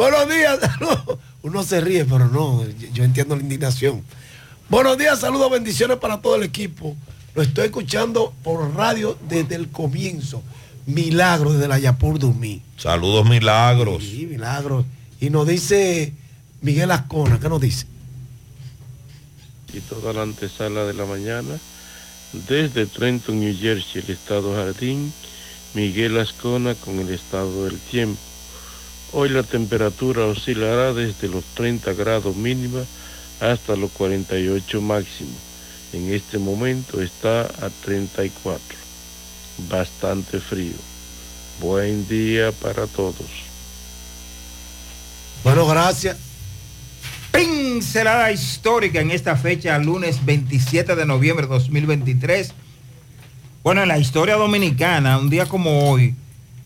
Buenos días. Uno se ríe, pero no, yo entiendo la indignación. Buenos días, saludos, bendiciones para todo el equipo. Lo estoy escuchando por radio desde el comienzo. Milagro desde la Yapur Dumí. Saludos, milagros. Sí, milagros. Y nos dice Miguel Ascona, ¿qué nos dice? Y toda la antesala de la mañana, desde Trenton, New Jersey, el estado Jardín, Miguel Ascona con el estado del tiempo. Hoy la temperatura oscilará desde los 30 grados mínima hasta los 48 máximos. En este momento está a 34. Bastante frío. Buen día para todos. Bueno, gracias. Pincelada histórica en esta fecha, lunes 27 de noviembre de 2023. Bueno, en la historia dominicana, un día como hoy,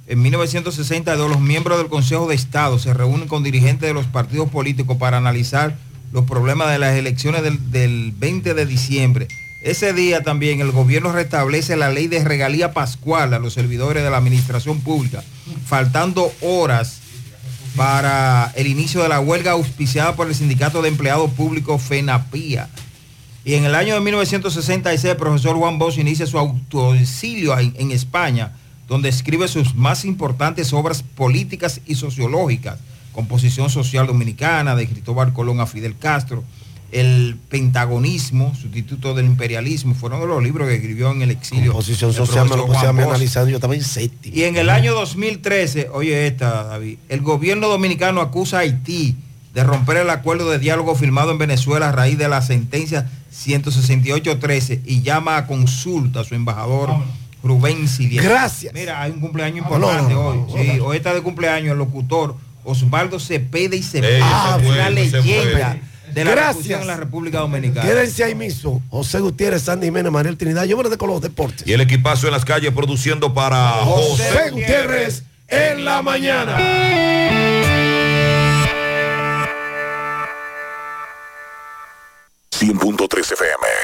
en 1962, los miembros del Consejo de Estado se reúnen con dirigentes de los partidos políticos para analizar los problemas de las elecciones del, 20 de diciembre. Ese día también el gobierno restablece la ley de regalía pascual a los servidores de la administración pública, faltando horas para el inicio de la huelga auspiciada por el Sindicato de Empleados Públicos FENAPIA. Y en el año de 1966 el profesor Juan Bosch inicia su autoexilio en España, donde escribe sus más importantes obras políticas y sociológicas Composición Social Dominicana, de Cristóbal Colón a Fidel Castro, El Pentagonismo, Sustituto del Imperialismo, fueron de los libros que escribió en el exilio. Composición Social me lo puse analizando, yo estaba en séptimo. Y en el año 2013, oye esta, David, el gobierno dominicano acusa a Haití de romper el acuerdo de diálogo firmado en Venezuela a raíz de la sentencia 168-13 y llama a consulta a su embajador. Rubén. Gracias. Mira, hay un cumpleaños importante hoy. Sí, hoy está de cumpleaños el locutor Osvaldo Cepeda y Cepeda, ah, una leyenda de la Gracias. en la República Dominicana. Quédense ahí mismo. José Gutiérrez, Sandy Jiménez, Mariel Trinidad. Yo me con los deportes. Y el equipazo en las calles produciendo para José, José Gutiérrez en la mañana. 100.3 FM.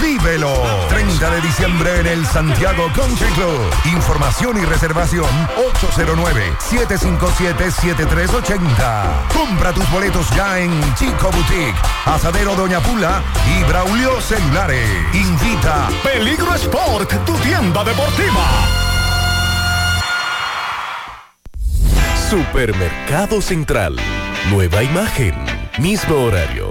Vívelo. 30 de diciembre en el Santiago Country Club. Información y reservación 809-757-7380. Compra tus boletos ya en Chico Boutique, Asadero Doña Pula y Braulio Celulares. Invita Peligro Sport, tu tienda deportiva. Supermercado Central. Nueva imagen. Mismo horario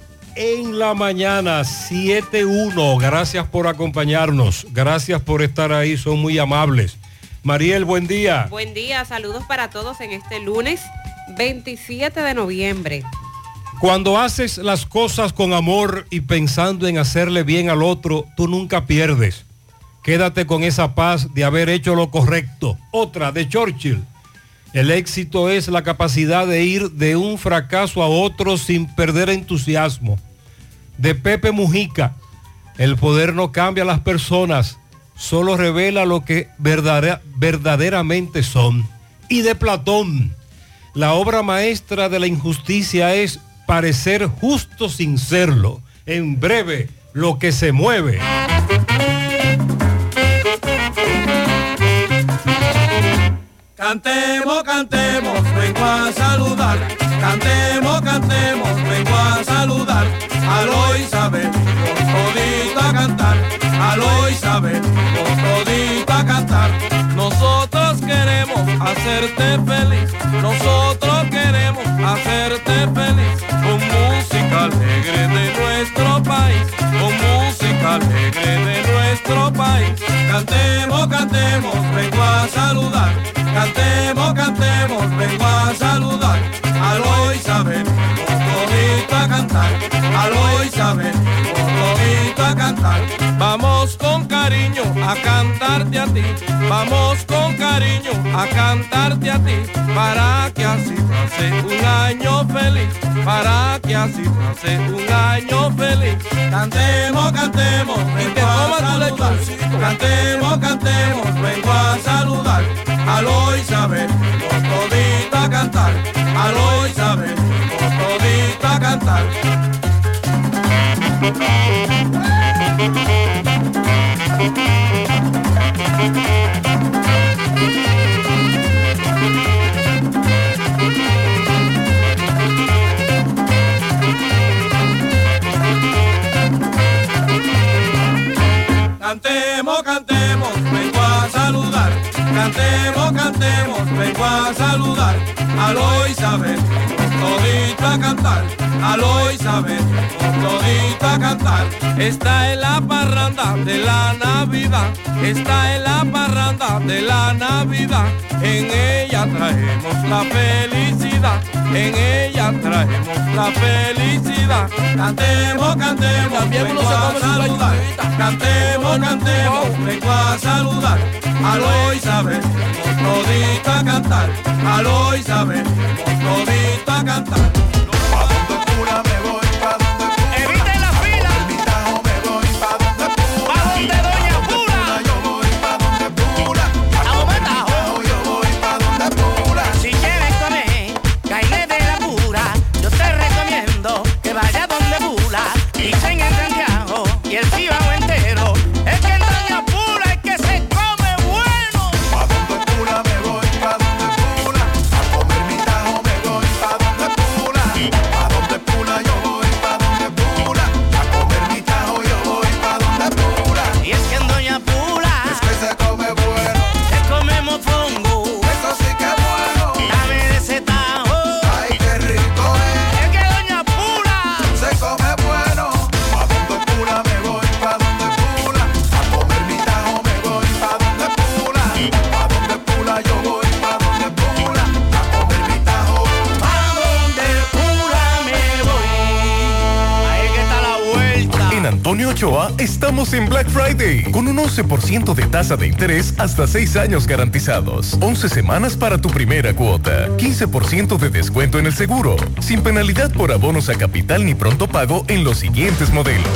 en la mañana 7.1. Gracias por acompañarnos. Gracias por estar ahí. Son muy amables. Mariel, buen día. Buen día. Saludos para todos en este lunes 27 de noviembre. Cuando haces las cosas con amor y pensando en hacerle bien al otro, tú nunca pierdes. Quédate con esa paz de haber hecho lo correcto. Otra de Churchill. El éxito es la capacidad de ir de un fracaso a otro sin perder entusiasmo. De Pepe Mujica, el poder no cambia a las personas, solo revela lo que verdaderamente son. Y de Platón, la obra maestra de la injusticia es parecer justo sin serlo. En breve, lo que se mueve. Cantemos, cantemos, vengo a saludar. Cantemos, cantemos, vengo a saludar. Aló Isabel, todito a cantar. Aló Isabel, todito a cantar. Nosotros queremos hacerte feliz. Nosotros queremos hacerte feliz. Con música alegre de nuestro país. Con música alegre de nuestro país. Cantemos, cantemos, vengo a saludar. Cantemos, cantemos, vengo a saludar. Aló Isabel, todito a cantar. Aló Isabel, todito a cantar. Vamos con cariño a cantarte a ti. Vamos con cariño a cantarte a ti. Para que así pase un año feliz. Para que así pase un año feliz. Cantemos, cantemos, vengo a saludar. Cantemos, cantemos, vengo a saludar. Aló Isabel, todito a cantar. Aló Isabel, todito a cantar. Vengo a saludar. Cantar. Aló Isabel, todito a cantar. Está en la parranda de la Navidad. Está en la parranda de la Navidad. En ella traemos la felicidad. En ella traemos la felicidad. Cantemos, cantemos, también vengo a saludar. Cantemos, cantemos, vengo a saludar. Aló Isabel, todito a cantar. Aló Isabel, todito a cantar. Estamos en Black Friday con un 11% de tasa de interés hasta 6 años garantizados. 11 semanas para tu primera cuota. 15% de descuento en el seguro. Sin penalidad por abonos a capital ni pronto pago en los siguientes modelos.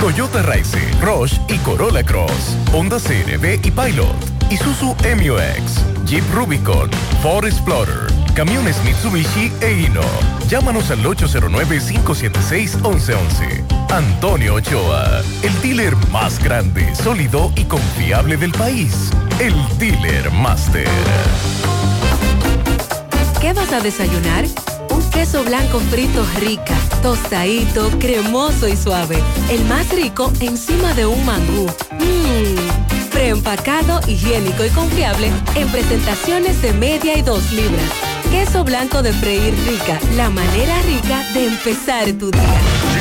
Toyota Rise, Rush y Corolla Cross. Honda CRV y Pilot. Isuzu MU-X. Jeep Rubicon. Ford Explorer. Camiones Mitsubishi e Hino. Llámanos al 809-576-1111. Antonio Ochoa, el dealer más grande, sólido y confiable del país. El Dealer Master. ¿Qué vas a desayunar? Un queso blanco frito rica, tostadito, cremoso y suave. El más rico encima de un mangú. Mmm. Preempacado, higiénico y confiable en presentaciones de media y dos libras. Queso blanco de freír rica, la manera rica de empezar tu día.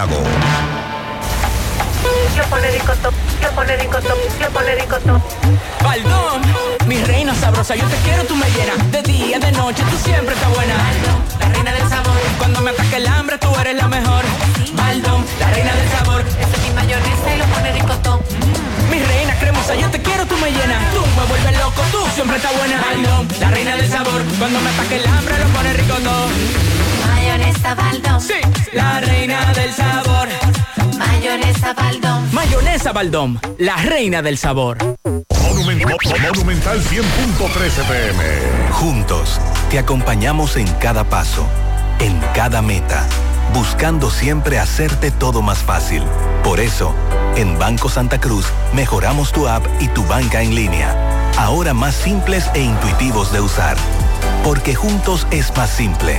Yo pone ricotop, yo pone ricotop, yo pone ricotop. Baldón, mi reina sabrosa, yo te quiero, tú me llenas de día, de noche, tú siempre estás buena. Baldón, la reina del sabor. Cuando me ataque el hambre, tú eres la mejor. Baldón, la reina del sabor. Esa es mi mayonesa y lo pone ricotop. Mi reina cremosa, yo te quiero, tú me llenas. Tú me vuelves loco, tú siempre estás buena. Baldón, la reina del sabor. Cuando me ataque el hambre, lo pone rico todo. Mayonesa Baldón. Sí, la reina del sabor. Mayonesa Baldón. Mayonesa Baldón, la reina del sabor. Monumental 100.13 pm. Juntos, te acompañamos en cada paso, en cada meta, buscando siempre hacerte todo más fácil. Por eso, en Banco Santa Cruz mejoramos tu app y tu banca en línea, ahora más simples e intuitivos de usar. Porque juntos es más simple.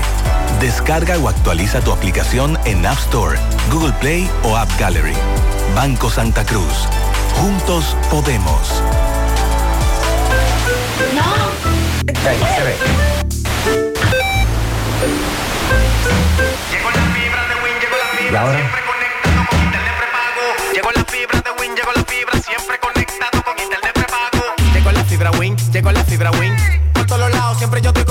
Descarga o actualiza tu aplicación en App Store, Google Play o App Gallery. Banco Santa Cruz. Juntos podemos. Y ahora. Llegó la fibra de Win, llegó la fibra, siempre conectado con internet prepago. Llegó la fibra Win, llegó la fibra Win. Por todos lados, siempre yo estoy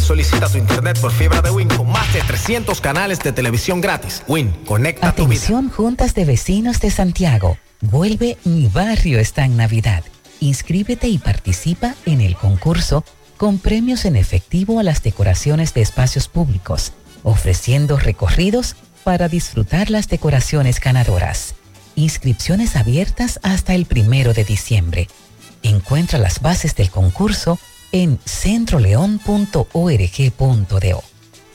Solicita tu internet por fibra de Win con más de 300 canales de televisión gratis. Win, conecta tu vida. Juntas de Vecinos de Santiago. Vuelve Mi Barrio está en Navidad. Inscríbete y participa en el concurso con premios en efectivo a las decoraciones de espacios públicos, ofreciendo recorridos para disfrutar las decoraciones ganadoras. Inscripciones abiertas hasta el primero de diciembre. Encuentra las bases del concurso en centroleón.org.do.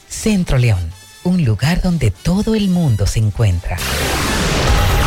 Centro León, un lugar donde todo el mundo se encuentra.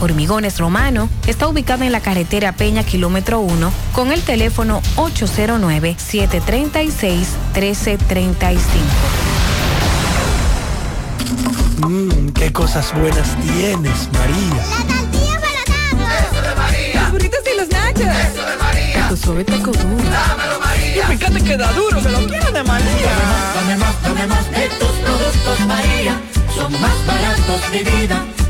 Hormigones Romano está ubicado en la carretera Peña Kilómetro 1 con el teléfono 809-736-1335. Mmm, qué cosas buenas tienes, María. tortilla para Eso de María. Los burritos y los nachos. Eso de María. Tu suave taco duro. Dámelo, María. Y fíjate que da duro, que lo quiero de María. Dame más, dame más de tus productos, María. Son más baratos de vida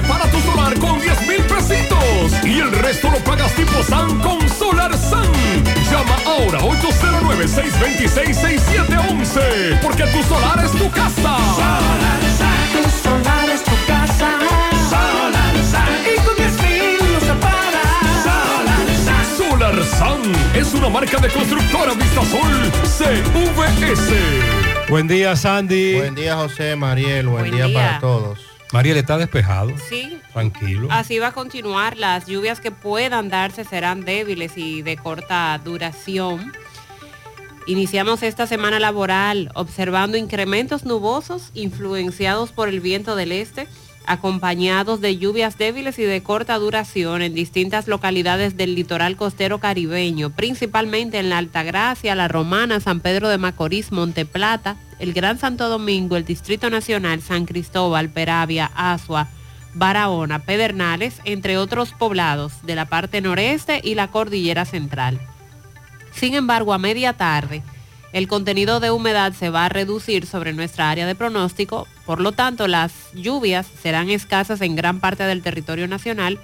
Separa tu solar con 10 mil pesitos y el resto lo pagas tipo SAN con Solar SAN. Llama ahora 809-626-6711 porque tu solar es tu casa. Tu solar es tu casa. Solar Y con 10 mil usos para Solar SAN es una marca de constructora Vistasol CVS. Buen día, Sandy. Buen día, José, Mariel. Buen, Buen día, día. para todos. Mariel está despejado. Sí. Tranquilo. Así va a continuar. Las lluvias que puedan darse serán débiles y de corta duración. Iniciamos esta semana laboral observando incrementos nubosos influenciados por el viento del este, acompañados de lluvias débiles y de corta duración en distintas localidades del litoral costero caribeño, principalmente en la Altagracia, La Romana, San Pedro de Macorís, Monte Plata, el Gran Santo Domingo, el Distrito Nacional, San Cristóbal, Peravia, Asua, Barahona, Pedernales, entre otros poblados de la parte noreste y la cordillera central. Sin embargo, a media tarde, el contenido de humedad se va a reducir sobre nuestra área de pronóstico, por lo tanto las lluvias serán escasas en gran parte del territorio nacional,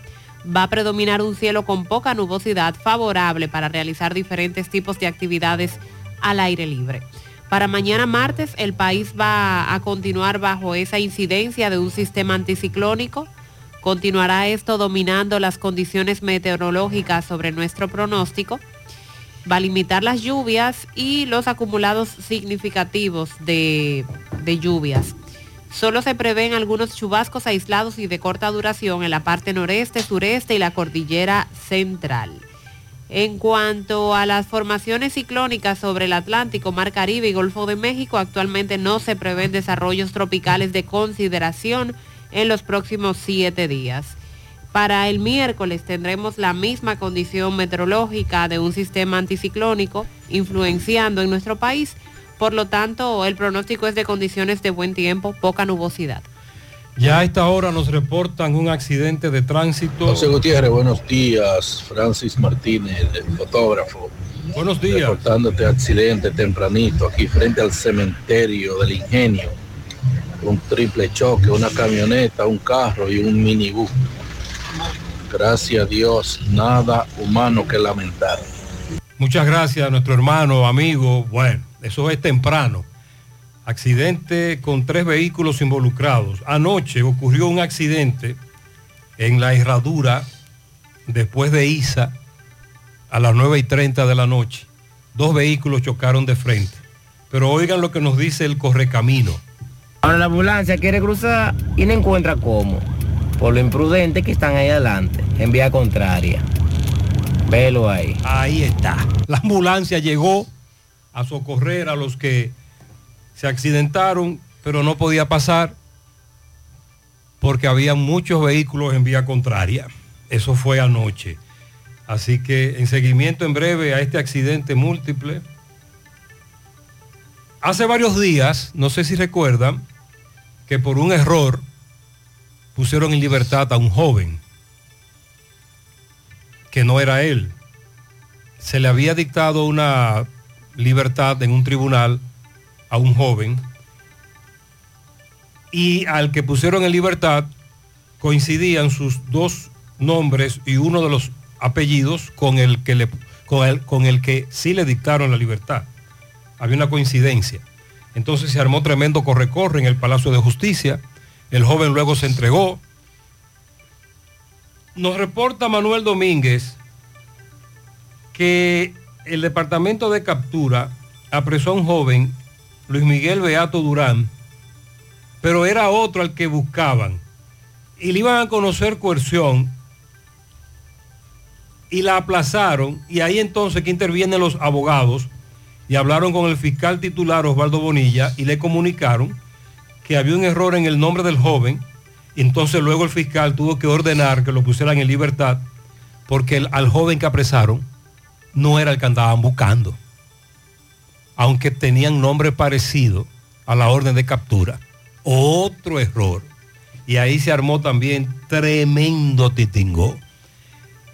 va a predominar un cielo con poca nubosidad favorable para realizar diferentes tipos de actividades al aire libre. Para mañana martes el país va a continuar bajo esa incidencia de un sistema anticiclónico. Continuará esto dominando las condiciones meteorológicas sobre nuestro pronóstico va a limitar las lluvias y los acumulados significativos de, lluvias. Solo se prevén algunos chubascos aislados y de corta duración en la parte noreste, sureste y la cordillera central. En cuanto a las formaciones ciclónicas sobre el Atlántico, Mar Caribe y Golfo de México, actualmente no se prevén desarrollos tropicales de consideración en los próximos siete días. Para el miércoles tendremos la misma condición meteorológica de un sistema anticiclónico influenciando en nuestro país. Por lo tanto, el pronóstico es de condiciones de buen tiempo, poca nubosidad. Ya a esta hora nos reportan un accidente de tránsito. José Gutiérrez, buenos días. Francis Martínez, el fotógrafo. Buenos días. Reportándote accidente tempranito aquí frente al cementerio del ingenio. Un triple choque, una camioneta, un carro y un minibús gracias a Dios, nada humano que lamentar. Muchas gracias a nuestro hermano, amigo. Bueno, eso es temprano. Accidente con tres vehículos involucrados. Anoche ocurrió un accidente en la herradura después de Isa a las 9 y 30 de la noche. Dos vehículos chocaron de frente. Pero oigan lo que nos dice el correcamino. Ahora la ambulancia quiere cruzar y no encuentra cómo por lo imprudente que están ahí adelante, en vía contraria. Velo ahí. Ahí está. La ambulancia llegó a socorrer a los que se accidentaron, pero no podía pasar porque había muchos vehículos en vía contraria. Eso fue anoche. Así que en seguimiento en breve a este accidente múltiple. Hace varios días, no sé si recuerdan, que por un error pusieron en libertad a un joven que no era él. Se le había dictado una libertad en un tribunal a un joven y al que pusieron en libertad coincidían sus dos nombres y uno de los apellidos con el que, le, con el, con el que sí le dictaron la libertad. Había una coincidencia. Entonces se armó tremendo corre-corre en el Palacio de Justicia el joven luego se entregó. Nos reporta Manuel Domínguez que el departamento de captura apresó a un joven, Luis Miguel Beato Durán, pero era otro al que buscaban. Y le iban a conocer coerción y la aplazaron y ahí entonces que intervienen los abogados y hablaron con el fiscal titular Osvaldo Bonilla y le comunicaron que había un error en el nombre del joven, entonces luego el fiscal tuvo que ordenar que lo pusieran en libertad, porque al joven que apresaron no era el que andaban buscando, aunque tenían nombre parecido a la orden de captura. Otro error. Y ahí se armó también tremendo titingó.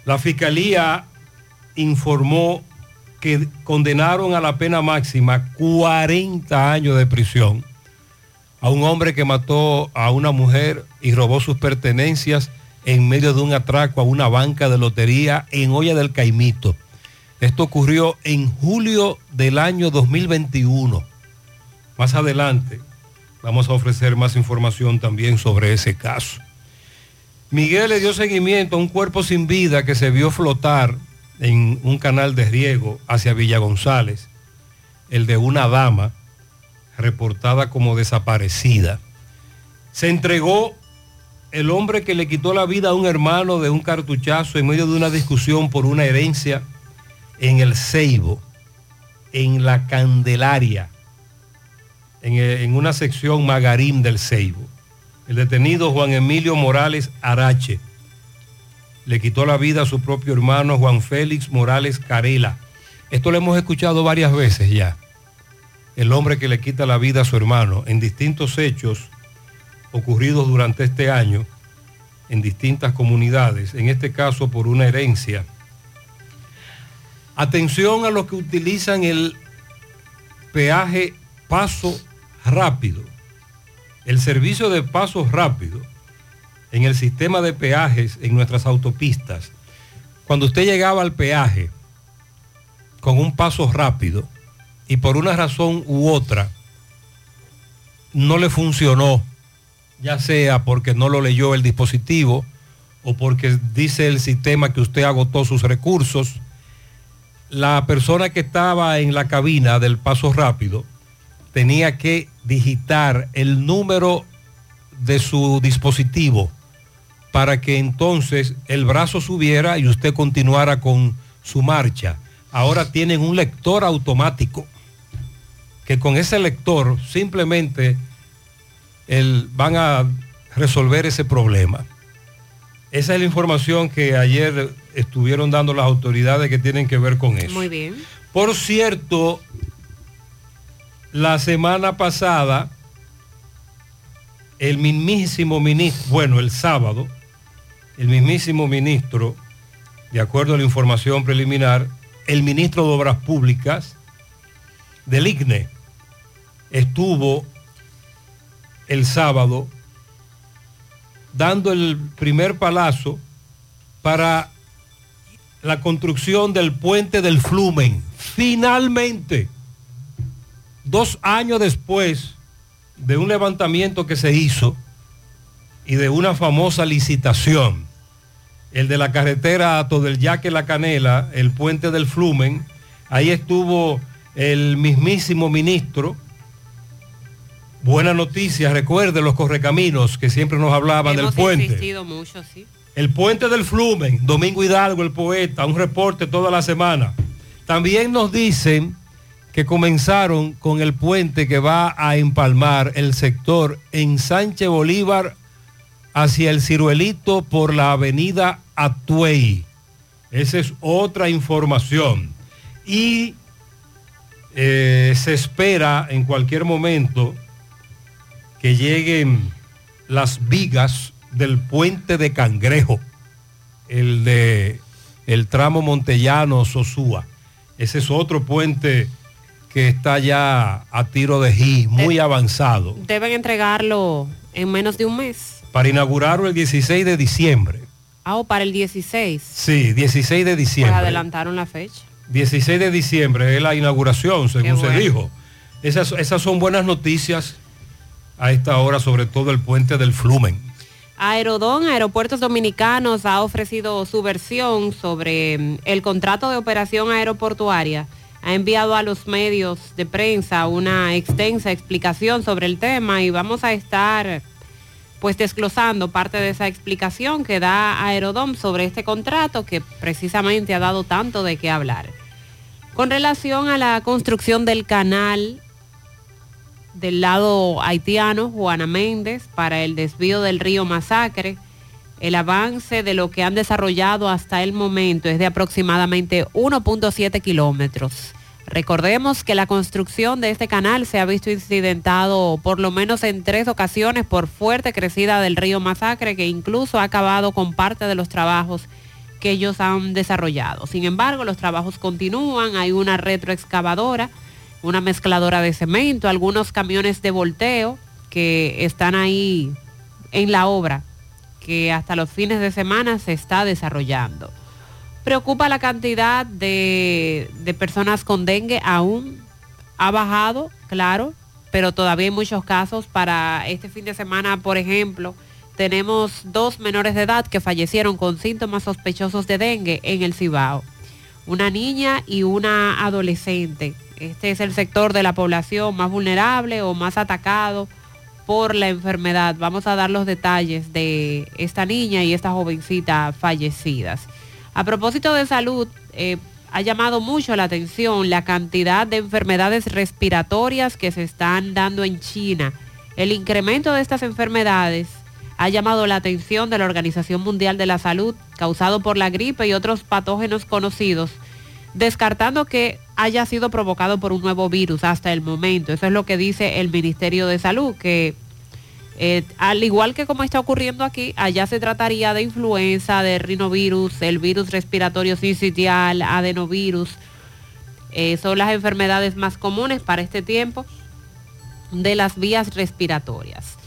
La fiscalía informó que condenaron a la pena máxima 40 años de prisión a un hombre que mató a una mujer y robó sus pertenencias en medio de un atraco a una banca de lotería en Olla del Caimito. Esto ocurrió en julio del año 2021. Más adelante vamos a ofrecer más información también sobre ese caso. Miguel le dio seguimiento a un cuerpo sin vida que se vio flotar en un canal de riego hacia Villa González, el de una dama reportada como desaparecida. Se entregó el hombre que le quitó la vida a un hermano de un cartuchazo en medio de una discusión por una herencia en el Ceibo. en la Candelaria, en, eh, una sección Magarín del Ceibo. El detenido Juan Emilio Morales Arache le quitó la vida a su propio hermano Juan Félix Morales Carela. Esto lo hemos escuchado varias veces ya. El hombre que le quita la vida a su hermano en distintos hechos ocurridos durante este año en distintas comunidades, en este caso por una herencia. Atención a los que utilizan el peaje paso rápido. El servicio de paso rápido en el sistema de peajes en nuestras autopistas. Cuando usted llegaba al peaje con un paso rápido y por una razón u otra no le funcionó, ya sea porque no lo leyó el dispositivo o porque dice el sistema que usted agotó sus recursos, la persona que estaba en la cabina del paso rápido tenía que digitar el número de su dispositivo para que entonces el brazo subiera y usted continuara con su marcha. Ahora tienen un lector automático que con ese lector simplemente el- van a resolver ese problema. Esa es la información que ayer estuvieron dando las autoridades que tienen que ver con eso. Muy bien. Por cierto, la semana pasada, el mismísimo ministro, bueno, el sábado, el mismísimo ministro, de acuerdo a la información preliminar, el ministro de Obras Públicas del ICNE estuvo el sábado dando el primer palazo para la construcción del puente del Flumen. Finalmente, dos años después de un levantamiento que se hizo y de una famosa licitación, el de la carretera Ato del Yaque La Canela, el puente del Flumen, ahí estuvo el mismísimo ministro. Buena noticia, recuerde los correcaminos que siempre nos hablaban Hemos del puente. insistido mucho, sí. El puente del Flumen, Domingo Hidalgo, el poeta, un reporte toda la semana. También nos dicen que comenzaron con el puente que va a empalmar el sector en Sánchez Bolívar hacia el Ciruelito por la avenida Atuey. Esa es otra información. Y eh, se espera en cualquier momento que lleguen las vigas del puente de Cangrejo, el de el tramo Montellano Sosúa. Ese es otro puente que está ya a tiro de ji, muy avanzado, Deben entregarlo en menos de un mes. para inaugurarlo el 16 de diciembre. Ah, o para el 16. Sí, 16 de Pues diciembre. adelantaron la fecha. 16 de diciembre es la inauguración, según se dijo. Esas, esas son buenas noticias a esta hora, sobre todo el puente del Flumen. Aerodón, Aeropuertos Dominicanos, ha ofrecido su versión sobre mm, el contrato de operación aeroportuaria. Ha enviado a los medios de prensa una extensa explicación sobre el tema y vamos a estar pues desglosando parte de esa explicación que da Aerodom sobre este contrato que precisamente ha dado tanto de qué hablar. Con relación a la construcción del canal del lado haitiano, Juana Méndez, para el desvío del río Masacre. El avance de lo que han desarrollado hasta el momento es de aproximadamente 1.7 kilómetros. Recordemos que la construcción de este canal se ha visto incidentado por lo menos en tres ocasiones por fuerte crecida del río Masacre, que incluso ha acabado con parte de los trabajos que ellos han desarrollado. Sin embargo, los trabajos continúan, hay una retroexcavadora, una mezcladora de cemento, algunos camiones de volteo que están ahí en la obra, que hasta los fines de semana se está desarrollando. Preocupa la cantidad de, de personas con dengue, aún ha bajado, claro, pero todavía hay muchos casos. Para este fin de semana, por ejemplo, tenemos dos menores de edad que fallecieron con síntomas sospechosos de dengue en el Cibao. Una niña y una adolescente. Este es el sector de la población más vulnerable o más atacado por la enfermedad. Vamos a dar los detalles de esta niña y esta jovencita fallecidas. A propósito de salud, eh, ha llamado mucho la atención la cantidad de enfermedades respiratorias que se están dando en China. El incremento de estas enfermedades ha llamado la atención de la Organización Mundial de la Salud, causado por la gripe y otros patógenos conocidos, descartando que haya sido provocado por un nuevo virus hasta el momento. Eso es lo que dice el Ministerio de Salud, que eh, al igual que como está ocurriendo aquí, allá se trataría de influenza, de rinovirus, el virus respiratorio sincitial, adenovirus. Eh, son las enfermedades más comunes para este tiempo de las vías respiratorias.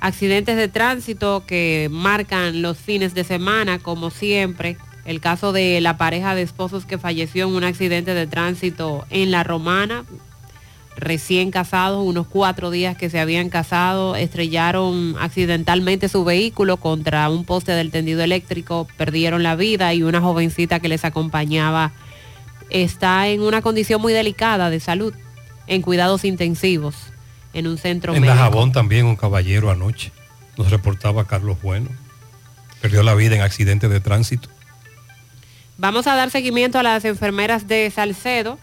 Accidentes de tránsito que marcan los fines de semana, como siempre. El caso de la pareja de esposos que falleció en un accidente de tránsito en La Romana, recién casados, unos cuatro días que se habían casado, estrellaron accidentalmente su vehículo contra un poste del tendido eléctrico, perdieron la vida y una jovencita que les acompañaba está en una condición muy delicada de salud, en cuidados intensivos, en un centro En médico. Dajabón también un caballero anoche, nos reportaba Carlos Bueno, perdió la vida en accidente de tránsito. Vamos a dar seguimiento a las enfermeras de Salcedo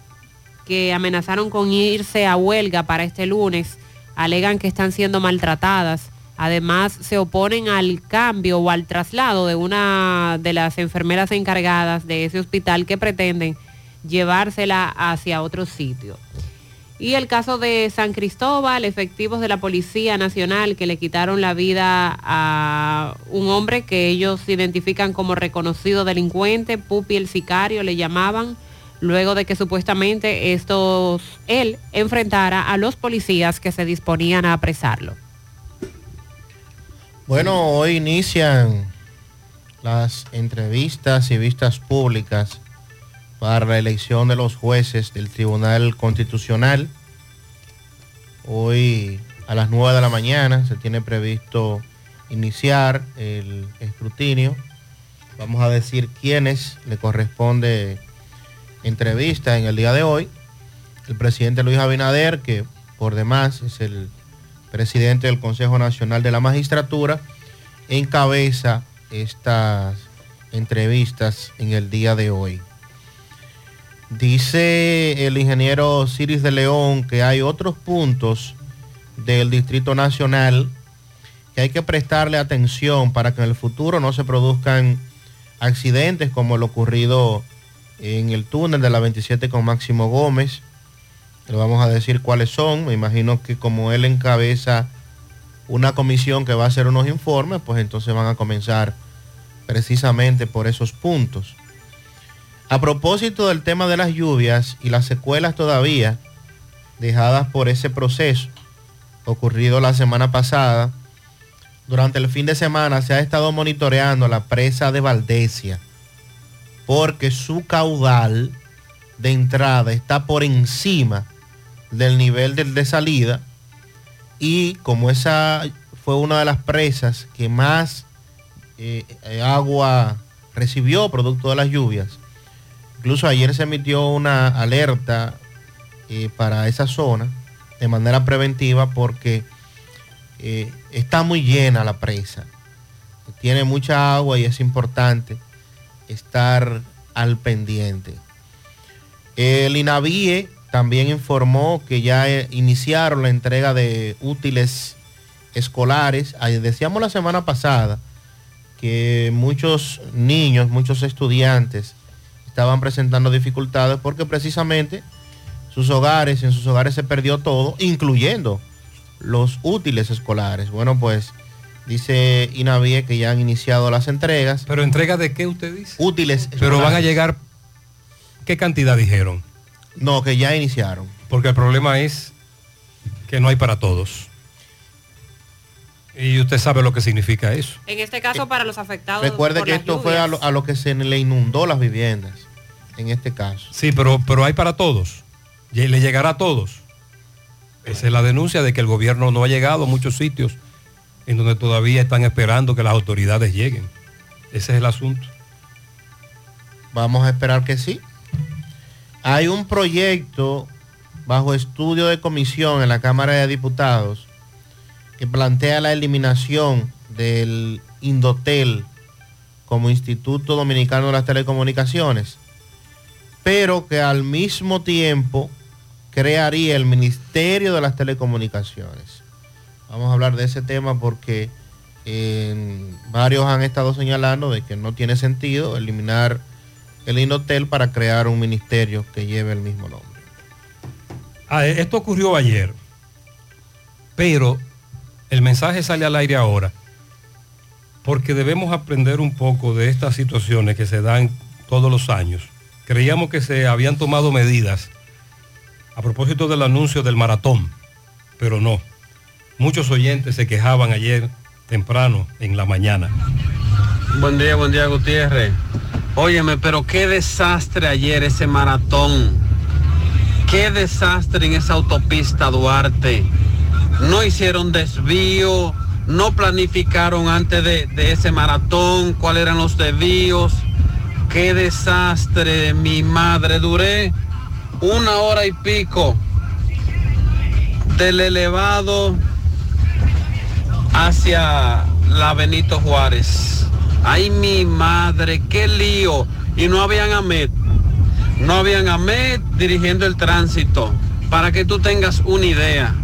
que amenazaron con irse a huelga para este lunes. Alegan que están siendo maltratadas. Además, se oponen al cambio o al traslado de una de las enfermeras encargadas de ese hospital que pretenden llevársela hacia otro sitio. Y el caso de San Cristóbal, efectivos de la Policía Nacional que le quitaron la vida a un hombre que ellos identifican como reconocido delincuente, Pupi el sicario le llamaban, luego de que supuestamente estos, él enfrentara a los policías que se disponían a apresarlo. Bueno, hoy inician las entrevistas y vistas públicas para la elección de los jueces del Tribunal Constitucional. Hoy a las 9 de la mañana se tiene previsto iniciar el escrutinio. Vamos a decir quiénes le corresponde entrevista en el día de hoy. El presidente Luis Abinader, que por demás es el presidente del Consejo Nacional de la Magistratura, encabeza estas entrevistas en el día de hoy. Dice el ingeniero Ciris de León que hay otros puntos del Distrito Nacional que hay que prestarle atención para que en el futuro no se produzcan accidentes como lo ocurrido en el túnel de la 27 con Máximo Gómez. Le vamos a decir cuáles son. Me imagino que como él encabeza una comisión que va a hacer unos informes, pues entonces van a comenzar precisamente por esos puntos. A propósito del tema de las lluvias y las secuelas todavía dejadas por ese proceso ocurrido la semana pasada, durante el fin de semana se ha estado monitoreando la presa de Valdesia porque su caudal de entrada está por encima del nivel de salida y como esa fue una de las presas que más eh, eh, agua recibió producto de las lluvias, incluso ayer se emitió una alerta eh, para esa zona de manera preventiva porque eh, está muy llena la presa, tiene mucha agua y es importante estar al pendiente. El INAVIE también informó que ya eh, iniciaron la entrega de útiles escolares. Decíamos la semana pasada que muchos niños, muchos estudiantes estaban presentando dificultades porque precisamente sus hogares, en sus hogares se perdió todo, incluyendo los útiles escolares. Bueno, pues dice Inavie que ya han iniciado las entregas. ¿Pero entrega de qué usted dice? Útiles Pero van a escolares. llegar, ¿qué cantidad dijeron? No, que ya iniciaron. Porque el problema es que no hay para todos. Y usted sabe lo que significa eso. En este caso para los afectados. Recuerde por que las esto fue a lluvias. lo, a lo que se le inundó las viviendas, en este caso. Sí, pero, pero hay para todos. Y le llegará a todos. Esa es la denuncia de que el gobierno no ha llegado a muchos sitios en donde todavía están esperando que las autoridades lleguen. Ese es el asunto. Vamos a esperar que sí. Hay un proyecto bajo estudio de comisión en la Cámara de Diputados que plantea la eliminación del Indotel como Instituto Dominicano de las Telecomunicaciones. pero que al mismo tiempo crearía el Ministerio de las Telecomunicaciones. Vamos a hablar de ese tema porque varios han estado señalando de que no tiene sentido eliminar el Indotel para crear un ministerio que lleve el mismo nombre. Ah, esto ocurrió ayer, pero el mensaje sale al aire ahora, porque debemos aprender un poco de estas situaciones que se dan todos los años. Creíamos que se habían tomado medidas a propósito del anuncio del maratón, pero no. Muchos oyentes se quejaban ayer temprano en la mañana. Buen día, buen día Gutiérrez. Óyeme, pero qué desastre ayer ese maratón. Qué desastre en esa autopista Duarte. No hicieron desvío, no planificaron antes de, ese maratón cuáles eran los desvíos. Qué desastre, mi madre. Duré una hora y pico del elevado hacia la Benito Juárez. Ay, mi madre, qué lío. Y no habían AMED. No habían AMED dirigiendo el tránsito. Para que tú tengas una idea.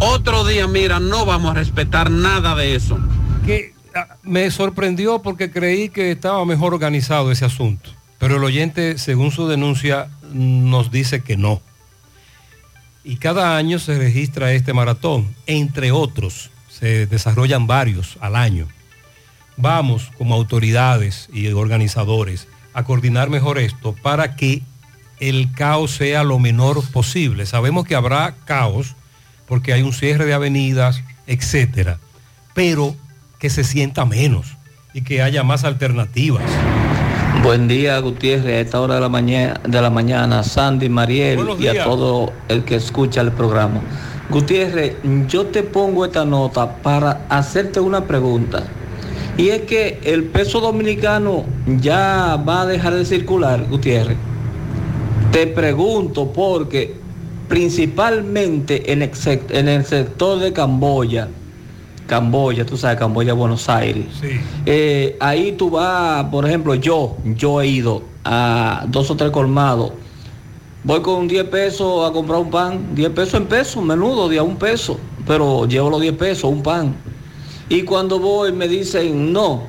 Otro día, mira, no vamos a respetar nada de eso. Que ah, me sorprendió porque creí que estaba mejor organizado ese asunto. Pero el oyente, según su denuncia, nos dice que no. Y cada año se registra este maratón, entre otros se desarrollan varios al año. Vamos como autoridades y organizadores a coordinar mejor esto para que el caos sea lo menor posible. Sabemos que habrá caos porque hay un cierre de avenidas, etcétera, pero que se sienta menos y que haya más alternativas. Buen día, Gutiérrez, a esta hora de la mañana, de la mañana Sandy, Mariel y a todo el que escucha el programa. Gutiérrez, yo te pongo esta nota para hacerte una pregunta. Y es que el peso dominicano ya va a dejar de circular, Gutiérrez. Te pregunto porque principalmente en el, sec- en el sector de Camboya, Camboya, tú sabes, Camboya, Buenos Aires. Eh, ahí tú vas, por ejemplo, yo, yo he ido a dos o tres colmados. Voy con 10 pesos a comprar un pan, 10 pesos en pesos, menudo, de a un peso, pero llevo los 10 pesos, un pan. Y cuando voy me dicen, no,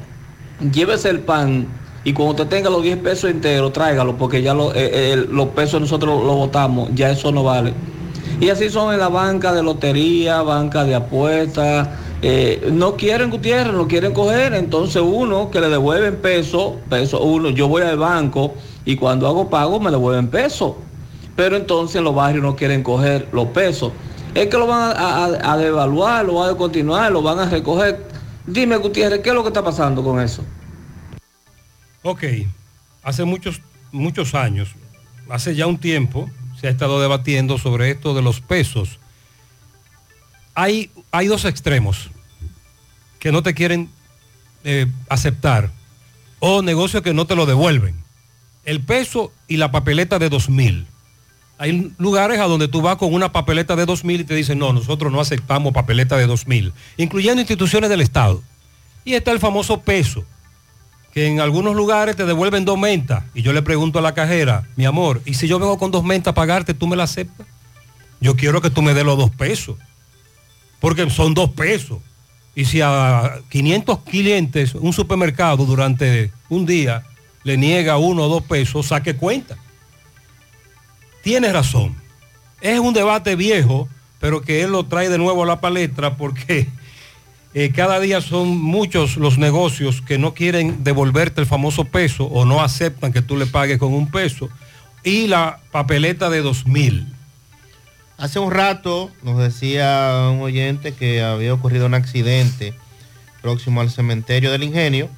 llévese el pan y cuando usted tenga los 10 pesos enteros, tráigalo, porque ya eh, eh, los pesos nosotros los votamos, ya eso no vale. Y así son en la banca de lotería, banca de apuestas. eh, no quieren Gutiérrez, no quieren coger, entonces uno que le devuelven peso, peso uno, yo voy al banco y cuando hago pago me devuelven peso. Pero entonces en los barrios no quieren coger los pesos. Es que lo van a devaluar, lo van a continuar, lo van a recoger. Dime Gutiérrez, ¿qué es lo que está pasando con eso? Ok, hace muchos, muchos años, hace ya un tiempo, se ha estado debatiendo sobre esto de los pesos. Hay, hay dos extremos que no te quieren eh, aceptar o negocios que no te lo devuelven. El peso y la papeleta de 2000. Hay lugares a donde tú vas con una papeleta de 2000 y te dicen, no, nosotros no aceptamos papeleta de 2000, incluyendo instituciones del Estado. Y está el famoso peso, que en algunos lugares te devuelven dos mentas. Y yo le pregunto a la cajera, mi amor, ¿y si yo vengo con dos mentas a pagarte, tú me la aceptas? Yo quiero que tú me des los dos pesos, porque son dos pesos. Y si a 500 clientes un supermercado durante un día le niega uno o dos pesos, saque cuenta. Tienes razón. Es un debate viejo, pero que él lo trae de nuevo a la palestra porque eh, cada día son muchos los negocios que no quieren devolverte el famoso peso o no aceptan que tú le pagues con un peso. Y la papeleta de 2000. Hace un rato nos decía un oyente que había ocurrido un accidente próximo al cementerio del ingenio.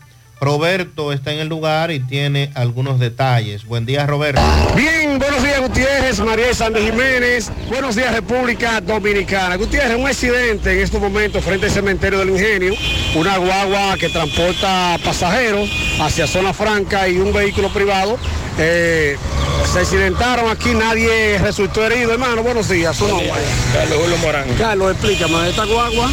Roberto está en el lugar y tiene algunos detalles. Buen día, Roberto. Bien, buenos días Gutiérrez, María Sandy Jiménez, buenos días República Dominicana. Gutiérrez, un accidente en estos momentos frente al cementerio del Ingenio, una guagua que transporta pasajeros hacia zona franca y un vehículo privado. eh, se accidentaron aquí, nadie resultó herido, hermano. Buenos días, su nombre. Carlos Julio Morán. Carlos, explícame, esta guagua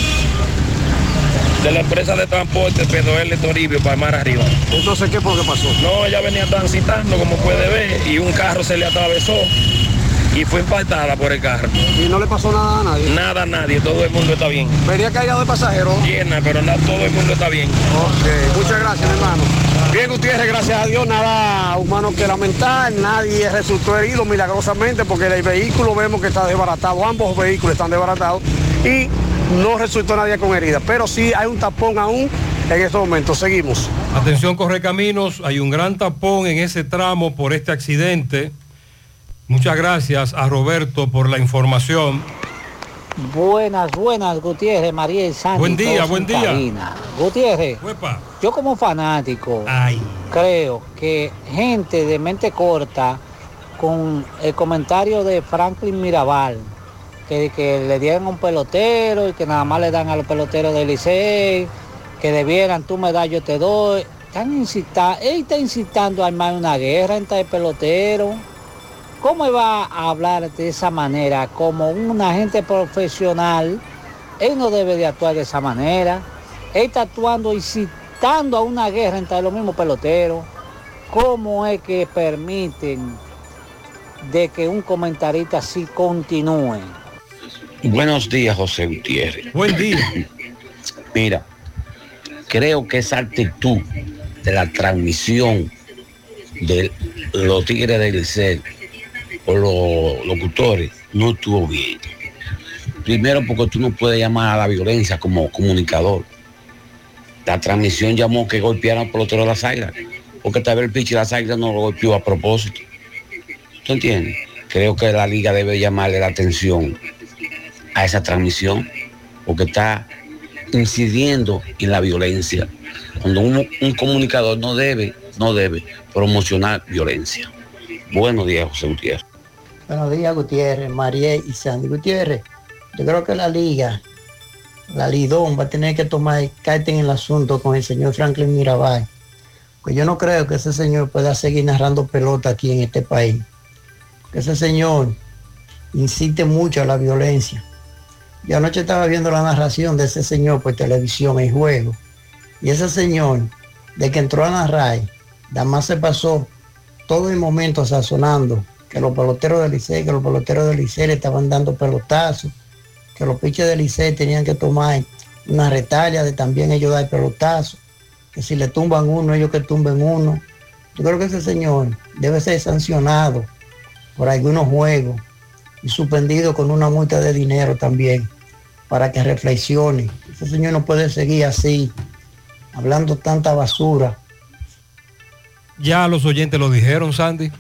de la empresa de transporte PDL Toribio para mar arriba. Entonces, ¿qué fue lo que pasó? No, ella venía transitando, como puede ver, y un carro se le atravesó y fue impactada por el carro. ¿Y no le pasó nada a nadie? Nada a nadie, todo el mundo está bien. Venía cargado de pasajeros. Llena, pero no, todo el mundo está bien. Ok, muchas gracias, hermano. Bien, Gutiérrez, gracias a Dios, nada humano que lamentar, nadie resultó herido milagrosamente porque el vehículo vemos que está desbaratado, ambos vehículos están desbaratados y no resultó nadie con herida, pero sí hay un tapón aún en estos momentos. Seguimos. Atención Correcaminos, hay un gran tapón en ese tramo por este accidente. Muchas gracias a Roberto por la información. Buenas, buenas, Gutiérrez, María y Sandy. Buen día, buen en día. cabina. Gutiérrez, Uepa. yo como fanático creo que gente de mente corta con el comentario de Franklin Mirabal, que, que le dieron a un pelotero y que nada más le dan a los peloteros del Licey, que debieran, tú me das, yo te doy. Están incitando, él está incitando a armar una guerra entre el pelotero. ¿Cómo va a hablar de esa manera? Como un agente profesional, él no debe de actuar de esa manera. Él está actuando, incitando a una guerra entre los mismos peloteros. ¿Cómo es que permiten de que un comentarista así continúe? Buenos días, José Gutiérrez. Buen día. Mira, creo que esa actitud de la transmisión de los Tigres del Licey o los locutores no estuvo bien. Primero porque tú no puedes llamar a la violencia como comunicador. La transmisión llamó que golpearon por pelotero de las águilas, porque tal vez el pitch de las águilas no lo golpeó a propósito. ¿Tú entiendes? Creo que la liga debe llamarle la atención a esa transmisión, porque está incidiendo en la violencia. Cuando un, un comunicador no debe, no debe promocionar violencia. Buenos días, José Gutiérrez. Buenos días, Gutiérrez, María y Sandy Gutiérrez. Yo creo que la liga, la Lidón, va a tener que tomar carta en el asunto con el señor Franklin Mirabal. Pues yo no creo que ese señor pueda seguir narrando pelota aquí en este país. Que ese señor incite mucho a la violencia. Yo anoche estaba viendo la narración de ese señor por televisión en juego. Y ese señor, de que entró a narrar, nada más se pasó todo el momento sazonando que los peloteros del Licey, que los peloteros del Licey le estaban dando pelotazos, que los pitches del Licey tenían que tomar una retalia de también ellos dar pelotazos, que si le tumban uno, ellos que tumben uno. Yo creo que ese señor debe ser sancionado por algunos juegos y suspendido con una multa de dinero también para que reflexione. Ese señor no puede seguir así, hablando tanta basura. Ya los oyentes lo dijeron, Sandy.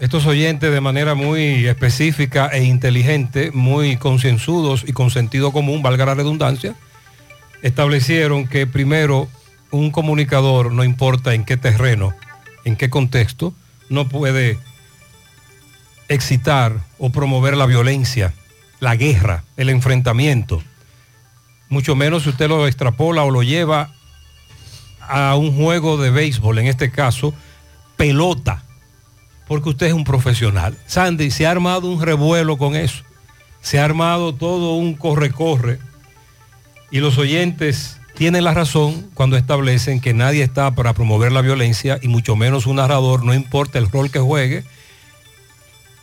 Estos oyentes de manera muy específica e inteligente, muy concienzudos y con sentido común, valga la redundancia, establecieron que primero un comunicador, no importa en qué terreno, en qué contexto, no puede excitar o promover la violencia, la guerra, el enfrentamiento. Mucho menos si usted lo extrapola o lo lleva a un juego de béisbol, en este caso, pelota, porque usted es un profesional. Sandy, se ha armado un revuelo con eso. Se ha armado todo un corre-corre. Y los oyentes tienen la razón cuando establecen que nadie está para promover la violencia y mucho menos un narrador, no importa el rol que juegue.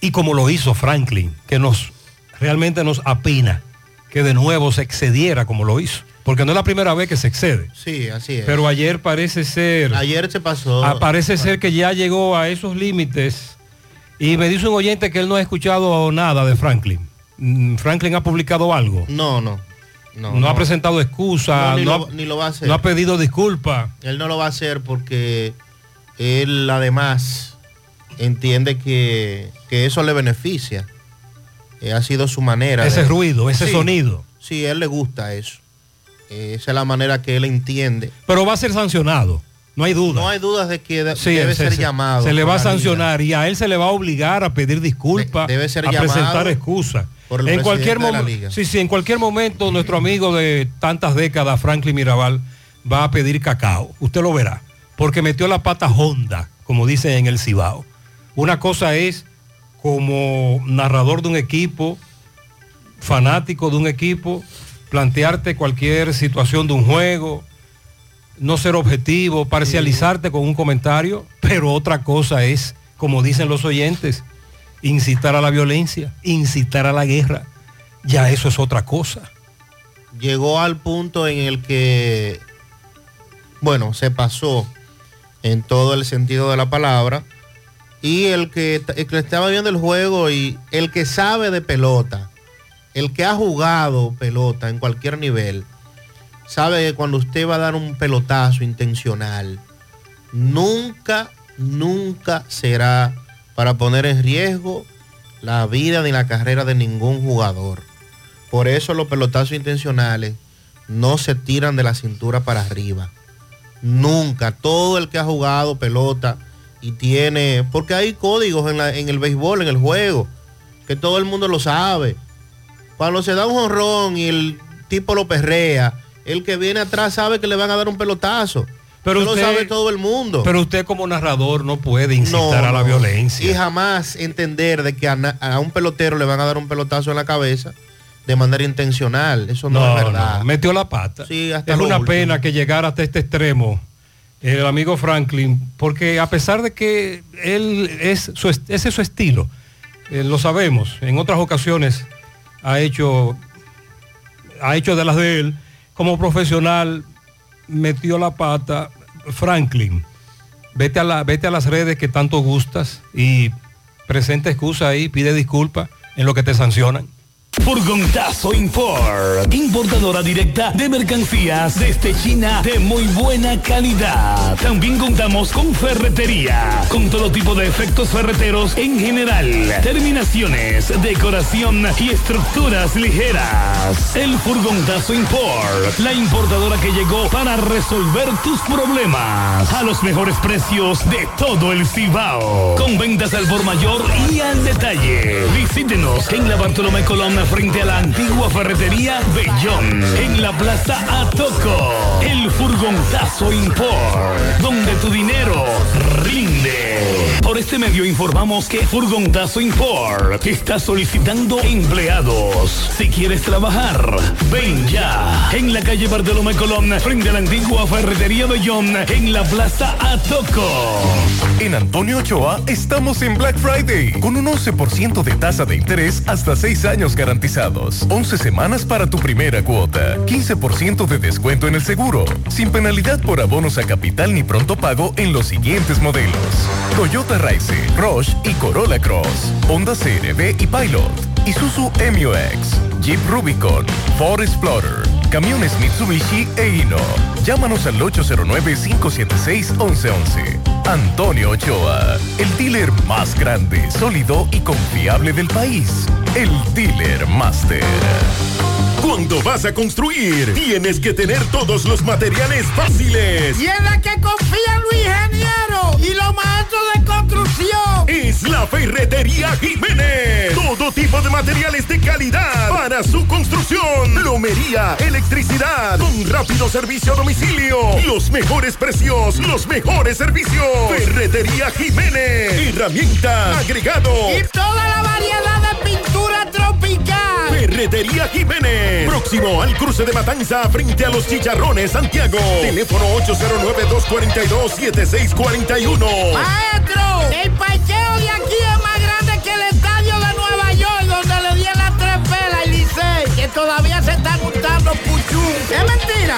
Y como lo hizo Franklin, que nos realmente nos apena que de nuevo se excediera como lo hizo. Porque no es la primera vez que se excede. Sí, así es. Pero ayer parece ser... Ayer se pasó. Ah, parece ser que ya llegó a esos límites. Y me dice un oyente que él no ha escuchado nada de Franklin. Mm, ¿Franklin ha publicado algo? No, no. No, No, ha presentado excusa, No, ni, no, lo, ha, ni lo va a hacer. no ha pedido disculpas. Él no lo va a hacer porque él además entiende que, que eso le beneficia. Eh, ha sido su manera. Ese de- ruido, ese Sí, sonido. Sí, a él le gusta eso. Eh, esa es la manera que él entiende. Pero va a ser sancionado, no hay duda. No hay dudas de que de- Sí, debe se- ser se- llamado. Se le va a sancionar y a él se le va a obligar a pedir disculpas, debe ser a llamado presentar excusas. En cualquier momento, sí, sí, en cualquier momento nuestro amigo de tantas décadas, Franklin Mirabal, va a pedir cacao. Usted lo verá, porque metió la pata honda, como dicen en el Cibao. Una cosa es como narrador de un equipo, fanático de un equipo, plantearte cualquier situación de un juego, no ser objetivo, parcializarte con un comentario, pero otra cosa es, como dicen los oyentes, incitar a la violencia, incitar a la guerra. Ya eso es otra cosa. llegó al punto en el que, bueno, se pasó en todo el sentido de la palabra. Y el que, el que estaba viendo el juego y el que sabe de pelota, el que ha jugado pelota en cualquier nivel, sabe que cuando usted va a dar un pelotazo intencional, nunca, nunca será para poner en riesgo la vida ni la carrera de ningún jugador. Por eso los pelotazos intencionales no se tiran de la cintura para arriba. Nunca. Todo el que ha jugado pelota y tiene... Porque hay códigos en, la- en el béisbol, en el juego, que todo el mundo lo sabe. Cuando se da un jonrón y el tipo lo perrea, el que viene atrás sabe que le van a dar un pelotazo. Pero usted- lo sabe todo el mundo. Pero usted como narrador no puede incitar No, a la no. violencia. Y jamás entender de que a, un pelotero le van a dar un pelotazo en la cabeza de manera intencional. Eso no, No, es verdad. metió la pata. Sí, hasta es una último. pena que llegara hasta este extremo el amigo Franklin, porque a pesar de que él es su, ese es su estilo, eh, lo sabemos, en otras ocasiones ha hecho, ha hecho de las de él, como profesional metió la pata Franklin. Vete a, la, vete a las redes que tanto gustas y presenta excusa ahí, pide disculpas en lo que te sancionan. Furgontazo Import, importadora directa de mercancías desde China de muy buena calidad. También contamos con ferretería, con todo tipo de efectos ferreteros en general, terminaciones, decoración y estructuras ligeras. El Furgontazo Import, la importadora que llegó para resolver tus problemas a los mejores precios de todo el Cibao. Con ventas al por mayor y al detalle. Visítenos en la Bartolomé Colón frente a la antigua ferretería Bellón. En la Plaza Atoco. El Furgontazo Import. Donde tu dinero rinde. Por este medio informamos que Furgontazo Import está solicitando empleados. Si quieres trabajar, ven ya. En la calle Bartolomé Colón frente a la antigua ferretería Bellón. En la Plaza Atoco. En Antonio Ochoa estamos en Black Friday con un 11% de tasa de interés hasta 6 años garantizados. 11 semanas para tu primera cuota. 15% de descuento en el seguro. Sin penalidad por abonos a capital ni pronto pago en los siguientes modelos. Toyota Rise, Roche y Corolla Cross. Honda CRV y Pilot. Isuzu MU-X. Jeep Rubicon. Ford Explorer. Camiones Mitsubishi e Hino. Llámanos al 809-576-1111. Antonio Ochoa, el dealer más grande, sólido y confiable del país. El Dealer Master. Cuando vas a construir, tienes que tener todos los materiales fáciles. Y en la que confía Luis Ingeniero y los maestros de construcción. Es la Ferretería Jiménez. Todo tipo de materiales de calidad para su construcción. Plomería, electricidad, con rápido servicio a domicilio. Los mejores precios, los mejores servicios. Ferretería Jiménez. Herramienta, agregado. Y toda la variedad de pintura tropical. Ferretería Jiménez. Próximo al cruce de Matanza frente a los Chicharrones, Santiago. Teléfono 809-242-7641. Maestro, el parqueo de aquí es más grande que el estadio de Nueva York, donde le dieron las tres pelas y Licey, que todavía se están juntando puchú. Es mentira,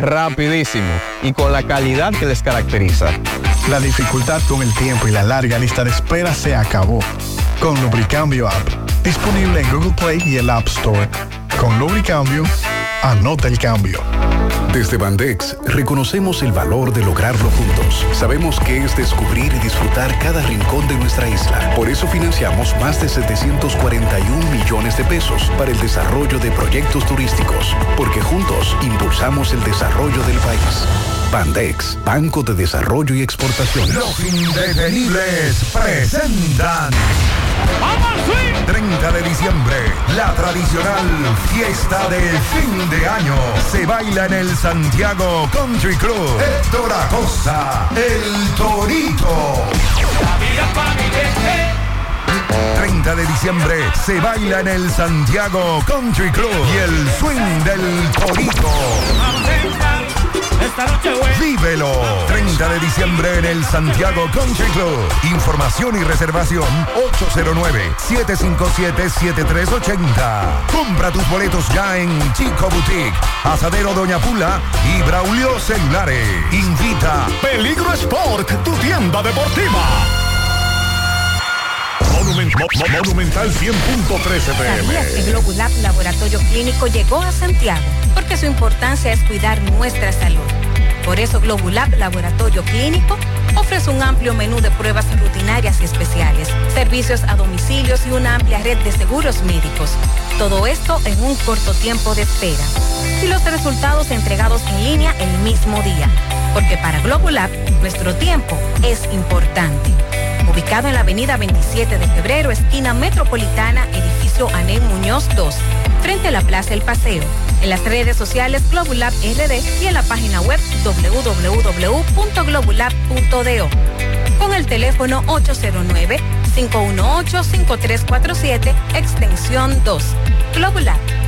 Rapidísimo y con la calidad que les caracteriza. La dificultad con el tiempo y la larga lista de espera se acabó. Con Lubricambio App, disponible en Google Play y el App Store. Con Lubricambio, anota el cambio. Desde Bandex reconocemos el valor de lograrlo juntos. Sabemos que es descubrir y disfrutar cada rincón de nuestra isla. Por eso financiamos más de 741 millones de pesos para el desarrollo de proyectos turísticos, porque juntos impulsamos el desarrollo del país. Bandex, Banco de Desarrollo y Exportaciones. Los indetenibles presentan. 30 de diciembre, la tradicional fiesta de fin de año se baila en el Santiago Country Club. Héctor Acosta, el Torito. 30 de diciembre se baila en el Santiago Country Club y el swing del Torito. Vívelo. 30 de diciembre en el Santiago Country Club. Información y reservación 809-757-7380. Compra tus boletos ya en Chico Boutique, Asadero Doña Pula y Braulio Celulares. Invita Peligro Sport, tu tienda deportiva. Monument- Mo- Mo- Monumental 100.13 ¿Sabías que pm. Globulab Laboratorio Clínico llegó a Santiago? Porque su importancia es cuidar nuestra salud. Por eso Globulab Laboratorio Clínico ofrece un amplio menú de pruebas rutinarias y especiales, servicios a domicilios y una amplia red de seguros médicos. Todo esto en un corto tiempo de espera. Y los resultados entregados en línea el mismo día. Porque para Globulab, nuestro tiempo es importante ubicado en la avenida 27 de febrero, esquina metropolitana, edificio Anel Muñoz 2, frente a la Plaza El Paseo. En las redes sociales Globulab RD y en la página web www.globulab.do. Con el teléfono 809-518-5347, extensión 2. Globulab,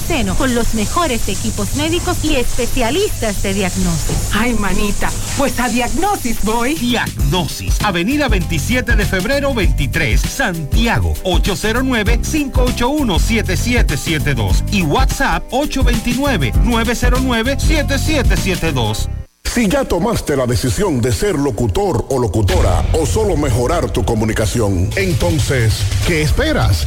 seno con los mejores equipos médicos y especialistas de diagnóstico. Ay, manita, pues a Diagnosis voy. Diagnosis, Avenida 27 de febrero 23, Santiago, 809-581-7772 y WhatsApp 829-909-7772. Si ya tomaste la decisión de ser locutor o locutora o solo mejorar tu comunicación, entonces, ¿qué esperas?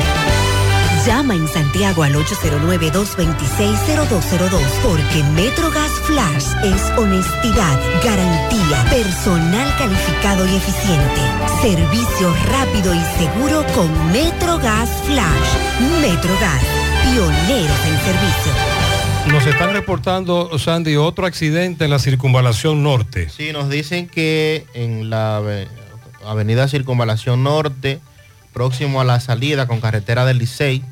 Llama en Santiago al 809-226-0202 porque MetroGas Flash es honestidad, garantía, personal calificado y eficiente, servicio rápido y seguro con MetroGas Flash. MetroGas, pioneros en servicio. Nos están reportando, Sandy, otro accidente en la circunvalación norte. Sí, nos dicen que en la ave- avenida Circunvalación Norte, próximo a la salida con carretera del Licey,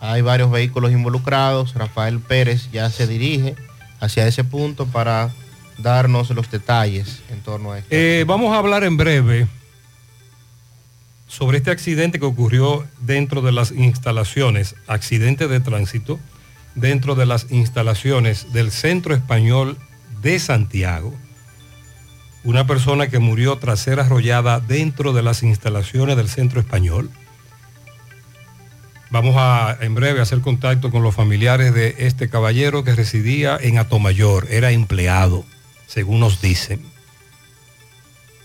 hay varios vehículos involucrados. Rafael Pérez ya se dirige hacia ese punto para darnos los detalles en torno a esto. Eh, vamos a hablar en breve sobre este accidente que ocurrió dentro de las instalaciones, accidente de tránsito, dentro de las instalaciones del Centro Español de Santiago. Una persona que murió tras ser arrollada dentro de las instalaciones del Centro Español. Vamos a en breve hacer contacto con los familiares de este caballero que residía en Atomayor, era empleado, según nos dicen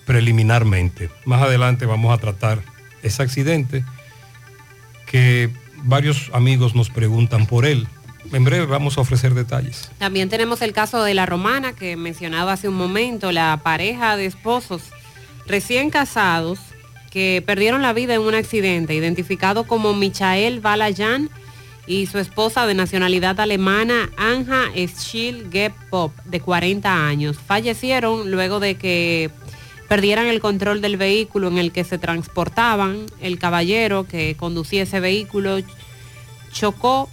preliminarmente. Más adelante vamos a tratar ese accidente que varios amigos nos preguntan por él. En breve vamos a ofrecer detalles. También tenemos el caso de la romana que mencionaba hace un momento, la pareja de esposos recién casados que perdieron la vida en un accidente, identificado como Michael Balayan y su esposa de nacionalidad alemana, Anja Schill Pop, de 40 años. Fallecieron luego de que perdieran el control del vehículo en el que se transportaban. El caballero que conducía ese vehículo chocó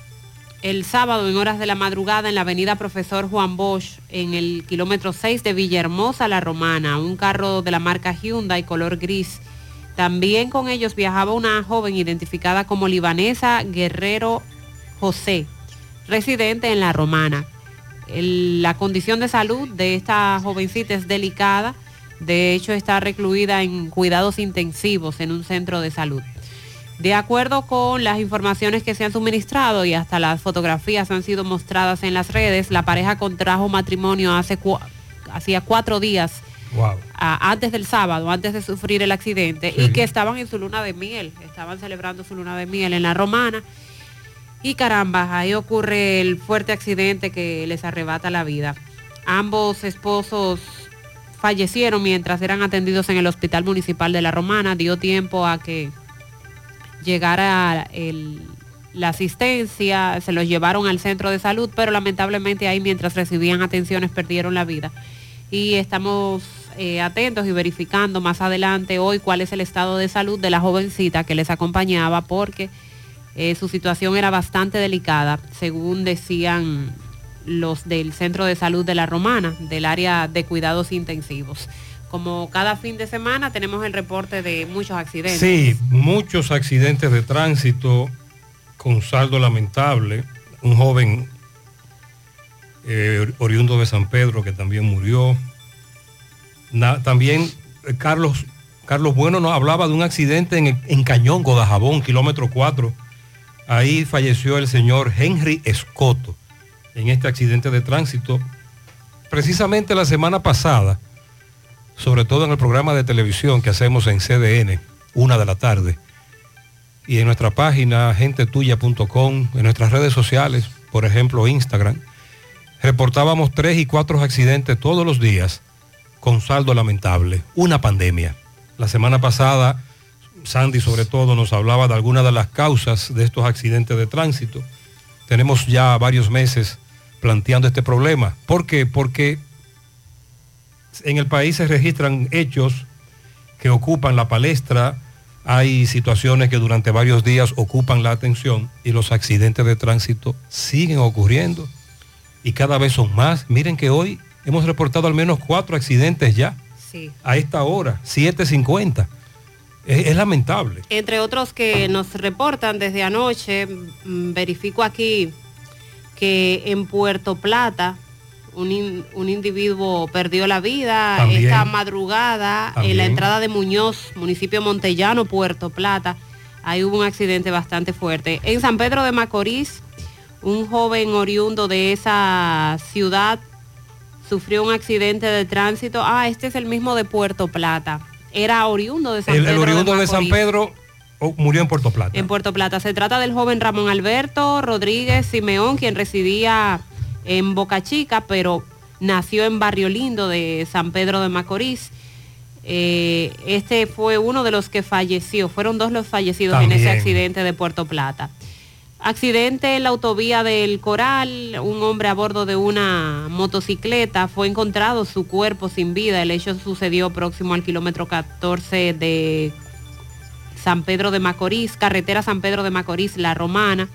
el sábado en horas de la madrugada en la avenida Profesor Juan Bosch, en el kilómetro 6 de Villahermosa, La Romana, un carro de la marca Hyundai color gris. También con ellos viajaba una joven identificada como libanesa Guerrero José, residente en La Romana. La condición de salud de esta jovencita es delicada, de hecho está recluida en cuidados intensivos en un centro de salud. De acuerdo con las informaciones que se han suministrado y hasta las fotografías han sido mostradas en las redes, la pareja contrajo matrimonio hace hacía cuatro días Wow. a- antes del sábado, antes de sufrir el accidente, Sí. y que estaban en su luna de miel, estaban celebrando su luna de miel en la romana. Y caramba, ahí ocurre el fuerte accidente que les arrebata la vida. Ambos esposos fallecieron mientras eran atendidos en el Hospital Municipal de La Romana. Dio tiempo a que llegara la asistencia, se los llevaron al centro de salud, pero lamentablemente ahí mientras recibían atenciones perdieron la vida. Y estamos eh, atentos y verificando más adelante hoy cuál es el estado de salud de la jovencita que les acompañaba porque eh, su situación era bastante delicada, según decían los del Centro de Salud de la Romana, del área de cuidados intensivos. Como cada fin de semana tenemos el reporte de muchos accidentes. Sí, muchos accidentes de tránsito con saldo lamentable. Un joven eh, oriundo de San Pedro que también murió. También eh, Carlos, Carlos Bueno nos hablaba de un accidente en, en Cañón, Godajabón, kilómetro 4. Ahí falleció el señor Henry Escoto en este accidente de tránsito. Precisamente la semana pasada, sobre todo en el programa de televisión que hacemos en CDN, una de la tarde, y en nuestra página gentetuya.com, en nuestras redes sociales, por ejemplo Instagram, reportábamos tres y cuatro accidentes todos los días con saldo lamentable, una pandemia. La semana pasada, Sandy sobre todo nos hablaba de algunas de las causas de estos accidentes de tránsito. Tenemos ya varios meses planteando este problema. ¿Por qué? Porque en el país se registran hechos que ocupan la palestra, hay situaciones que durante varios días ocupan la atención y los accidentes de tránsito siguen ocurriendo y cada vez son más. Miren que hoy hemos reportado al menos cuatro accidentes ya Sí. a esta hora, 7.50. Es, es lamentable. Entre otros que nos reportan desde anoche, mm, verifico aquí que en Puerto Plata un, in- un individuo perdió la vida También. esta madrugada en la entrada de Muñoz, municipio Montellano, Puerto Plata. Ahí hubo un accidente bastante fuerte. En San Pedro de Macorís, un joven oriundo de esa ciudad sufrió un accidente de tránsito. Ah, este es el mismo de Puerto Plata. Era oriundo de San El, Pedro el oriundo de San Macorís. Pedro oh, murió en Puerto Plata. En Puerto Plata. Se trata del joven Ramón Alberto Rodríguez Simeón, quien residía en Boca Chica, pero nació en Barrio Lindo de San Pedro de Macorís. Eh, este fue uno de los que falleció. Fueron dos los fallecidos en ese accidente de Puerto Plata. Accidente en la autovía del Coral, un hombre a bordo de una motocicleta fue encontrado su cuerpo sin vida. El hecho sucedió próximo al kilómetro 14 de San Pedro de Macorís, carretera San Pedro de Macorís, La Romana.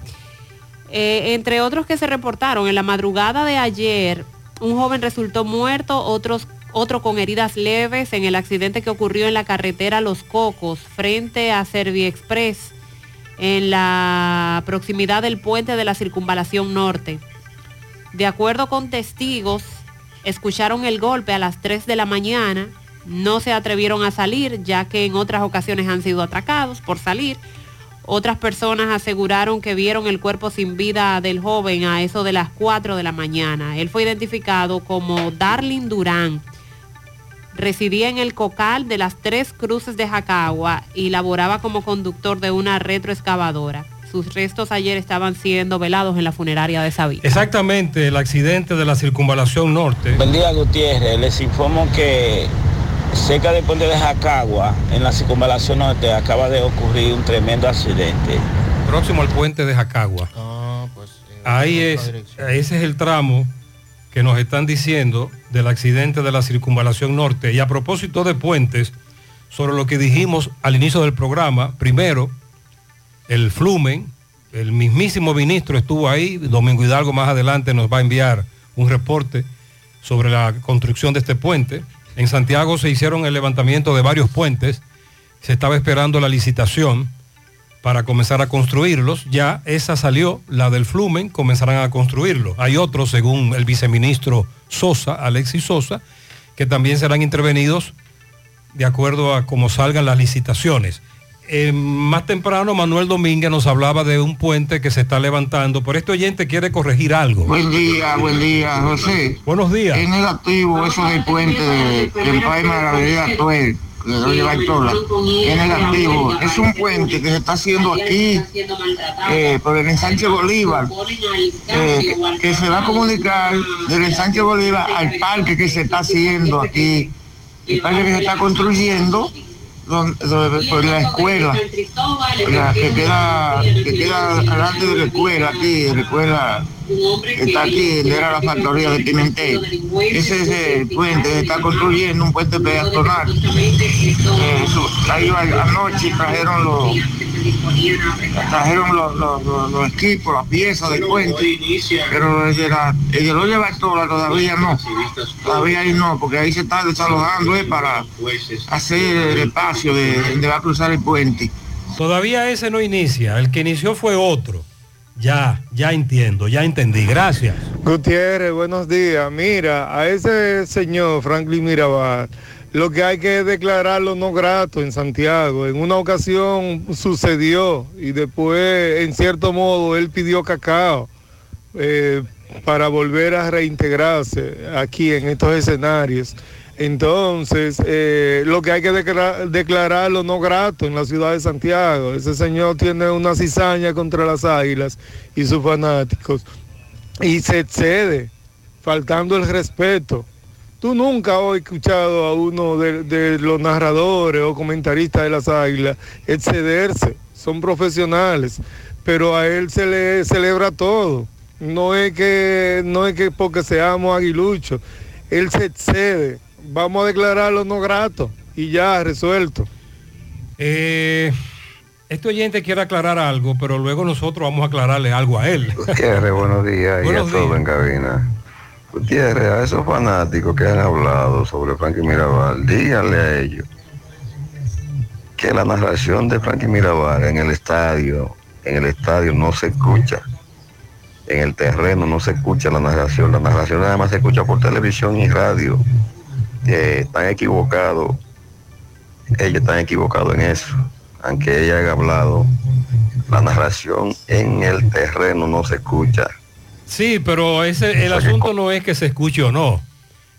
Eh, entre otros que se reportaron, en la madrugada de ayer, un joven resultó muerto, otros, otro con heridas leves en el accidente que ocurrió en la carretera Los Cocos, frente a Servi Express en la proximidad del puente de la circunvalación norte. De acuerdo con testigos, escucharon el golpe a las 3 de la mañana, no se atrevieron a salir ya que en otras ocasiones han sido atracados por salir. Otras personas aseguraron que vieron el cuerpo sin vida del joven a eso de las 4 de la mañana. Él fue identificado como Darling Durán residía en el Cocal de las Tres Cruces de Jacagua y laboraba como conductor de una retroexcavadora. Sus restos ayer estaban siendo velados en la funeraria de Sabina. Exactamente, el accidente de la circunvalación norte. Buen día, Gutiérrez. Les informo que cerca del puente de Jacagua, en la circunvalación norte, acaba de ocurrir un tremendo accidente. Próximo al puente de Jacagua. Ahí es, ese es el tramo que nos están diciendo del accidente de la circunvalación norte. Y a propósito de puentes, sobre lo que dijimos al inicio del programa, primero, el Flumen, el mismísimo ministro estuvo ahí, Domingo Hidalgo más adelante nos va a enviar un reporte sobre la construcción de este puente. En Santiago se hicieron el levantamiento de varios puentes, se estaba esperando la licitación para comenzar a construirlos. Ya esa salió, la del Flumen, comenzarán a construirlo. Hay otros, según el viceministro Sosa, Alexis Sosa, que también serán intervenidos de acuerdo a cómo salgan las licitaciones. Eh, más temprano Manuel Domínguez nos hablaba de un puente que se está levantando, pero este oyente quiere corregir algo. Buen día, buen día, José. Buenos días. Es negativo eso del puente de, de Empaima de la avenida Tuel que lo lleva Tola, es negativo. Es un puente que se está haciendo aquí eh, por el ensanche Bolívar, eh, que se va a comunicar del ensanche Bolívar al parque que se está haciendo aquí, el parque que se está construyendo por la escuela, que queda, que queda delante de la escuela aquí, de la escuela está aquí, era la factoría de Pimentel. Ese es el puente, está construyendo un puente peatonal. Eh, ahí anoche trajeron los trajeron los, equipos, las piezas del puente, pero desde la, el de los todavía no, todavía ahí no, porque ahí se está desalojando eh, para hacer el espacio de donde va a cruzar el puente. Todavía ese no inicia, el que inició fue otro. Ya, ya entiendo, ya entendí. Gracias. Gutiérrez, buenos días. Mira, a ese señor Franklin Mirabal, lo que hay que declararlo no grato en Santiago. En una ocasión sucedió y después, en cierto modo, él pidió cacao eh, para volver a reintegrarse aquí en estos escenarios. Entonces, eh, lo que hay que declararlo no grato en la ciudad de Santiago. Ese señor tiene una cizaña contra las águilas y sus fanáticos. Y se excede, faltando el respeto. Tú nunca has escuchado a uno de, los narradores o comentaristas de las águilas excederse. Son profesionales, pero a él se le celebra todo. No es que, no es que porque seamos aguiluchos, él se excede vamos a declararlo no grato y ya resuelto. Eh, este oyente quiere aclarar algo, pero luego nosotros vamos a aclararle algo a él. Gutiérrez, buenos días y a todos en cabina. Gutiérrez, a esos fanáticos que han hablado sobre Frankie Mirabal, díganle a ellos que la narración de Frankie Mirabal en el estadio, en el estadio no se escucha. En el terreno no se escucha la narración. La narración nada más se escucha por televisión y radio están equivocados, ellos están equivocados en eso, aunque ella haya hablado, la narración en el terreno no se escucha. Sí, pero ese, el asunto no es que se escuche o no,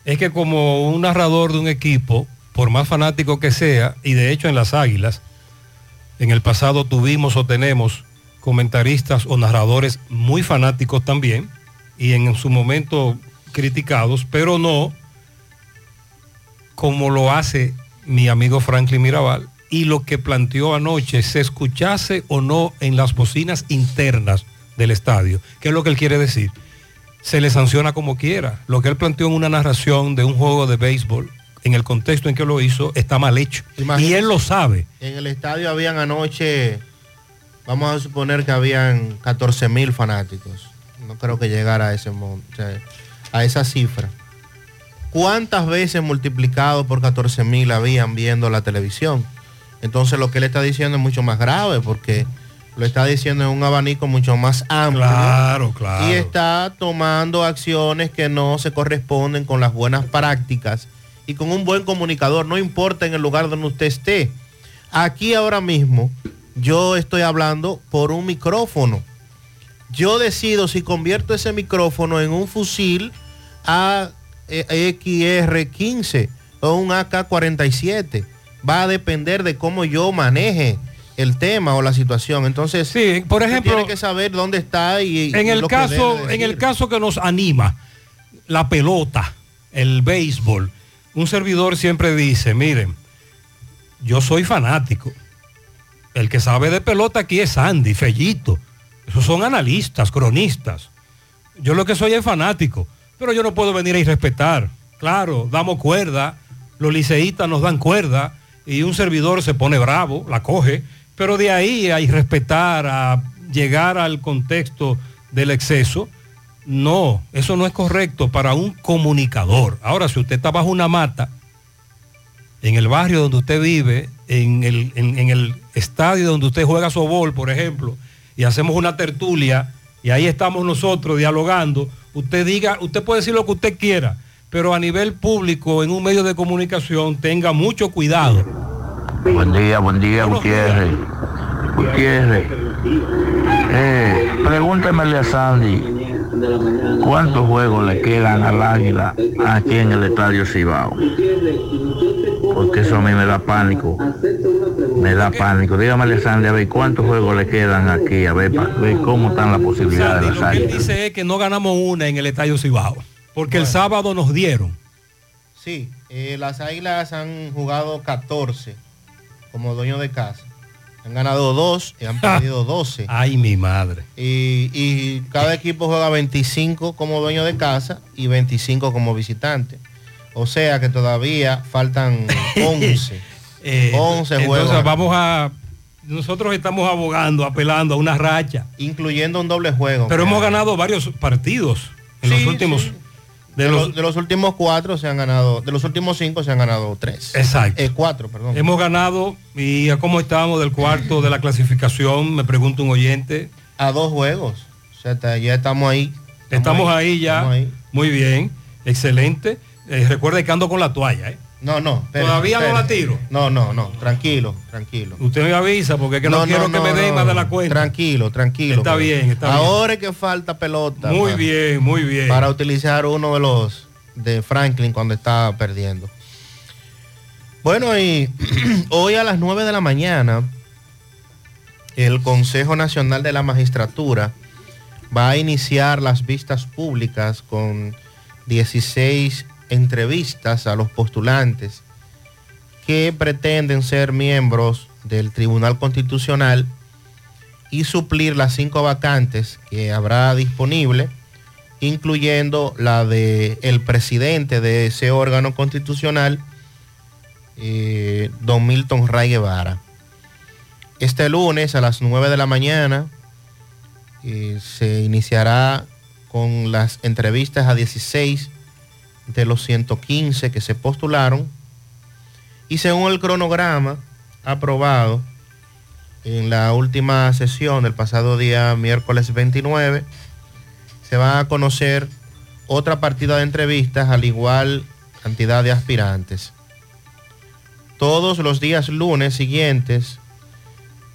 es que como un narrador de un equipo, por más fanático que sea, y de hecho en las Águilas, en el pasado tuvimos o tenemos comentaristas o narradores muy fanáticos también, y en su momento criticados, pero no como lo hace mi amigo Franklin Mirabal, y lo que planteó anoche, se escuchase o no en las bocinas internas del estadio. ¿Qué es lo que él quiere decir? Se le sanciona como quiera. Lo que él planteó en una narración de un juego de béisbol, en el contexto en que lo hizo, está mal hecho. Y él lo sabe. En el estadio habían anoche, vamos a suponer que habían 14 mil fanáticos. No creo que llegara a ese mon- o sea, a esa cifra. ¿Cuántas veces multiplicado por 14 mil habían viendo la televisión? Entonces lo que él está diciendo es mucho más grave porque lo está diciendo en un abanico mucho más amplio. Claro, claro. Y está tomando acciones que no se corresponden con las buenas prácticas y con un buen comunicador, no importa en el lugar donde usted esté. Aquí ahora mismo yo estoy hablando por un micrófono. Yo decido si convierto ese micrófono en un fusil AXR-15 o un AK-47. Va a depender de cómo yo maneje el tema o la situación. Entonces, sí, por ejemplo, tiene que saber dónde está y en y el lo que caso debe en el caso que nos anima la pelota el béisbol un servidor siempre dice miren yo soy fanático. El que sabe de pelota aquí es Andy Fellito. Esos son analistas cronistas. Yo lo que soy es fanático pero yo no puedo venir a irrespetar claro damos cuerda los liceístas nos dan cuerda y un servidor se pone bravo la coge pero de ahí a irrespetar a llegar al contexto del exceso no, eso no es correcto para un comunicador. Ahora, si usted está bajo una mata, en el barrio donde usted vive, en el, en- el estadio donde usted juega sobol, por ejemplo, y hacemos una tertulia, y ahí estamos nosotros dialogando, usted diga, usted puede decir lo que usted quiera, pero a nivel público, en un medio de comunicación, tenga mucho cuidado. Buen día, buen día, Gutiérrez. Gutiérrez, eh, pregúntemele a Sandy cuántos juegos le quedan al Águila aquí en el Estadio Cibao. Porque eso a mí me da pánico. Me da pánico. Dígamele a Sandy a ver cuántos juegos le quedan aquí, a ver, para ver cómo están las posibilidades de las lo que él Águilas. dice es que no ganamos una en el Estadio Cibao, porque el sábado nos dieron. Sí, eh, las Águilas han jugado 14 como dueño de casa. Han ganado 2 y han perdido 12. Ay, mi madre. Y, y cada equipo juega 25 como dueño de casa y 25 como visitante. O sea que todavía faltan 11. Eh, 11 juegos. Entonces vamos a... Nosotros estamos abogando, apelando a una racha. Incluyendo un doble juego. Pero hemos ganado varios partidos en los últimos... sí. De De, los, los, de los últimos cuatro se han ganado, de los últimos cinco se han ganado tres. Exacto. Eh, cuatro, perdón. Hemos ganado y a cómo estamos del cuarto de la clasificación, me pregunta un oyente. A dos juegos. O sea, está- ya estamos ahí. Estamos, ahí, ya. estamos ahí. Muy bien, excelente. Eh, recuerde que ando con la toalla, ¿eh? No, no. ¿Todavía no la tiro? No, no, no. Tranquilo, tranquilo. Usted me avisa porque es que no, quiero que me den más de la cuenta. Tranquilo, tranquilo. Está bien, está bien. Ahora es que falta pelota. Muy bien, muy bien. Para utilizar uno de los de Franklin cuando está perdiendo. Bueno, y hoy a las 9 de la mañana, el Consejo Nacional de la Magistratura va a iniciar las vistas públicas con 16 entrevistas a los postulantes que pretenden ser miembros del Tribunal Constitucional y suplir las cinco vacantes que habrá disponible, incluyendo la de el presidente de ese órgano constitucional, eh, don Milton Ray Guevara. Este lunes a las 9 de la mañana eh, se iniciará con las entrevistas a 16 de los 115 que se postularon y según el cronograma aprobado en la última sesión del pasado día miércoles 29 se va a conocer otra partida de entrevistas al igual cantidad de aspirantes. Todos los días lunes siguientes,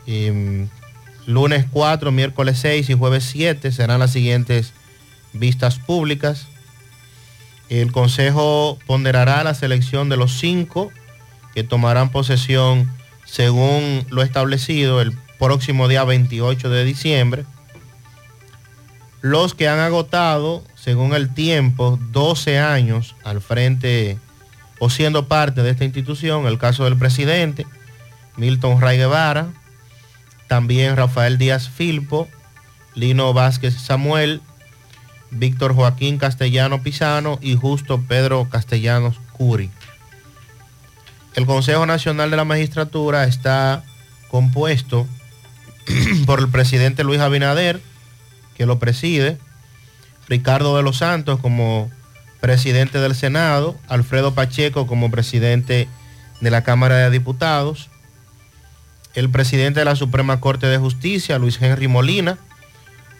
em, lunes 4, miércoles 6 y jueves 7 serán las siguientes vistas públicas. El Consejo ponderará la selección de los cinco que tomarán posesión según lo establecido el próximo día 28 de diciembre. Los que han agotado, según el tiempo, 12 años al frente o siendo parte de esta institución, el caso del presidente, Milton Ray Guevara, también Rafael Díaz Filpo, Lino Vázquez Samuel, Víctor Joaquín Castellano Pisano y Justo Pedro Castellanos Curi. El Consejo Nacional de la Magistratura está compuesto por el presidente Luis Abinader, que lo preside, Ricardo de los Santos como presidente del Senado, Alfredo Pacheco como presidente de la Cámara de Diputados, el presidente de la Suprema Corte de Justicia, Luis Henry Molina,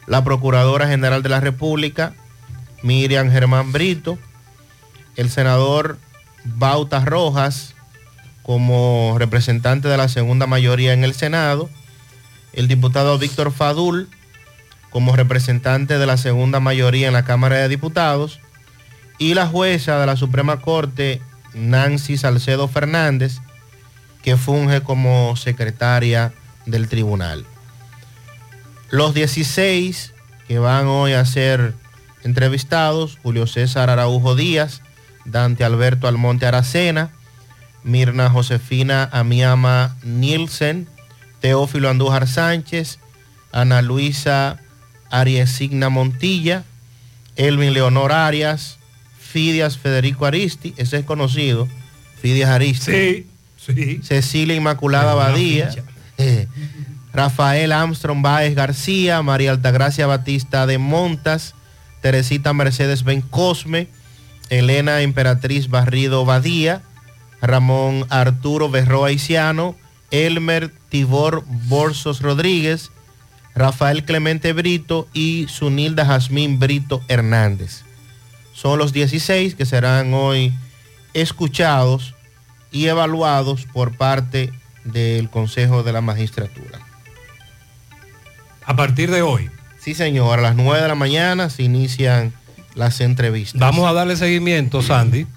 la Procuradora General de la República, Miriam Germán Brito, el senador Bauta Rojas como representante de la segunda mayoría en el Senado, el diputado Víctor Fadul como representante de la segunda mayoría en la Cámara de Diputados y la jueza de la Suprema Corte, Nancy Salcedo Fernández, que funge como secretaria del tribunal. Los 16 que van hoy a ser entrevistados, Julio César Araujo Díaz, Dante Alberto Almonte Aracena, Mirna Josefina Amiama Nielsen, Teófilo Andújar Sánchez, Ana Luisa Ariesigna Montilla, Elvin Leonor Arias, Fidias Federico Aristi, ese es conocido, Fidias Aristi. Sí, sí. Cecilia Inmaculada Badía, eh, Rafael Armstrong Báez García, María Altagracia Batista de Montas, Teresita Mercedes Ben Cosme, Elena Emperatriz Barrido Badía, Ramón Arturo Berroa Haitiano, Elmer Tibor Borsos Rodríguez, Rafael Clemente Brito y Sunilda Jazmín Brito Hernández. Son los 16 que serán hoy escuchados y evaluados por parte del Consejo de la Magistratura. A partir de hoy. Sí, señor, a las 9 de la mañana se inician las entrevistas. Vamos a darle seguimiento, Sandy,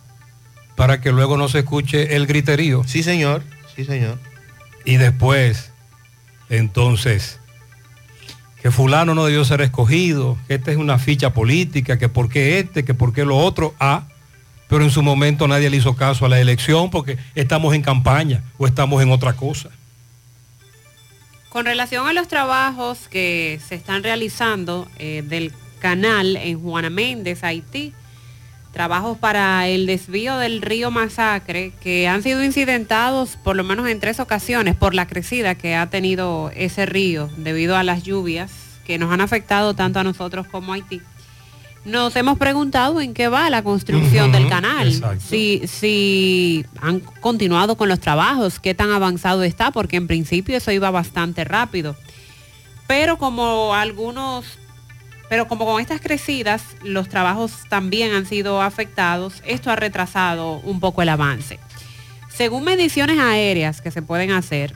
para que luego no se escuche el griterío. Sí, señor, sí, señor. Y después, entonces, que fulano no debió ser escogido, que esta es una ficha política, que por qué este, que por qué lo otro, ah, pero en su momento nadie le hizo caso a la elección porque estamos en campaña o estamos en otra cosa. Con relación a los trabajos que se están realizando eh, del canal en Juana Méndez, Haití, trabajos para el desvío del río Masacre que han sido incidentados por lo menos en tres ocasiones por la crecida que ha tenido ese río debido a las lluvias que nos han afectado tanto a nosotros como a Haití. Nos hemos preguntado en qué va la construcción del canal, si, si han continuado con los trabajos, qué tan avanzado está, porque en principio eso iba bastante rápido. Pero como algunos, pero como con estas crecidas, los trabajos también han sido afectados, esto ha retrasado un poco el avance. Según mediciones aéreas que se pueden hacer,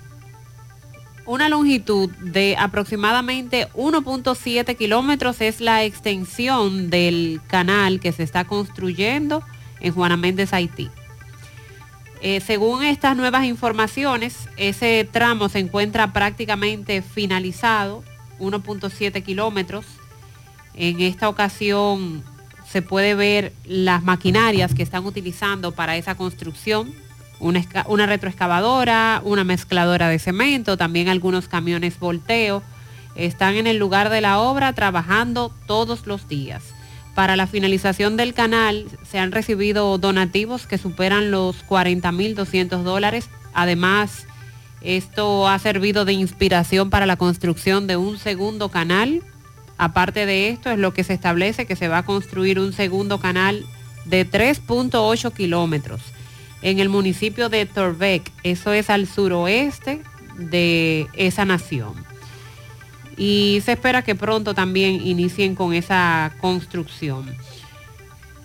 una longitud de aproximadamente 1.7 kilómetros es la extensión del canal que se está construyendo en Juana Méndez, Haití. Eh, según estas nuevas informaciones, ese tramo se encuentra prácticamente finalizado, 1.7 kilómetros. En esta ocasión se puede ver las maquinarias que están utilizando para esa construcción, una, retroexcavadora, una mezcladora de cemento, también algunos camiones volteo. Están en el lugar de la obra trabajando todos los días. Para la finalización del canal se han recibido donativos que superan los 40.200 dólares. Además, esto ha servido de inspiración para la construcción de un segundo canal. Aparte de esto, es lo que se establece que se va a construir un segundo canal de 3.8 kilómetros en el municipio de Torbec, eso es al suroeste de esa nación. Y se espera que pronto también inicien con esa construcción.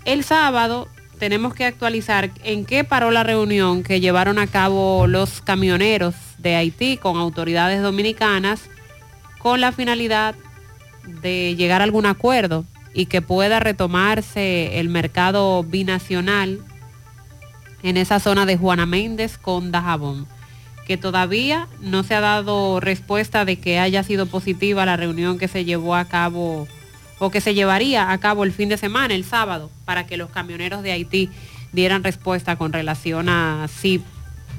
El sábado tenemos que actualizar en qué paró la reunión que llevaron a cabo los camioneros de Haití con autoridades dominicanas con la finalidad de llegar a algún acuerdo y que pueda retomarse el mercado binacional en esa zona de Juana Méndez con Dajabón, que todavía no se ha dado respuesta de que haya sido positiva la reunión que se llevó a cabo o que se llevaría a cabo el fin de semana, el sábado, para que los camioneros de Haití dieran respuesta con relación a si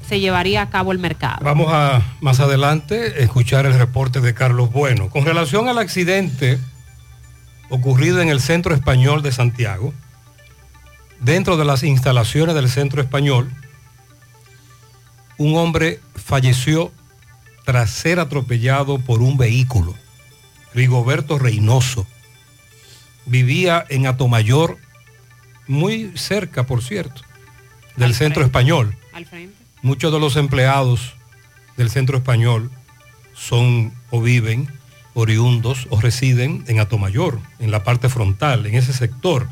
se llevaría a cabo el mercado. Vamos a más adelante escuchar el reporte de Carlos Bueno. Con relación al accidente ocurrido en el Centro Español de Santiago, dentro de las instalaciones del Centro Español, un hombre falleció tras ser atropellado por un vehículo. Rigoberto Reynoso vivía en Atomayor, muy cerca, por cierto, del Centro Español. Al frente. Muchos de los empleados del Centro Español son o viven oriundos o residen en Atomayor, en la parte frontal, en ese sector.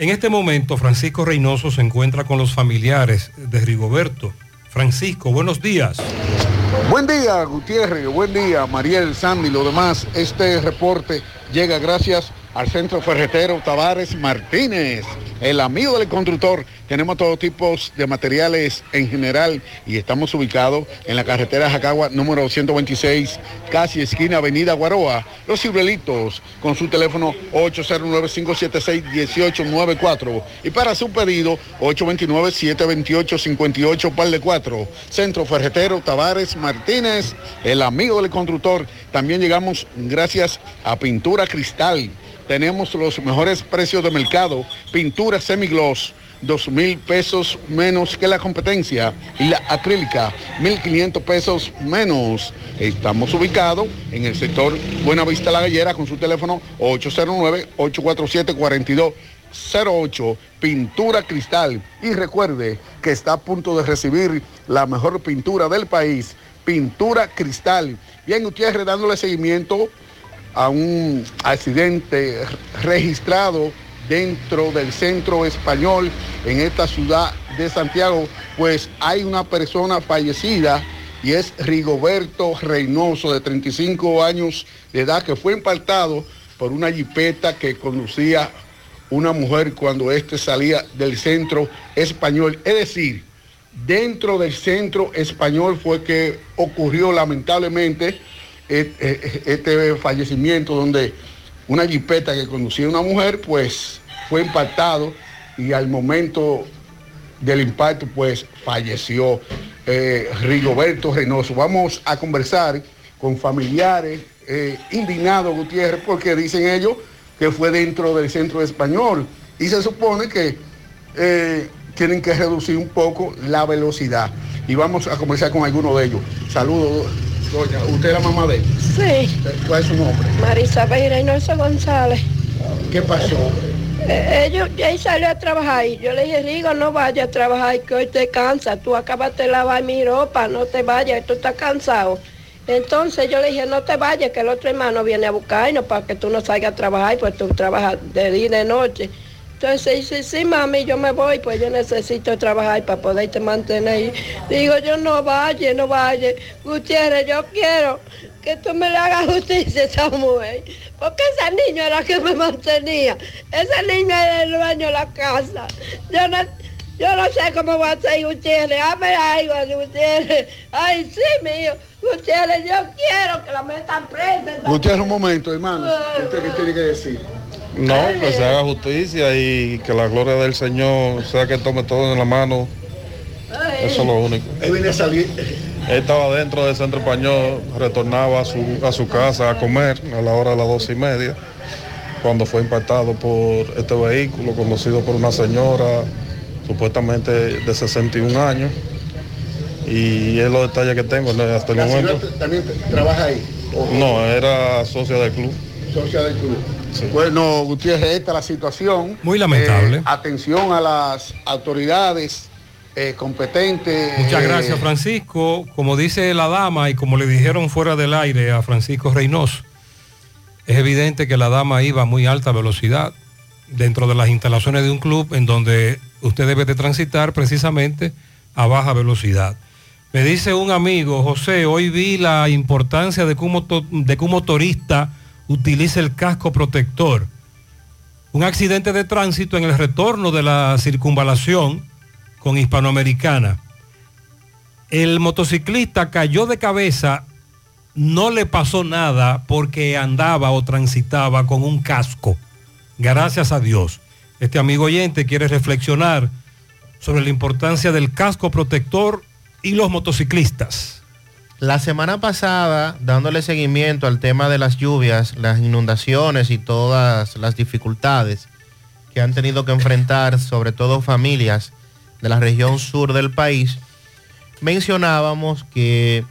En este momento, Francisco Reynoso se encuentra con los familiares de Rigoberto. Francisco, buenos días. Buen día, Gutiérrez. Buen día, Mariel, Sandy y lo demás. Este reporte llega gracias al Centro Ferretero Tavares Martínez, el amigo del constructor. Tenemos todo tipo de materiales en general y estamos ubicados en la carretera Jacagua número 126, casi esquina Avenida Guaroa. Los cibrelitos con su teléfono 809-576-1894 y para su pedido 829-728-58 par de 4. Centro Ferretero Tavares Martínez, el amigo del constructor. También llegamos gracias a Pintura Cristal tenemos los mejores precios de mercado. Pintura semigloss, dos mil pesos menos que la competencia. Y la acrílica, 1.500 pesos menos. Estamos ubicados en el sector Buenavista La Gallera con su teléfono 809-847-4208. Pintura Cristal. Y recuerde que está a punto de recibir la mejor pintura del país. Pintura Cristal. Bien, Gutiérrez dándole seguimiento a un accidente registrado dentro del centro español en esta ciudad de Santiago, pues hay una persona fallecida y es Rigoberto Reynoso de 35 años de edad que fue impactado por una jipeta que conducía una mujer cuando éste salía del centro español. Es decir, dentro del centro español fue que ocurrió lamentablemente este fallecimiento donde una jipeta que conducía una mujer pues fue impactado y al momento del impacto pues falleció eh, Rigoberto Reynoso. Vamos a conversar con familiares eh, indignados, Gutiérrez, porque dicen ellos que fue dentro del centro español y se supone que eh, tienen que reducir un poco la velocidad. Y vamos a conversar con alguno de ellos. Saludos, Doña, ¿usted es la mamá de él? Sí. ¿Cuál es su nombre? Marisa Reynoso González. ¿Qué pasó? Eh, ellos, ella salió a trabajar y yo le dije, Rigo, no vaya a trabajar que hoy te cansa. Tú acabas de lavar mi ropa, no te vayas, tú estás cansado. Entonces yo le dije, no te vayas, que el otro hermano viene a buscarnos para que tú no salgas a trabajar, pues tú trabajas de día y de noche. Entonces dice, sí, mami, yo me voy, pues yo necesito trabajar para poderte mantener. Digo, yo no vaya, no vaya. Gutiérrez, yo quiero que tú me le hagas justicia a esa mujer. Porque ese niño era que me mantenía. Ese niño era el dueño de la casa. Yo no, yo no sé cómo va a ser Gutiérrez. Hazme algo, Gutiérrez. Ay, sí, mío. Gutiérrez, yo quiero que la metan presa. Gutiérrez, un momento, hermano. ¿Usted qué tiene que decir? No, que se haga justicia y que la gloria del Señor sea que tome todo en la mano. Eso es lo único. Él viene a salir. Él estaba dentro del centro español, retornaba a su, a su casa a comer a la hora de las doce y media, cuando fue impactado por este vehículo conducido por una señora supuestamente de 61 años. Y es los detalles que tengo hasta el ¿La momento. también trabaja ahí? ¿O- No, era socia del club. socia del club. Bueno, Gutiérrez, esta es la situación. Muy lamentable. Eh, atención a las autoridades eh, competentes. Muchas eh, gracias, Francisco. Como dice la dama y como le dijeron fuera del aire a Francisco Reynoso, es evidente que la dama iba a muy alta velocidad dentro de las instalaciones de un club en donde usted debe de transitar precisamente a baja velocidad. Me dice un amigo, José, hoy vi la importancia de que un, moto- de que un motorista utilice el casco protector. Un accidente de tránsito en el retorno de la circunvalación con Hispanoamericana. El motociclista cayó de cabeza, no le pasó nada porque andaba o transitaba con un casco. Gracias a Dios. Este amigo oyente quiere reflexionar sobre la importancia del casco protector y los motociclistas. La semana pasada, dándole seguimiento al tema de las lluvias, las inundaciones y todas las dificultades que han tenido que enfrentar, sobre todo familias de la región sur del país, mencionábamos que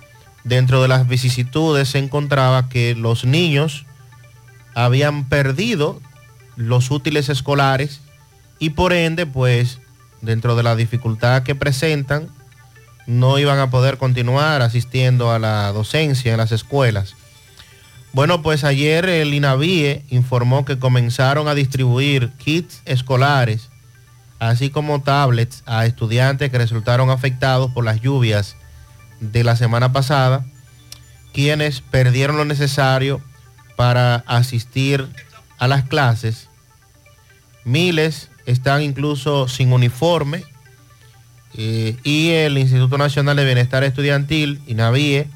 dentro de las vicisitudes se encontraba que los niños habían perdido los útiles escolares y por ende, pues, dentro de la dificultad que presentan, no iban a poder continuar asistiendo a la docencia en las escuelas. Bueno, pues ayer el INAVIE informó que comenzaron a distribuir kits escolares, así como tablets a estudiantes que resultaron afectados por las lluvias de la semana pasada, quienes perdieron lo necesario para asistir a las clases. Miles están incluso sin uniforme eh, y el Instituto Nacional de Bienestar Estudiantil, INAVIE,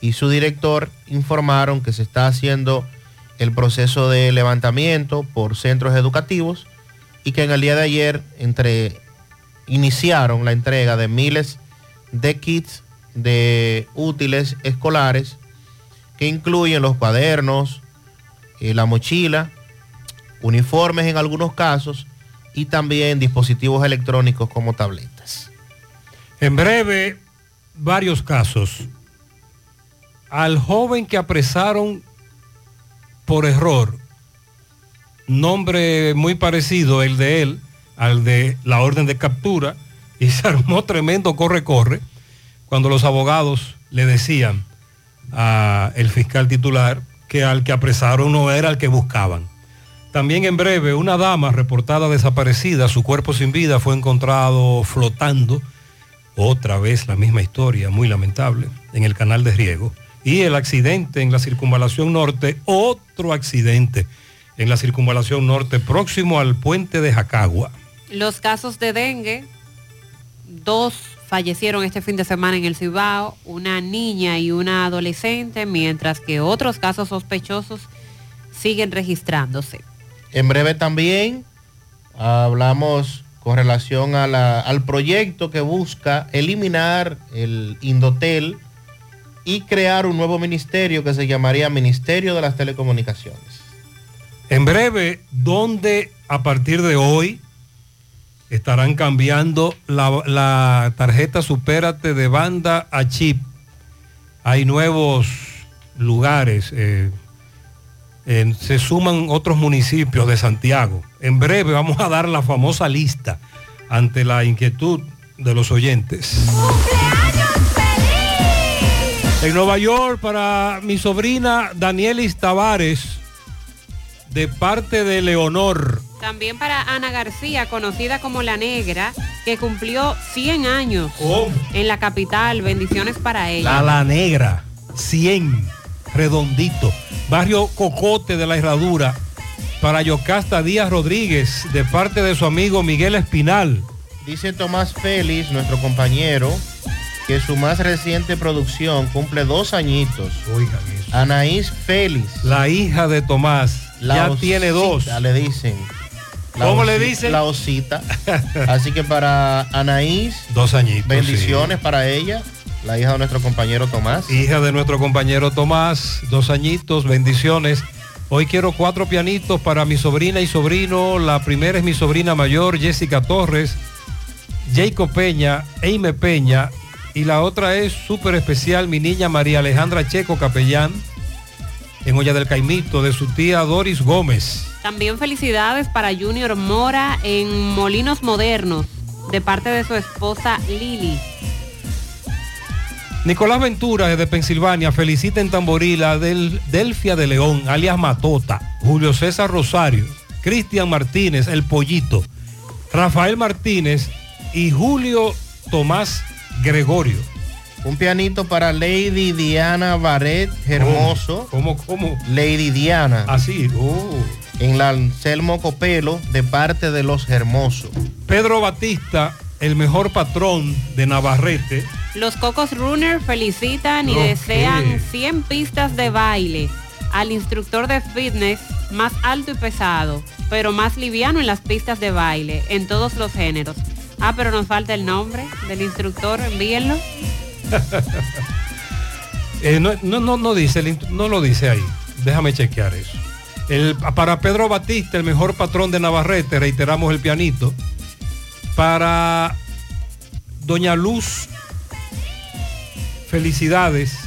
y su director informaron que se está haciendo el proceso de levantamiento por centros educativos y que en el día de ayer entre, iniciaron la entrega de miles de kits de útiles escolares que incluyen los cuadernos, eh, la mochila, uniformes en algunos casos y también dispositivos electrónicos como tabletas. En breve, varios casos. Al joven que apresaron por error, nombre muy parecido el de él al de la orden de captura, y se armó tremendo corre-corre cuando los abogados le decían al fiscal titular que al que apresaron no era el que buscaban. También en breve, una dama reportada desaparecida, su cuerpo sin vida fue encontrado flotando, otra vez la misma historia, muy lamentable, en el canal de riego. Y el accidente en la circunvalación norte, otro accidente en la circunvalación norte, próximo al puente de Jacagua. Los casos de dengue, dos fallecieron este fin de semana en el Cibao, una niña y una adolescente, mientras que otros casos sospechosos siguen registrándose. En breve también hablamos con relación al proyecto que busca eliminar el Indotel y crear un nuevo ministerio que se llamaría Ministerio de las Telecomunicaciones. En breve, donde a partir de hoy estarán cambiando la, tarjeta Supérate de banda a chip. Hay nuevos lugares, eh, se suman otros municipios de Santiago. En breve vamos a dar la famosa lista ante la inquietud de los oyentes. En Nueva York para mi sobrina Danielis Tavares, de parte de Leonor. También para Ana García, conocida como La Negra, que cumplió 100 años en la capital. Bendiciones para ella. La La Negra, 100, redondito. Barrio Cocote de la Herradura. Para Yocasta Díaz Rodríguez, de parte de su amigo Miguel Espinal. Dice Tomás Félix, nuestro compañero, que su más reciente producción cumple dos añitos. Oigan eso. Anaís Félix. La hija de Tomás. ya tiene dos. le dicen. ¿Cómo le dicen? La osita. Así que para Anaís. Dos añitos. Bendiciones para ella. La hija de nuestro compañero Tomás. Hija de nuestro compañero Tomás. Dos añitos. Bendiciones. Hoy quiero cuatro pianitos para mi sobrina y sobrino. La primera es mi sobrina mayor, Jessica Torres. Jacob Peña, Eime Peña. Y la otra es súper especial, mi niña María Alejandra Checo Capellán, en Olla del Caimito, de su tía Doris Gómez. También felicidades para Junior Mora en Molinos Modernos, de parte de su esposa Lili. Nicolás Ventura desde Pensilvania felicita en Tamborila del Delfia de León, alias Matota, Julio César Rosario, Cristian Martínez, El Pollito, Rafael Martínez y Julio Tomás Gregorio. Un pianito para Lady Diana Barret Hermoso. ¿Cómo, cómo? Lady Diana. Así. Oh. En la Anselmo Copelo, de parte de los Hermosos. Pedro Batista, el mejor patrón de Navarrete. Los Cocos Runner felicitan y desean 100 pistas de baile al instructor de fitness más alto y pesado, pero más liviano en las pistas de baile, en todos los géneros Ah, pero nos falta el nombre del instructor, envíenlo. Eh, no, no, no, no dice, el no lo dice ahí. Déjame chequear eso. El- para Pedro Batista, el mejor patrón de Navarrete, reiteramos el pianito. Para Doña Luz, felicidades.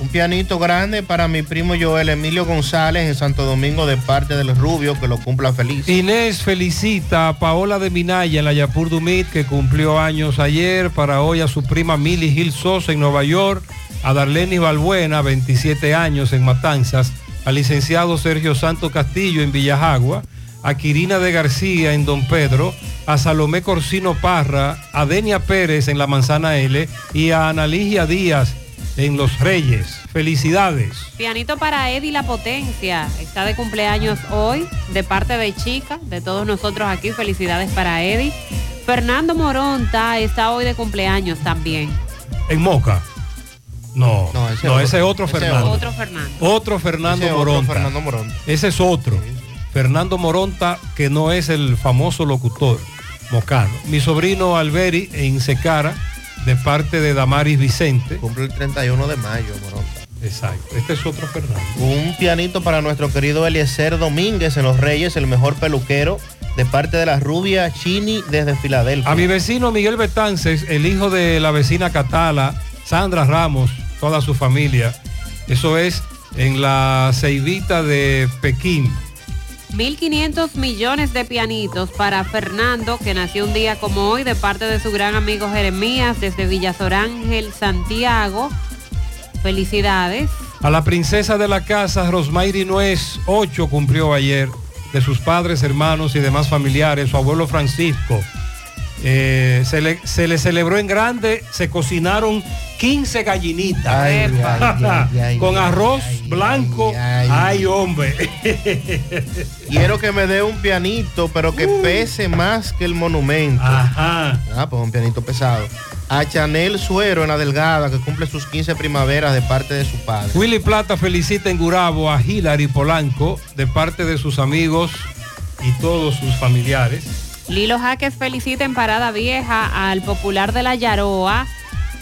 Un pianito grande para mi primo Joel Emilio González en Santo Domingo de parte del Rubio, que lo cumpla feliz. Inés felicita a Paola de Minaya en la Yapur Dumit, que cumplió años ayer. Para hoy a su prima Milly Gil Sosa en Nueva York. A Darlene Balbuena, 27 años en Matanzas. Al licenciado Sergio Santo Castillo en Villajagua. A Quirina de García en Don Pedro. A Salomé Corsino Parra. A Denia Pérez en la Manzana L. Y a Analigia Díaz en Los Reyes. Felicidades. Pianito para Eddie La Potencia. Está de cumpleaños hoy, de parte de Chica, de todos nosotros aquí. Felicidades para Eddie. Fernando Moronta está hoy de cumpleaños también. En Moca. No, no, ese, otro. es otro Ese Fernando. Otro Fernando. Otro Fernando Ese otro Moronta. Fernando Moronta. Ese es otro. Fernando Moronta, que no es el famoso locutor mocano. Mi sobrino Alberi en Secara, de parte de Damaris Vicente. Cumple el 31 de mayo, Moronta. Exacto. Este es otro Fernando. Un pianito para nuestro querido Eliezer Domínguez en Los Reyes, el mejor peluquero, de parte de la rubia Chini desde Filadelfia. A mi vecino Miguel Betances, el hijo de la vecina Catala, Sandra Ramos, toda su familia. Eso es en la ceibita de Pekín. 1.500 millones de pianitos para Fernando, que nació un día como hoy, de parte de su gran amigo Jeremías, desde Villasorángel, Santiago. Felicidades. A la princesa de la casa, Rosmairi Nuez, 8 cumplió ayer, de sus padres, hermanos y demás familiares, su abuelo Francisco. Eh, se, le, se le celebró en grande, se cocinaron 15 gallinitas Ay, ay, ay, ay, con ay, arroz blanco. Ay, hombre. Quiero que me dé un pianito, pero que pese más que el monumento. Ajá. Ah, pues un pianito pesado. A Chanel Suero en la Delgada, que cumple sus 15 primaveras de parte de su padre. Willy Plata felicita en Gurabo a Hilary Polanco de parte de sus amigos y todos sus familiares. Lilo Jaques felicita en Parada Vieja al popular de la Yaroa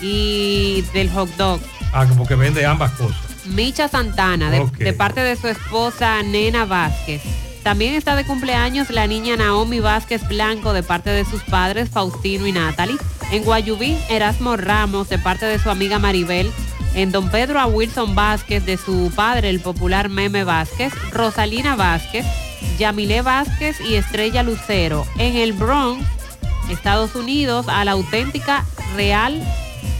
y del hot dog. Ah, porque vende ambas cosas. Micha Santana, de, parte de su esposa Nena Vázquez. También está de cumpleaños la niña Naomi Vázquez Blanco, de parte de sus padres Faustino y Natalie. En Guayubí, Erasmo Ramos, de parte de su amiga Maribel. En Don Pedro a Wilson Vázquez, de su padre, el popular Meme Vázquez. Rosalina Vázquez, Yamilé Vázquez y Estrella Lucero. En el Bronx, Estados Unidos, a la auténtica Real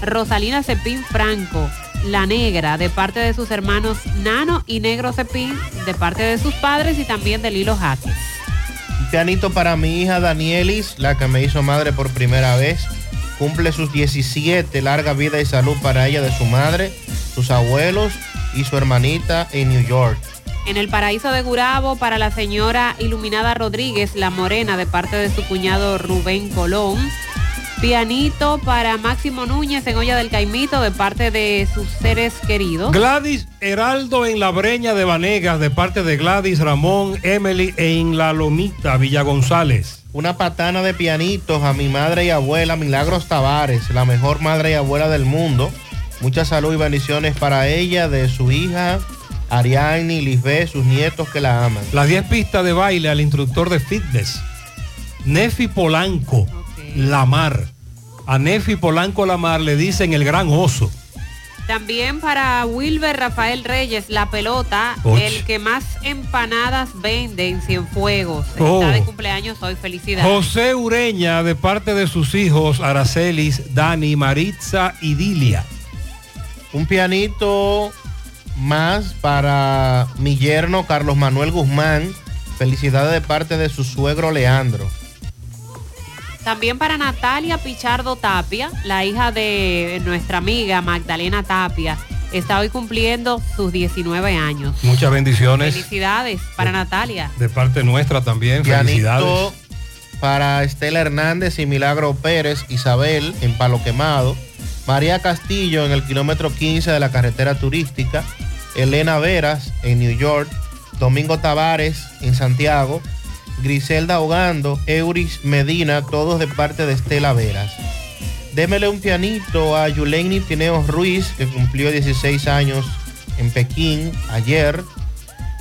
Rosalina Cepín Franco, la negra, de parte de sus hermanos Nano y Negro Cepín, de parte de sus padres y también de Lilo Jaques. Un pianito para mi hija Danielis, la que me hizo madre por primera vez. Cumple sus 17, larga vida y salud para ella de su madre, sus abuelos y su hermanita en New York. En el paraíso de Gurabo, para la señora Iluminada Rodríguez, la morena, de parte de su cuñado Rubén Colón. Pianito para Máximo Núñez en Olla del Caimito, de parte de sus seres queridos. Gladys Heraldo en la Breña de Vanegas de parte de Gladys, Ramón, Emily en la Lomita, Villa González. Una patana de pianitos a mi madre y abuela Milagros Tavares, la mejor madre y abuela del mundo. Mucha salud y bendiciones para ella, de su hija Ariadne, Lisbeth, sus nietos que la aman. Las 10 pistas de baile al instructor de fitness. Nefi Polanco, Lamar. A Nefi Polanco Lamar le dicen el gran oso. También para Wilber Rafael Reyes, la pelota, Och. el que más empanadas vende en Cienfuegos. Oh. Está de cumpleaños hoy, felicidades. José Ureña de parte de sus hijos Aracelis, Dani, Maritza y Dilia. Un pianito más para mi yerno Carlos Manuel Guzmán. Felicidades de parte de su suegro Leandro. También para Natalia Pichardo Tapia, la hija de nuestra amiga Magdalena Tapia. Está hoy cumpliendo sus 19 años. Muchas bendiciones Felicidades para Natalia. de parte nuestra también. Pianito Felicidades. para Estela Hernández y Milagro Pérez, Isabel en Palo Quemado, María Castillo en el kilómetro 15 de la carretera turística, Elena Veras en New York, Domingo Tavares en Santiago, Griselda Hogando, Euris Medina, todos de parte de Estela Veras. Démele un pianito a Yuleini Pineo Ruiz, que cumplió 16 años en Pekín ayer.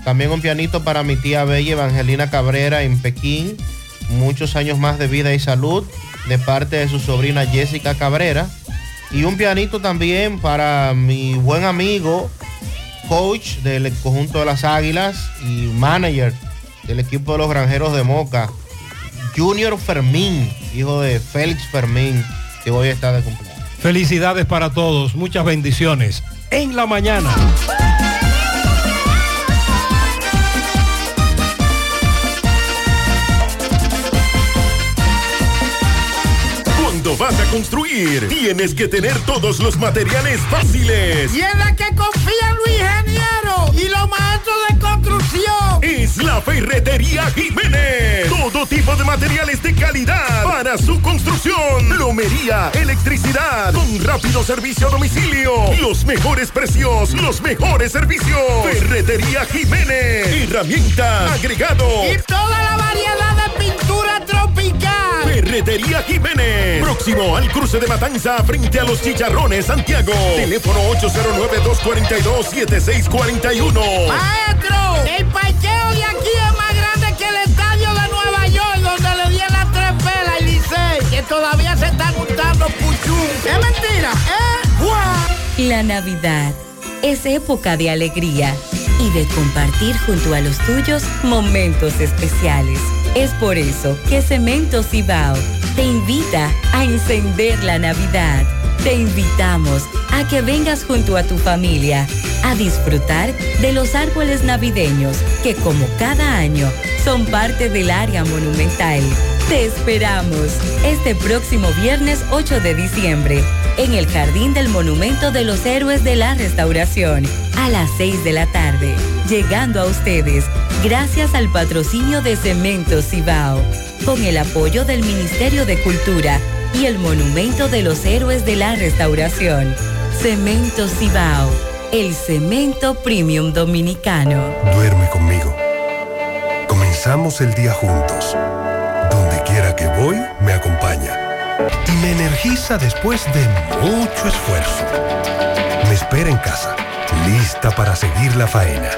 También un pianito para mi tía Bella Evangelina Cabrera en Pekín. Muchos años más de vida y salud de parte de su sobrina Jessica Cabrera. Y un pianito también para mi buen amigo, coach del conjunto de las Águilas y manager del equipo de los Granjeros de Moca, Junior Fermín, hijo de Félix Fermín, que hoy está de cumpleaños. Felicidades para todos, muchas bendiciones. En la mañana. Construir, tienes que tener todos los materiales fáciles. Y en la que confían los ingenieros y los maestros de construcción. Es la Ferretería Jiménez. Todo tipo de materiales de calidad para su construcción. Plomería, electricidad, con rápido servicio a domicilio. Los mejores precios, los mejores servicios. Ferretería Jiménez. Herramienta, agregado. Y toda la variedad de pintura tropical. Ferretería Jiménez. Próximo al cruce de Matanza frente a los Chicharrones, Santiago. Teléfono 809-242-7641. Maestro, el parqueo de aquí es más grande que el estadio de Nueva York, donde le dieron las tres pelas y Licey, que todavía se están juntando puchú. Es mentira, ¿eh? ¡Guau! La Navidad es época de alegría y de compartir junto a los tuyos momentos especiales. Es por eso que Cemento Cibao te invita a encender la Navidad. Te invitamos a que vengas junto a tu familia a disfrutar de los árboles navideños que como cada año son parte del área monumental. Te esperamos este próximo viernes 8 de diciembre en el Jardín del Monumento de los Héroes de la Restauración a las 6 de la tarde. Llegando a ustedes gracias al patrocinio de Cemento Cibao, con el apoyo del Ministerio de Cultura y el Monumento de los Héroes de la Restauración. Cemento Cibao, el cemento premium dominicano. Duerme conmigo. Comenzamos el día juntos. Donde quiera que voy, me acompaña. Me energiza después de mucho esfuerzo. Me espera en casa, lista para seguir la faena.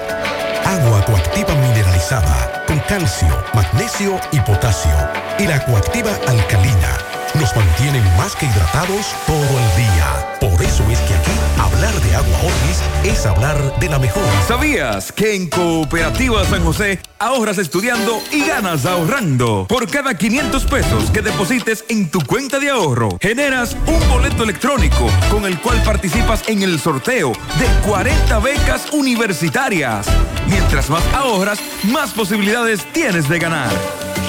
Agua coactiva mineralizada con calcio, magnesio y potasio. Y la coactiva alcalina nos mantienen más que hidratados todo el día. Por eso es que aquí hablar de agua Orvis es hablar de la mejor. ¿Sabías que en Cooperativa San José ahorras estudiando y ganas ahorrando? Por cada 500 pesos que deposites en tu cuenta de ahorro, generas un boleto electrónico con el cual participas en el sorteo de 40 becas universitarias. Mientras más ahorras, más posibilidades tienes de ganar.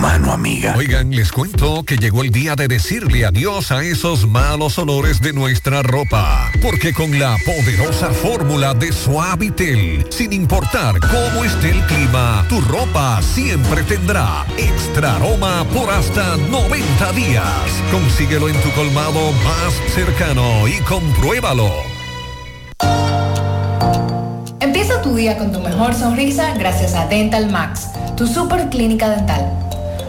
Mano amiga. Oigan, les cuento que llegó el día de decirle adiós a esos malos olores de nuestra ropa. Porque con la poderosa fórmula de Suavitel, sin importar cómo esté el clima, tu ropa siempre tendrá extra aroma por hasta 90 días. Consíguelo en tu colmado más cercano y compruébalo. Empieza tu día con tu mejor sonrisa gracias a Dental Max, tu super clínica dental.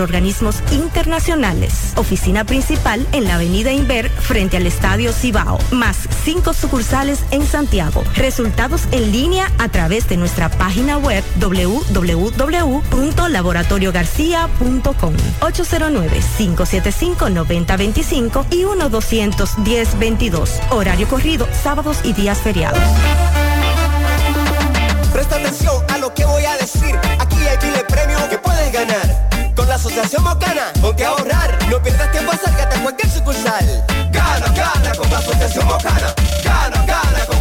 organismos internacionales. Oficina principal en la avenida Inver frente al Estadio Cibao. Más cinco sucursales en Santiago. Resultados en línea a través de nuestra página web www.laboratoriogarcia.com 809-575-9025 y 1-210-22. Horario corrido, sábados y días feriados. Presta atención a lo que voy a decir. Aquí hay pile premio que puedes ganar. La Asociación Mocana, ponte a ahorrar. No pierdas tiempo, acércate a cualquier sucursal. Gana, gana con la Asociación Mocana. Gana, gana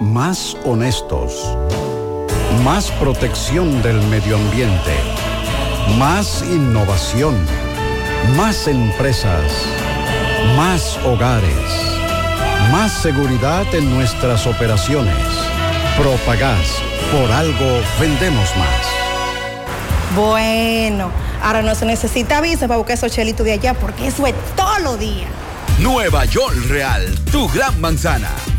Más honestos. Más protección del medio ambiente. Más innovación. Más empresas. Más hogares. Más seguridad en nuestras operaciones. Propagás. Por algo vendemos más. Bueno, ahora no se necesita visa para buscar esos chelitos de allá porque eso es todo lo día. Nueva York Real, tu gran manzana.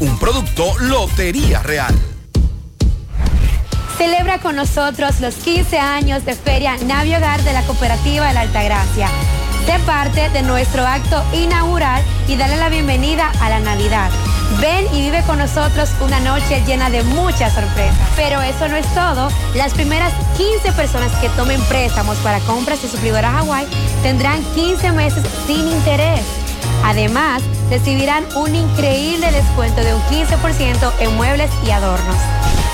Un producto Lotería Real. Celebra con nosotros los 15 años de Feria Navi Hogar de la Cooperativa de la Altagracia. Sé parte de nuestro acto inaugural y dale la bienvenida a la Navidad. Ven y vive con nosotros una noche llena de muchas sorpresas. Pero eso no es todo. Las primeras 15 personas que tomen préstamos para compras de suplidora Hawái tendrán 15 meses sin interés. Además, recibirán un increíble descuento de un 15% en muebles y adornos.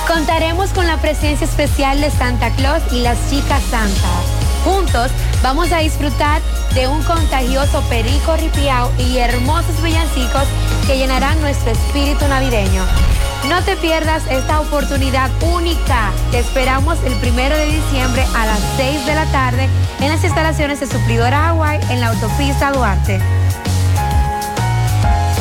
Contaremos con la presencia especial de Santa Claus y las chicas Santa. Juntos vamos a disfrutar de un contagioso perico ripiao y hermosos villancicos que llenarán nuestro espíritu navideño. No te pierdas esta oportunidad única. Te esperamos el primero de diciembre a las 6 de la tarde en las instalaciones de Suplidora Hawaii en la autopista Duarte.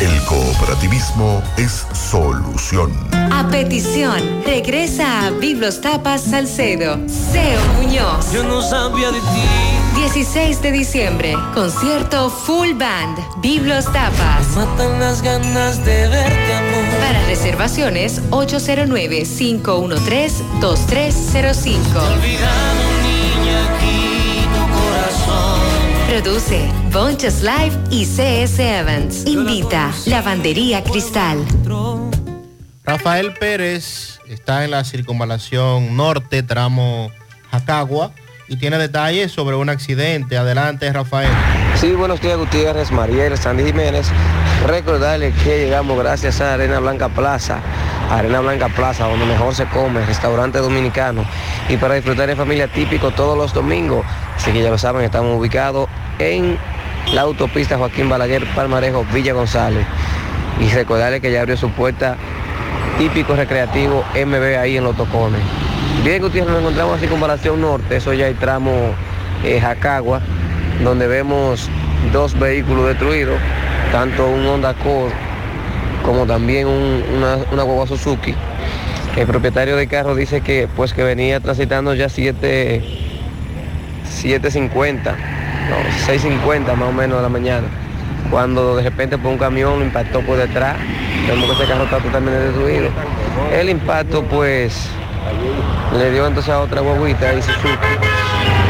El cooperativismo es solución. A petición, regresa a Biblos Tapas Salcedo. Seo Muñoz. Yo no sabía de ti. 16 de diciembre, concierto full band, Biblos Tapas. Me matan las ganas de verte, amor. Para reservaciones, 809-513-2305. Produce Bonches Live y CS Evans. Invita Lavandería Cristal. Rafael Pérez está en la circunvalación norte, tramo Jacagua, y tiene detalles sobre un accidente. Adelante, Rafael. Sí, buenos días, Gutiérrez, Mariel, Sandy Jiménez. Recordarles que llegamos gracias a Arena Blanca Plaza, Arena Blanca Plaza, donde mejor se come, restaurante dominicano. Y para disfrutar en familia típico todos los domingos. Así que ya lo saben, estamos ubicados en la autopista Joaquín Balaguer, Palmarejo, Villa González. Y recordarle que ya abrió su puerta típico recreativo MB ahí en Los Tocones. Bien ustedes nos encontramos así comparación norte, eso ya el tramo eh, Jacagua, donde vemos dos vehículos destruidos, tanto un Honda Accord como también un- una, una guagua Suzuki. El propietario del carro dice que pues que venía transitando ya 7 7.50, no, 6.50 más o menos de la mañana, cuando de repente por un camión lo impactó por detrás, vemos que ese carro está totalmente destruido. El impacto pues le dio entonces a otra guaguita ahí Suzuki,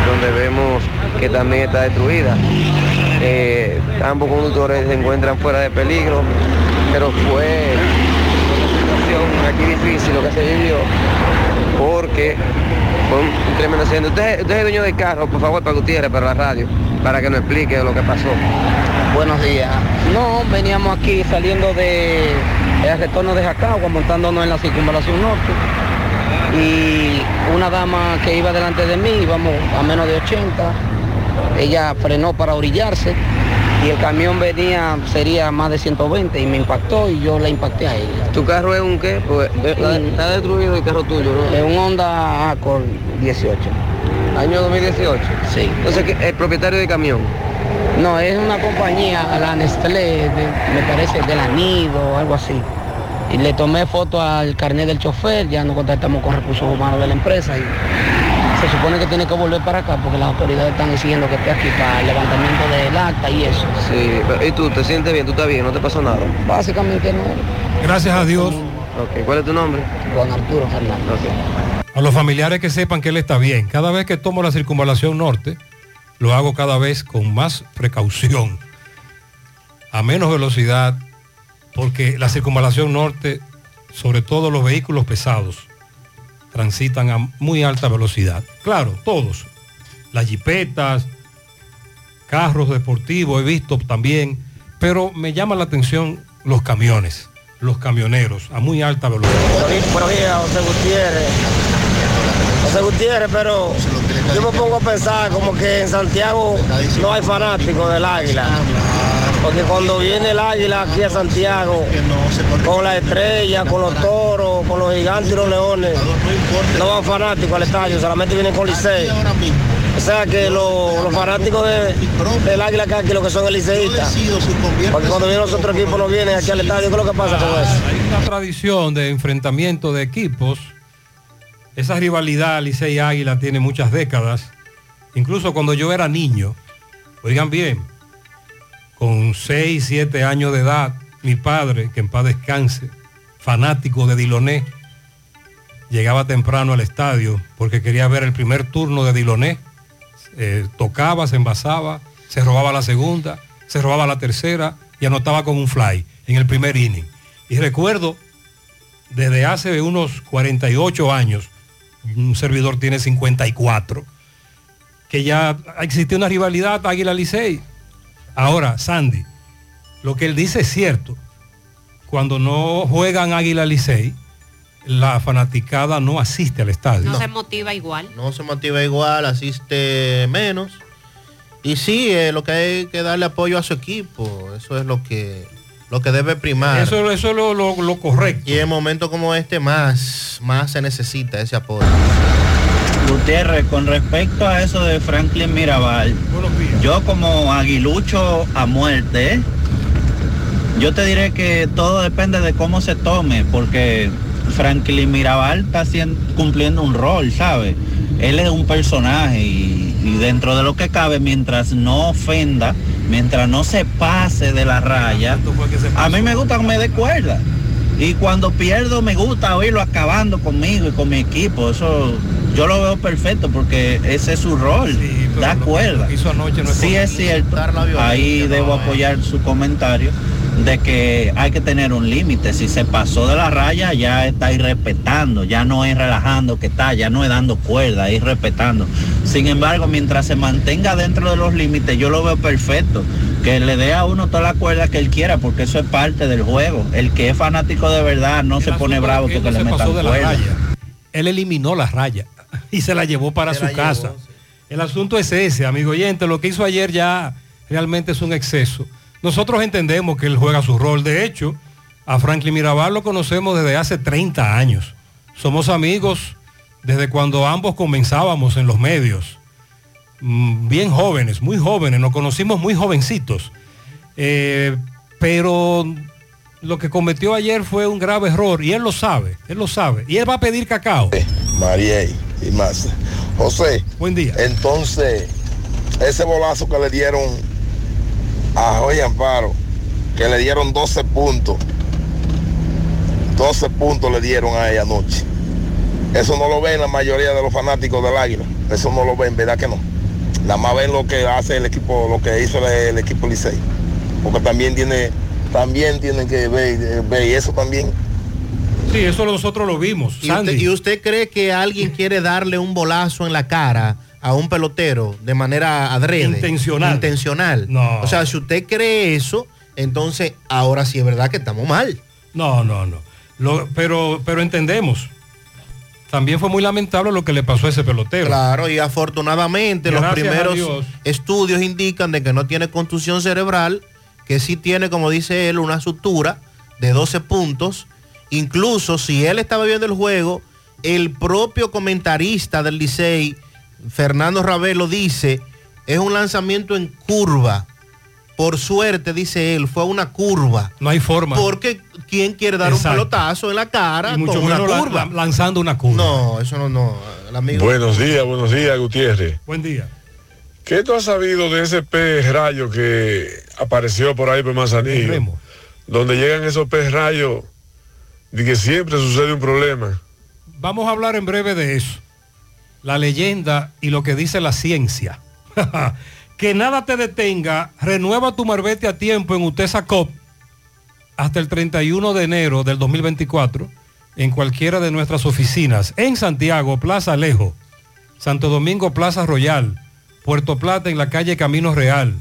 donde vemos que también está destruida. Eh, ambos conductores se encuentran fuera de peligro, pero fue una situación aquí difícil lo que se vivió, porque fue un, accidente. Usted, usted es dueño del carro, por favor, para Gutiérrez, para la radio, para que nos explique lo que pasó. Buenos días. No, veníamos aquí saliendo de el retorno de Jacagua, montándonos en la circunvalación norte. Y una dama que iba delante de mí, íbamos a menos de 80, ella frenó para orillarse y el camión venía, sería más de 120 y me impactó y yo la impacté a ella. ¿Tu carro es un qué? Pues, eh, está- está destruido el carro tuyo, ¿no? Es un Honda Accord 18. Año 2018. Sí. Entonces, ¿qué- el propietario del camión. No, es una compañía, la Nestlé, de- me parece, del Anido o algo así. Y le tomé foto al carnet del chofer, ya nos contactamos con recursos humanos de la empresa y se supone que tiene que volver para acá porque las autoridades están exigiendo que esté aquí para el levantamiento del acta y eso. Sí, pero- ¿y tú te sientes bien? ¿Tú estás bien? ¿No te pasó nada? Básicamente no. Gracias a Dios. Ok, ¿cuál es tu nombre? Juan Arturo Fernández. A los familiares que sepan que él está bien. Cada vez que tomo la circunvalación norte, lo hago cada vez con más precaución, a menos velocidad, porque la circunvalación norte, sobre todo los vehículos pesados, transitan a muy alta velocidad. Claro, todos. Las jipetas, carros deportivos, he visto también, pero me llama la atención los camiones, los camioneros a muy alta velocidad. Buenos días, José Gutiérrez. José Gutiérrez, pero yo me pongo a pensar como que en Santiago no hay fanáticos del águila. Porque cuando viene el águila aquí a Santiago, con la estrella, con los toros, con los gigantes y los leones, no van fanáticos al estadio, solamente vienen con Licey. O sea que lo- los fanáticos de- del águila que aquí, lo que son el liceístas, porque cuando vienen los otros equipos no vienen aquí al estadio, ¿qué es lo que pasa con eso? Hay una tradición de enfrentamiento de equipos. Esa rivalidad Licey Águila tiene muchas décadas. Incluso cuando yo era niño, oigan bien, con 6, 7 años de edad, mi padre, que en paz descanse, fanático de Diloné, llegaba temprano al estadio porque quería ver el primer turno de Diloné. Eh, tocaba, se envasaba, se robaba la segunda, se robaba la tercera y anotaba con un fly en el primer inning. Y recuerdo, desde hace unos 48 años, un servidor tiene 54, que ya existió una rivalidad Águila-Licey. Ahora, Sandy, lo que él dice es cierto. Cuando no juegan Águila-Licey, la fanaticada no asiste al estadio. No, se motiva igual. No se motiva igual, asiste menos. Y sí, eh, lo que hay que darle apoyo a su equipo, eso es lo que lo que debe primar. Eso, eso es lo, lo- lo correcto. Y en momentos como este más, más se necesita ese apoyo. Gutiérrez, con respecto a eso de Franklin Mirabal, yo como aguilucho a muerte, yo te diré que todo depende de cómo se tome, porque Franklin Mirabal está haciendo, cumpliendo un rol, ¿sabes? Él es un personaje y, y dentro de lo que cabe, mientras no ofenda, mientras no se pase de la raya, a mí me gusta que me dé cuerda. Y cuando pierdo me gusta oírlo acabando conmigo y con mi equipo. Eso yo lo veo perfecto porque ese es su rol. da cuerda. Sí es cierto. Ahí debo apoyar su comentario de que hay que tener un límite. Si se pasó de la raya, ya está irrespetando, ya no es relajando que está, ya no es dando cuerda, es respetando. Sin embargo, mientras se mantenga dentro de los límites, yo lo veo perfecto. Que le dé a uno toda la cuerda que él quiera, porque eso es parte del juego. El que es fanático de verdad no se pone bravo porque no le metan pasó de la cuerda. raya. Él eliminó la raya y se la llevó para Se su casa. llevó, El asunto es ese, amigo oyente. Lo que hizo ayer ya realmente es un exceso. Nosotros entendemos que él juega su rol. De hecho, a Franklin Mirabal lo conocemos desde hace 30 años. Somos amigos desde cuando ambos comenzábamos en los medios. Mm, Bien jóvenes, muy jóvenes, nos conocimos muy jovencitos. Eh, pero lo que cometió ayer fue un grave error y él lo sabe, él lo sabe. Y él va a pedir cacao. Mariel y más. José. Buen día. Entonces, ese bolazo que le dieron a Joy Amparo, que le dieron 12 puntos. 12 puntos le dieron a ella anoche. Eso no lo ven la mayoría de los fanáticos del Águila. Eso no lo ven, ¿verdad que no? Nada más ven lo que hace el equipo, lo que hizo el, el equipo Licey. Porque también tiene, también tienen que ver, ver y eso también. Sí, eso nosotros lo vimos. ¿Y usted, y usted cree que alguien quiere darle un bolazo en la cara a un pelotero de manera adrede? Intencional. Intencional. No. O sea, si usted cree eso, entonces ahora sí es verdad que estamos mal. No, no, no. Lo- pero, pero entendemos. También fue muy lamentable lo que le pasó a ese pelotero. Claro, y afortunadamente los Gracias primeros Dios. estudios indican de que no tiene contusión cerebral, que sí tiene, como dice él, una sutura de 12 puntos. Incluso si él estaba viendo el juego, el propio comentarista del Licey, Fernando Ravelo, dice, es un lanzamiento en curva. Por suerte, dice él, fue una curva. No hay forma. Porque ¿quién quiere dar Exacto. un pelotazo en la cara Y mucho con una menos curva? la- lanzando una curva. No, eso no, no. El amigo- Buenos días, buenos días, Gutiérrez. Buen día. ¿Qué tú has sabido de ese pez rayo que apareció por ahí por Manzanillo? Donde llegan esos pez rayos de que siempre sucede un problema. Vamos a hablar en breve de eso. La leyenda y lo que dice la ciencia. que nada te detenga, renueva tu marbete a tiempo en Utesa Cop hasta el 31 de enero del 2024 en cualquiera de nuestras oficinas. En Santiago, Plaza Alejo, Santo Domingo, Plaza Royal, Puerto Plata en la calle Camino Real,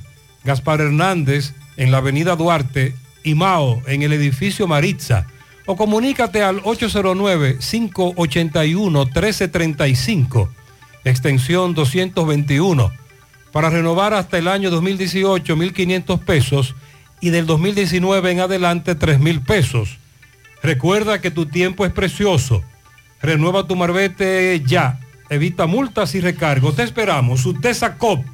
Gaspar Hernández en la avenida Duarte y Mao en el edificio Maritza. O comunícate al 809-581-1335, extensión 221, para renovar hasta el año 2018 1.500 pesos y del 2019 en adelante 3.000 pesos. Recuerda que tu tiempo es precioso. Renueva tu marbete ya. Evita multas y recargos. Te esperamos. Utesa Cop.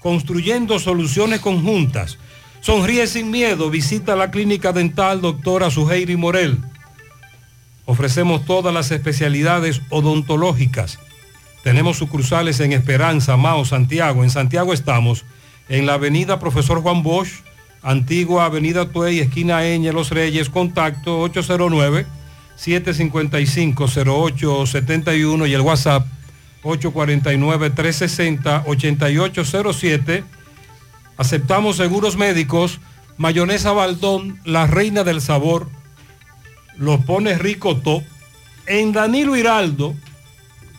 Construyendo soluciones conjuntas. Sonríe sin miedo. Visita la clínica dental doctora Suheiri Morel. Ofrecemos todas las especialidades odontológicas. Tenemos sucursales en Esperanza, Mao, Santiago. En Santiago estamos en la avenida Profesor Juan Bosch, antigua avenida Tuey, esquina Eñe, Los Reyes, contacto 809-755-0871 y el WhatsApp 849-360-8807. Aceptamos seguros médicos, mayonesa Baldón, la reina del sabor, lo pone rico todo. En Danilo Hiraldo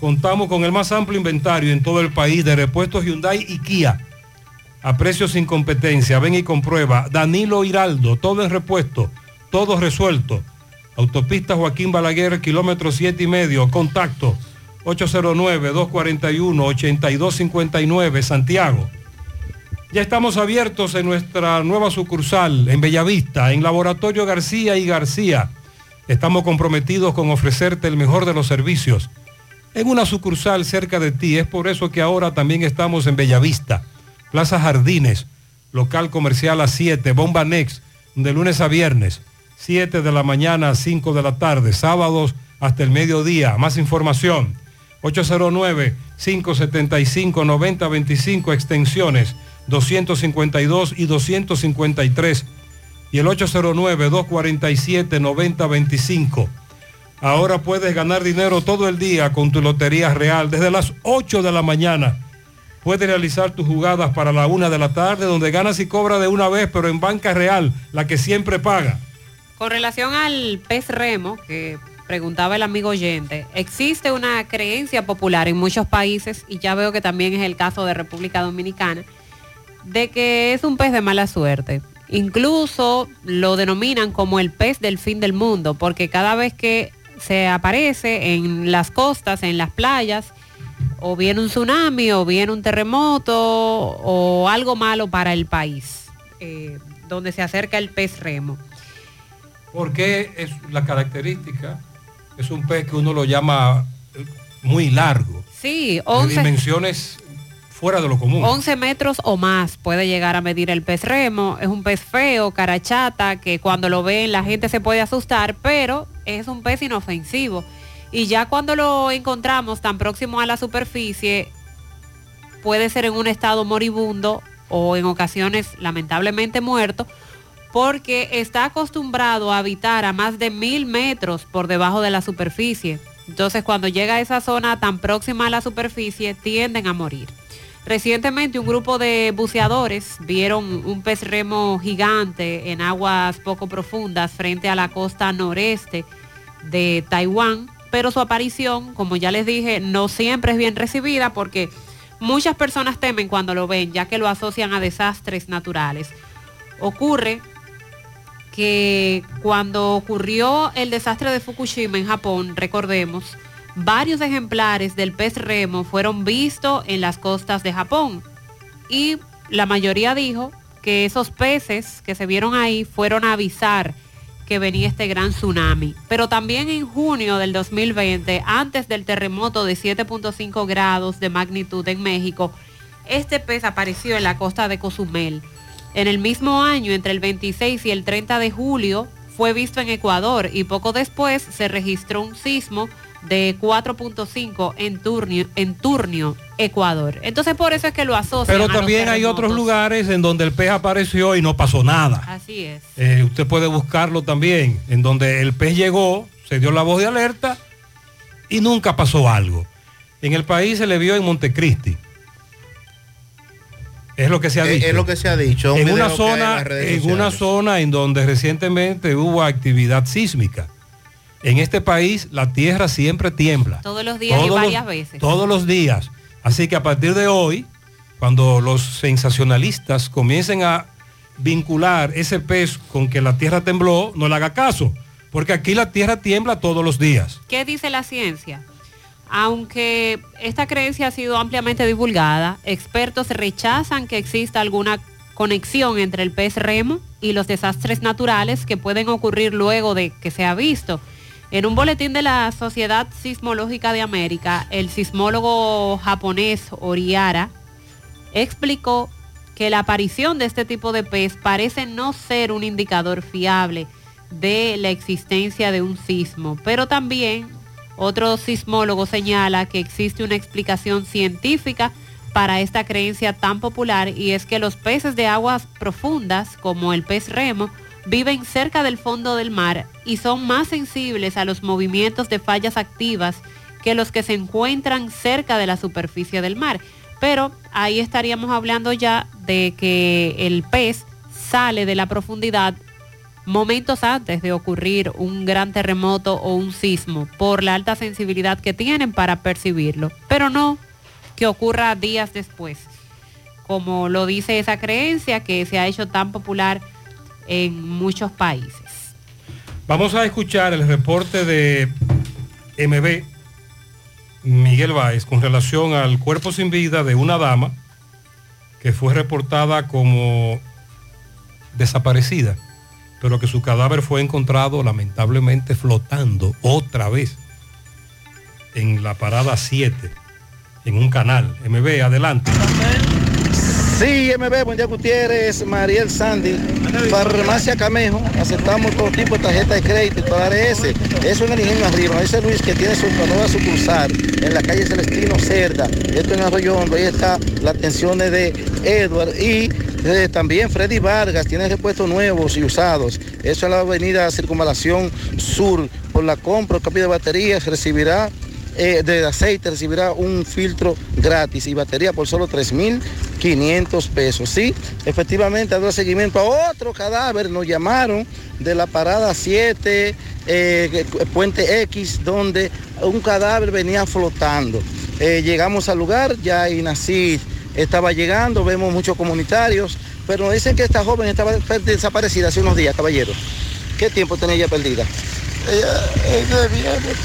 contamos con el más amplio inventario en todo el país de repuestos Hyundai y Kia. A precios sin competencia, ven y comprueba. Danilo Hiraldo, todo en repuesto, todo resuelto. Autopista Joaquín Balaguer, kilómetro 7 y medio, contacto 809-241-8259, Santiago. Ya estamos abiertos en nuestra nueva sucursal en Bellavista, en Laboratorio García y García. Estamos comprometidos con ofrecerte el mejor de los servicios. En una sucursal cerca de ti, es por eso que ahora también estamos en Bellavista. Plaza Jardines, local comercial a 7, Bomba Next, de lunes a viernes, 7 de la mañana a 5 de la tarde, sábados hasta el mediodía. Más información, 809-575-9025, extensiones 252 y 253 y el 809-247-9025. Ahora puedes ganar dinero todo el día con tu Lotería Real desde las 8 de la mañana. Puedes realizar tus jugadas para la una de la tarde donde ganas y cobras de una vez, pero en banca real, la que siempre paga. Con relación al pez remo, que preguntaba el amigo oyente, existe una creencia popular en muchos países, y ya veo que también es el caso de República Dominicana, de que es un pez de mala suerte. Incluso lo denominan como el pez del fin del mundo, porque cada vez que se aparece en las costas, en las playas o viene un tsunami o viene un terremoto o algo malo para el país, eh, donde se acerca el pez remo. Porque es la característica, es un pez que uno lo llama eh, muy largo, Sí, de 11, dimensiones fuera de lo común. 11 metros o más puede llegar a medir el pez remo. Es un pez feo, carachata, que cuando lo ven la gente se puede asustar, pero es un pez inofensivo. Y ya cuando lo encontramos tan próximo a la superficie, puede ser en un estado moribundo o en ocasiones lamentablemente muerto, porque está acostumbrado a habitar a más de mil metros por debajo de la superficie. Entonces cuando llega a esa zona tan próxima a la superficie, tienden a morir. Recientemente un grupo de buceadores vieron un pez remo gigante en aguas poco profundas frente a la costa noreste de Taiwán, pero su aparición, como ya les dije, no siempre es bien recibida porque muchas personas temen cuando lo ven, ya que lo asocian a desastres naturales. Ocurre que cuando ocurrió el desastre de Fukushima en Japón, recordemos, varios ejemplares del pez remo fueron vistos en las costas de Japón y la mayoría dijo que esos peces que se vieron ahí fueron a avisar que venía este gran tsunami. Pero también en junio del 2020, antes del terremoto de 7.5 grados de magnitud en México, este pez apareció en la costa de Cozumel. En el mismo año, entre el 26 y el 30 de julio, fue visto en Ecuador y poco después se registró un sismo de 4.5 en Turnio, en Turnio, Ecuador. Entonces por eso es que lo asocian. Pero a los también hay otros lugares en donde el pez apareció y no pasó nada. Así es. Eh, usted puede buscarlo también, en donde el pez llegó, se dio la voz de alerta y nunca pasó algo. En el país se le vio en Montecristi. Es lo que se ha Es- dicho. es lo que se ha dicho, En una en zona, en una zona en donde recientemente hubo actividad sísmica. En este país la tierra siempre tiembla. Todos los días y los- varias veces. Todos los días. Así que a partir de hoy, cuando los sensacionalistas comiencen a vincular ese pez con que la tierra tembló, no le haga caso. Porque aquí la tierra tiembla todos los días. ¿Qué dice la ciencia? Aunque esta creencia ha sido ampliamente divulgada, expertos rechazan que exista alguna conexión entre el pez remo y los desastres naturales que pueden ocurrir luego de que se ha visto. En un boletín de la Sociedad Sismológica de América, el sismólogo japonés Oriara explicó que la aparición de este tipo de pez parece no ser un indicador fiable de la existencia de un sismo, pero también otro sismólogo señala que existe una explicación científica para esta creencia tan popular y es que los peces de aguas profundas, como el pez remo, viven cerca del fondo del mar y son más sensibles a los movimientos de fallas activas que los que se encuentran cerca de la superficie del mar. Pero ahí estaríamos hablando ya de que el pez sale de la profundidad momentos antes de ocurrir un gran terremoto o un sismo por la alta sensibilidad que tienen para percibirlo, pero no que ocurra días después, como lo dice esa creencia que se ha hecho tan popular en muchos países. Vamos a escuchar el reporte de MB Miguel Báez con relación al cuerpo sin vida de una dama que fue reportada como desaparecida, pero que su cadáver fue encontrado lamentablemente flotando otra vez en la parada 7, en un canal. MB, adelante. Sí, MB, buen día Gutiérrez, Mariel Sandy, Farmacia Camejo, aceptamos todo tipo de tarjeta de crédito y toda ARS. Eso en el ingenio arriba, ese Luis que tiene su nueva sucursal en la calle Celestino Cerda, esto en Arroyo Hondo, ahí está las atenciones de Edward y eh, también Freddy Vargas. Tiene repuestos nuevos y usados. Eso en la avenida Circunvalación Sur, por la compra o cambio de baterías recibirá eh, de aceite recibirá un filtro gratis y batería por solo 3.500 pesos. Sí, efectivamente, dando seguimiento a otro cadáver, nos llamaron de la parada 7, eh, Puente X, donde un cadáver venía flotando. Eh, llegamos al lugar, ya Inacid estaba llegando, vemos muchos comunitarios, pero nos dicen que esta joven estaba desaparecida hace unos días, caballero. ¿Qué tiempo tenía ella perdida? Ella, desde el viernes.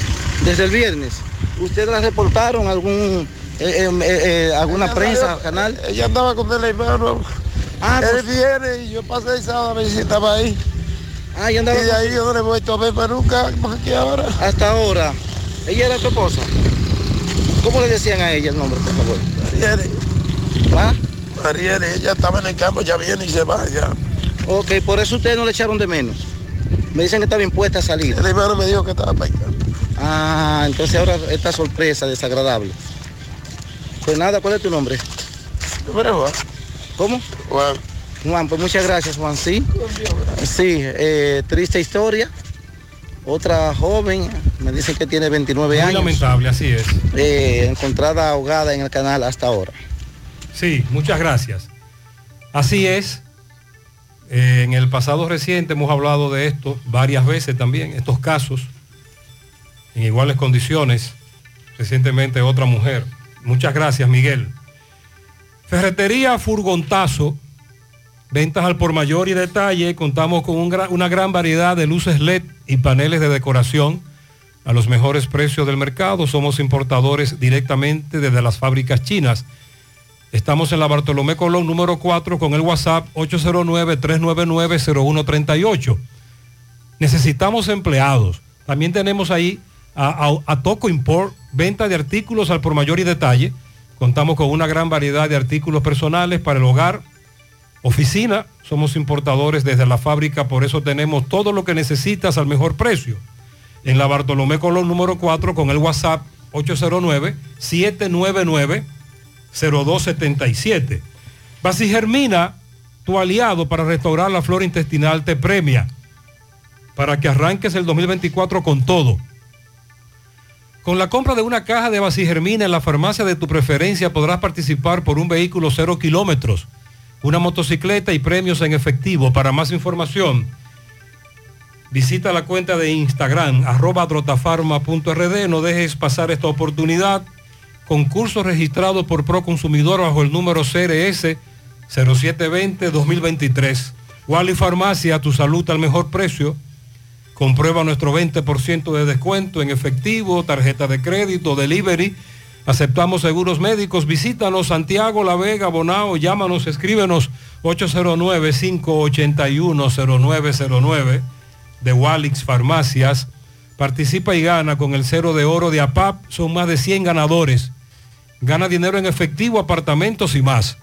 Desde el viernes. ¿Ustedes la reportaron algún Eh, eh, eh, eh, ¿Alguna prensa, canal? Ella andaba con el hermano. Ah, Él pues- viene y yo pasé el sábado a ver si estaba ahí. Ah, yo andaba Y de ahí yo no le he vuelto a ver para nunca, más aquí ahora. Hasta ahora. ¿Ella era tu esposa? ¿Cómo le decían a ella el nombre, por favor? Mariere. ¿Ah? Mariere, ella estaba en el campo, ya viene y se va ya. Ok, por eso ustedes no le echaron de menos. Me dicen que estaba impuesta a salir. El hermano me dijo que estaba para acá. Ah, entonces ahora esta sorpresa desagradable. Pues nada, ¿cuál es tu nombre? Juan. ¿Cómo? Juan. Juan, pues muchas gracias, Juan. Sí. Sí, eh, triste historia. Otra joven, me dicen que tiene 29 Muy años. lamentable, así es. eh, encontrada ahogada en el canal hasta ahora. Sí, muchas gracias. Así es. Eh, en el pasado reciente hemos hablado de esto varias veces también, estos casos, en iguales condiciones. Recientemente otra mujer. Muchas gracias, Miguel. Ferretería Furgontazo, ventas al por mayor y detalle. Contamos con un gra- una gran variedad de luces LED y paneles de decoración a los mejores precios del mercado. Somos importadores directamente desde las fábricas chinas. Estamos en la Bartolomé Colón número 4 con el WhatsApp 809-399-0138. Necesitamos empleados. También tenemos ahí a, Toco Import, venta de artículos al por mayor y detalle. Contamos con una gran variedad de artículos personales para el hogar, oficina. Somos importadores desde la fábrica, por eso tenemos todo lo que necesitas al mejor precio. En la Bartolomé Colón número 4 con el WhatsApp 809-799-0277. Basigermina, tu aliado para restaurar la flora intestinal, te premia para que arranques el 2024 con todo. Con la compra de una caja de Basigermina en la farmacia de tu preferencia podrás participar por un vehículo cero kilómetros, una motocicleta y premios en efectivo. Para más información, visita la cuenta de Instagram, arroba drotafarma.rd. No dejes pasar esta oportunidad. Concurso registrado por Proconsumidor bajo el número CRS 0720-2023. Wally Farmacia, tu salud al mejor precio. Comprueba nuestro 20% de descuento en efectivo, tarjeta de crédito, delivery. Aceptamos seguros médicos. Visítanos Santiago, La Vega, Bonao. Llámanos, escríbenos 809-581-0909 de Walix Farmacias. Participa y gana con el cero de oro de APAP. Son más de 100 ganadores. Gana dinero en efectivo, apartamentos y más.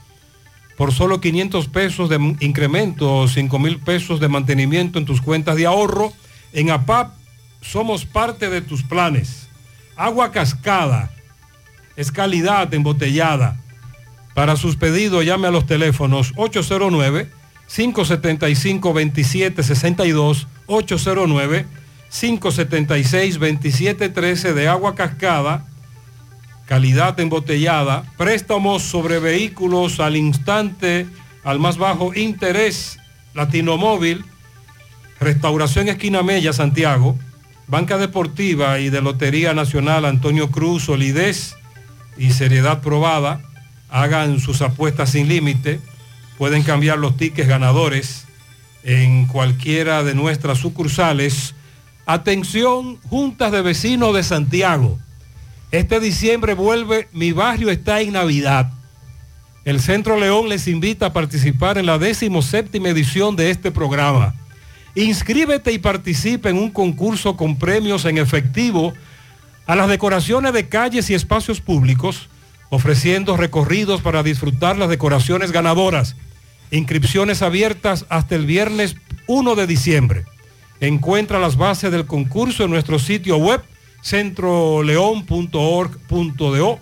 Por solo 500 pesos de incremento o 5 mil pesos de mantenimiento en tus cuentas de ahorro, en APAP somos parte de tus planes. Agua cascada es calidad embotellada. Para sus pedidos llame a los teléfonos 809-575-2762, 809-576-2713 de agua cascada, calidad embotellada, préstamos sobre vehículos al instante, al más bajo interés, Latinomóvil, Restauración Esquina Mella, Santiago, Banca Deportiva y de Lotería Nacional Antonio Cruz, solidez y seriedad probada. Hagan sus apuestas sin límite. Pueden cambiar los tickets ganadores en cualquiera de nuestras sucursales. Atención, juntas de vecinos de Santiago. Este diciembre vuelve Mi Barrio está en Navidad. El Centro León les invita a participar en la 17 edición de este programa. Inscríbete y participa en un concurso con premios en efectivo a las decoraciones de calles y espacios públicos, ofreciendo recorridos para disfrutar las decoraciones ganadoras. Inscripciones abiertas hasta el viernes 1 de diciembre. Encuentra las bases del concurso en nuestro sitio web centroleón.org.do.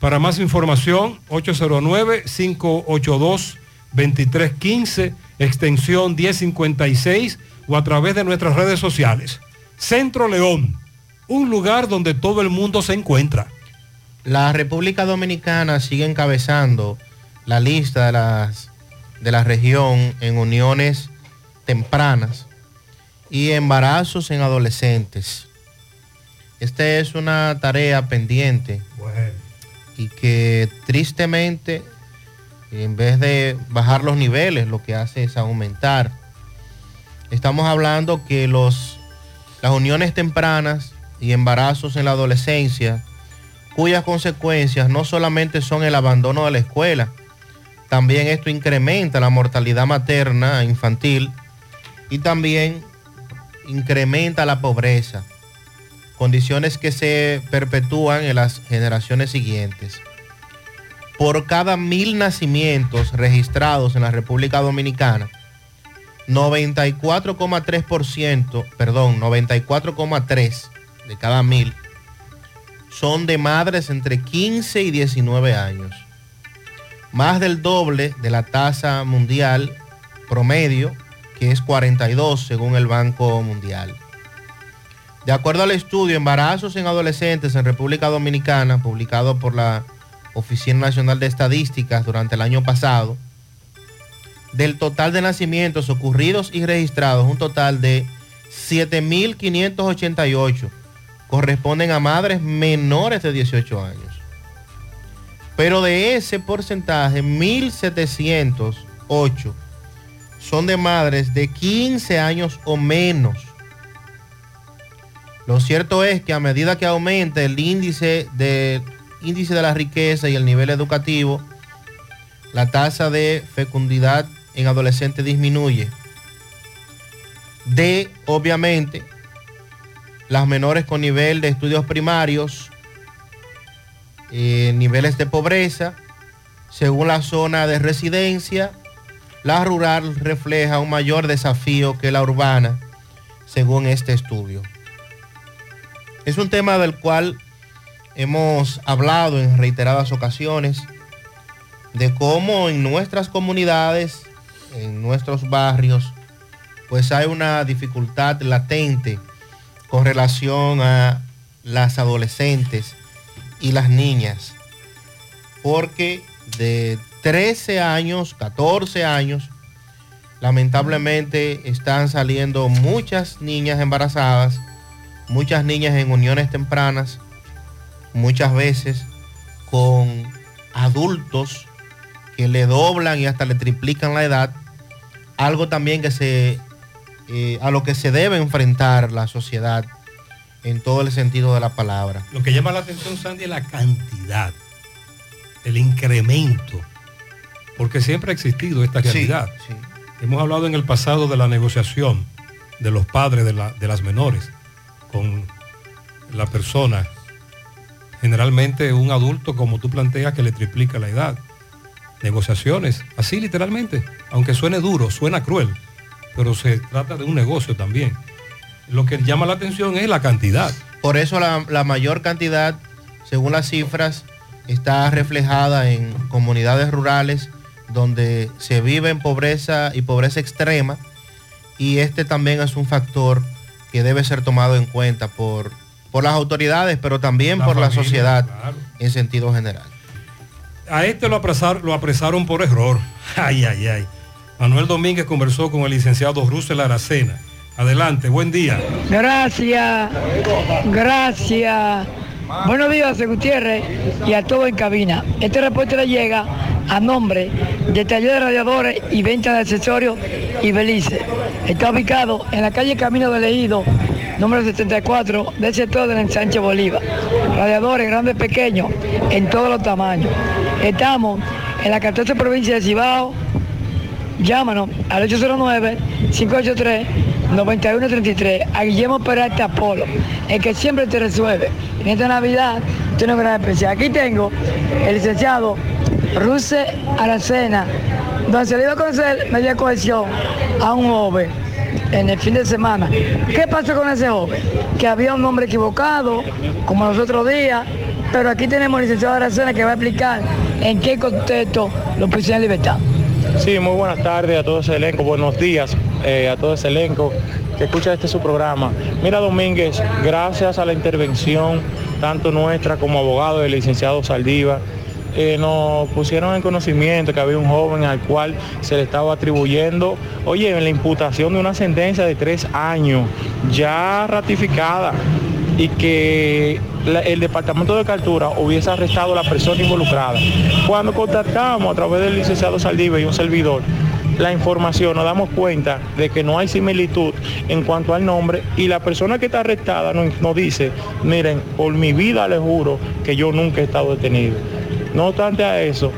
Para más información, 809-582-2315, extensión 1056 o a través de nuestras redes sociales. Centro León, un lugar donde todo el mundo se encuentra. La República Dominicana sigue encabezando la lista de, las, de la región en uniones tempranas y embarazos en adolescentes. Esta es una tarea pendiente y que tristemente, en vez de bajar los niveles, lo que hace es aumentar. Estamos hablando que los, las uniones tempranas y embarazos en la adolescencia cuyas consecuencias no solamente son el abandono de la escuela, también esto incrementa la mortalidad materna infantil y también incrementa la pobreza, condiciones que se perpetúan en las generaciones siguientes. Por cada mil nacimientos registrados en la República Dominicana, 94,3%, perdón, 94,3 de cada mil son de madres entre 15 y 19 años. Más del doble de la tasa mundial promedio, que es 42 según el Banco Mundial. De acuerdo al estudio Embarazos en Adolescentes en República Dominicana, publicado por la Oficina Nacional de Estadísticas durante el año pasado, del total de nacimientos ocurridos y registrados, un total de 7.588 corresponden a madres menores de 18 años. Pero de ese porcentaje, 1.708 son de madres de 15 años o menos. Lo cierto es que a medida que aumenta el índice de, índice de la riqueza y el nivel educativo, la tasa de fecundidad en adolescentes disminuye. De, obviamente, las menores con nivel de estudios primarios, eh, niveles de pobreza, según la zona de residencia, la rural refleja un mayor desafío que la urbana, según este estudio. Es un tema del cual hemos hablado en reiteradas ocasiones, de cómo en nuestras comunidades, en nuestros barrios, pues hay una dificultad latente con relación a las adolescentes y las niñas. Porque de 13 años, 14 años, lamentablemente están saliendo muchas niñas embarazadas, muchas niñas en uniones tempranas, muchas veces con adultos que le doblan y hasta le triplican la edad, algo también que se eh, a lo que se debe enfrentar la sociedad en todo el sentido de la palabra. Lo que llama la atención, Sandy, es la cantidad, el incremento, porque siempre ha existido esta realidad. Hemos hablado en el pasado de la negociación de los padres de, la- de las menores con la persona, generalmente un adulto como tú planteas que le triplica la edad. Negociaciones, así literalmente, aunque suene duro, suena cruel, pero se trata de un negocio también. Lo que llama la atención es la cantidad. Por eso la, mayor cantidad, según las cifras, está reflejada en comunidades rurales donde se vive en pobreza y pobreza extrema. Y este también es un factor que debe ser tomado en cuenta por, por las autoridades, pero también La por la sociedad claro. en sentido general. A este lo, apresar- lo apresaron por error. Ay, ay, ay. Manuel Domínguez conversó con el licenciado Russell Aracena. Adelante, buen día. Gracias, gracias. Buenos días, Gutiérrez, y a todo en cabina. Este reporte le llega a nombre de Taller de Radiadores y Venta de Accesorios y Belice. Está ubicado en la calle Camino del Ejido, número 74, del sector del ensanche Bolívar. Radiadores grandes, pequeños, en todos los tamaños. Estamos en la 14 provincia de Cibao, Llámanos al 809-583-9133 a Guillermo Peralta Polo, el que siempre te resuelve. En esta Navidad tiene una gran especial. Aquí tengo el licenciado Ruse Aracena, donde se le iba a conocer media cohesión a un joven en el fin de semana. ¿Qué pasó con ese joven? Que había un nombre equivocado, como los otros días, pero aquí tenemos al licenciado Aracena que va a explicar en qué contexto lo pusieron en libertad. Sí, muy buenas tardes a todo ese elenco, buenos días eh, a todo ese elenco que escucha este su programa. Mira Domínguez, gracias a la intervención tanto nuestra como abogado del licenciado Saldiva, eh, nos pusieron en conocimiento que había un joven al cual se le estaba atribuyendo, oye, la imputación de una sentencia de tres años ya ratificada y que el departamento de captura hubiese arrestado a la persona involucrada. Cuando contactamos a través del licenciado Saldiva y un servidor, la información nos damos cuenta de que no hay similitud en cuanto al nombre y la persona que está arrestada nos, nos dice, miren, por mi vida les juro que yo nunca he estado detenido. No obstante a eso,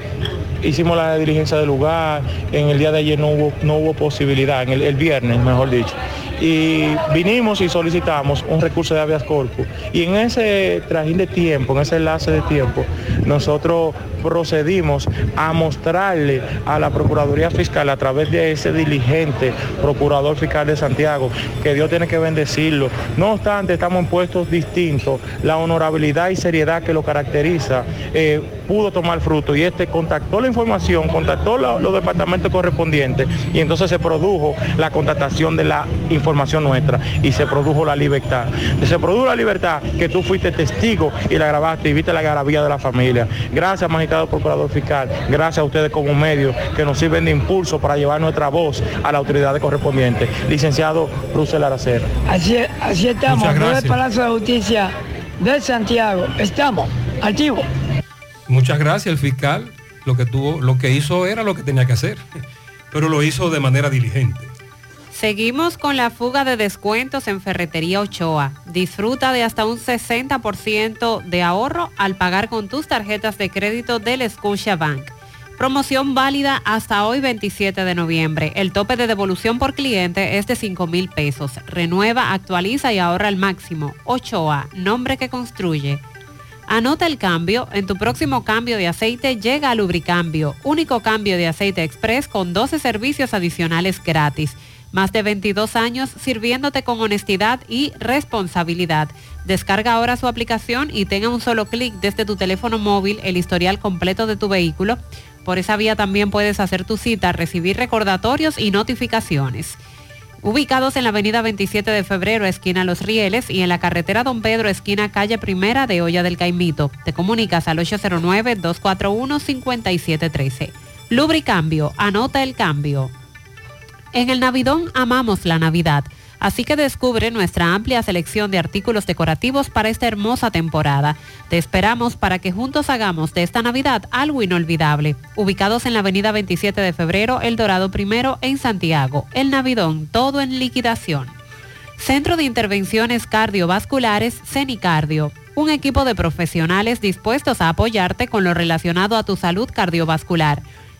hicimos la diligencia del lugar, en el día de ayer no hubo, no hubo posibilidad, en el, el viernes mejor dicho. Y vinimos y solicitamos un recurso de habeas corpus. Y en ese trajín de tiempo, en ese enlace de tiempo, nosotros procedimos a mostrarle a la Procuraduría Fiscal a través de ese diligente Procurador Fiscal de Santiago, que Dios tiene que bendecirlo. No obstante, estamos en puestos distintos, la honorabilidad y seriedad que lo caracteriza eh, pudo tomar fruto y este contactó la información, contactó los departamentos correspondientes y entonces se produjo la contactación de la información nuestra y se produjo la libertad. Se produjo la libertad que tú fuiste testigo y la grabaste y viste la garabía de la familia. Gracias, magistrado procurador fiscal. Gracias a ustedes como medio que nos sirven de impulso para llevar nuestra voz a la autoridad correspondiente. Licenciado Russell Aracena. Así, así estamos, el gracias. Palacio de Justicia de Santiago. Estamos activos. Muchas gracias, el fiscal. Lo que tuvo, lo que hizo era lo que tenía que hacer, pero lo hizo de manera diligente. Seguimos con la fuga de descuentos en Ferretería Ochoa. Disfruta de hasta un 60% de ahorro al pagar con tus tarjetas de crédito del Scotia Bank. Promoción válida hasta hoy 27 de noviembre. El tope de devolución por cliente es de 5 mil pesos. Renueva, actualiza y ahorra al máximo. Ochoa, nombre que construye. Anota el cambio. En tu próximo cambio de aceite llega a Lubricambio, único cambio de aceite express con 12 servicios adicionales gratis. Más de 22 años sirviéndote con honestidad y responsabilidad. Descarga ahora su aplicación y tenga un solo clic desde tu teléfono móvil el historial completo de tu vehículo. Por esa vía también puedes hacer tu cita, recibir recordatorios y notificaciones ubicados en la avenida 27 de febrero, esquina Los Rieles, y en la carretera Don Pedro, esquina calle Primera de Olla del Caimito. Te comunicas al 809-241-5713. Lubricambio, anota el cambio. En el Navidón amamos la Navidad, así que descubre nuestra amplia selección de artículos decorativos para esta hermosa temporada. Te esperamos para que juntos hagamos de esta Navidad algo inolvidable. Ubicados en la avenida 27 de febrero, El Dorado Primero, en Santiago. El Navidón, todo en liquidación. Centro de Intervenciones Cardiovasculares, CENICardio. Un equipo de profesionales dispuestos a apoyarte con lo relacionado a tu salud cardiovascular.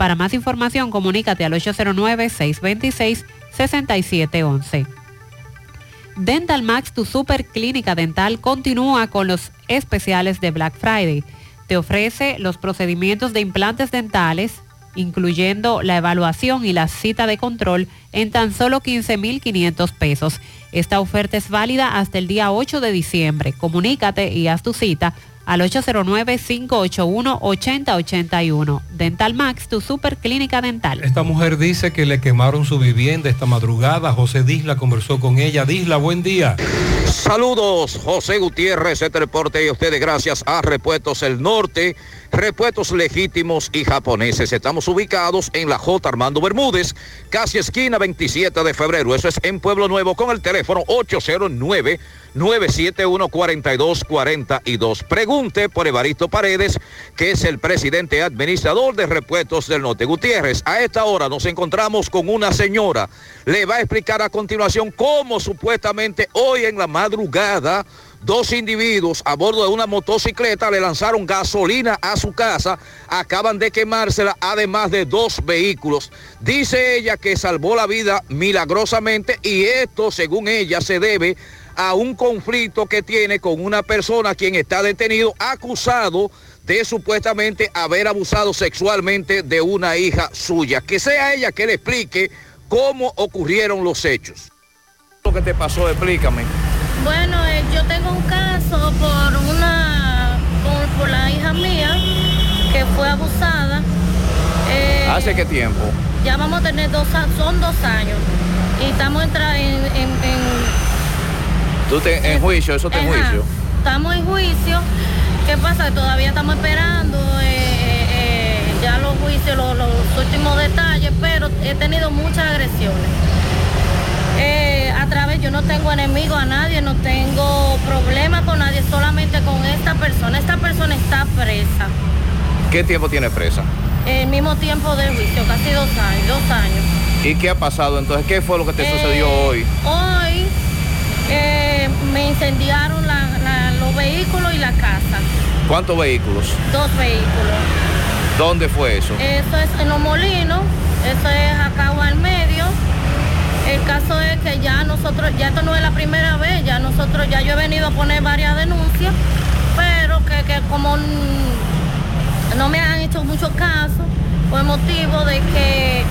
Para más información, comunícate al 809-626-6711. Dental Max, tu super clínica dental, continúa con los especiales de Black Friday. Te ofrece los procedimientos de implantes dentales, incluyendo la evaluación y la cita de control, en tan solo 15.500 pesos. Esta oferta es válida hasta el día 8 de diciembre. Comunícate y haz tu cita al 809-581-8081. Dental Max, tu super clínica dental. Esta mujer dice que le quemaron su vivienda esta madrugada. José Disla conversó con ella. Disla, buen día. Saludos, José Gutiérrez, este reporte y a ustedes gracias a Repuestos El Norte, repuestos legítimos y japoneses. Estamos ubicados en la J. Armando Bermúdez, casi esquina 27 de febrero. Eso es en Pueblo Nuevo con el teléfono 809 971-4242. Pregunte por Evaristo Paredes, que es el presidente administrador de Repuestos del Norte. Gutiérrez, a esta hora nos encontramos con una señora. Le va a explicar a continuación cómo supuestamente hoy en la madrugada Dos individuos a bordo de una motocicleta le lanzaron gasolina a su casa, acaban de quemársela, además de dos vehículos. Dice ella que salvó la vida milagrosamente y esto, según ella, se debe a un conflicto que tiene con una persona quien está detenido acusado de supuestamente haber abusado sexualmente de una hija suya. Que sea ella que le explique cómo ocurrieron los hechos. Lo que te pasó, explícame. Bueno, eh, yo tengo un caso por una, por, por la hija mía que fue abusada. Eh, ¿Hace qué tiempo? ya vamos a tener dos, son dos años y estamos en, en- en- ¿Tú te, en juicio? ¿Eso está en juicio? estamos en juicio. ¿Qué pasa? Todavía estamos esperando eh, eh, eh, ya los juicios, los, los últimos detalles, pero he tenido muchas agresiones. Eh, a través, yo no tengo enemigo a nadie, no tengo problema con nadie, solamente con esta persona. Esta persona está presa. ¿Qué tiempo tiene presa? El mismo tiempo del juicio, casi dos años, dos años. ¿Y qué ha pasado entonces? ¿Qué fue lo que te Eh, sucedió hoy? Hoy eh, me incendiaron la- la- los vehículos y la casa. ¿Cuántos vehículos? Dos vehículos. ¿Dónde fue eso? Eso es en los molinos, eso es acá. El caso es que ya nosotros, ya esto no es la primera vez, ya nosotros, ya yo he venido a poner varias denuncias, pero que, que como no me han hecho mucho caso, por motivo de que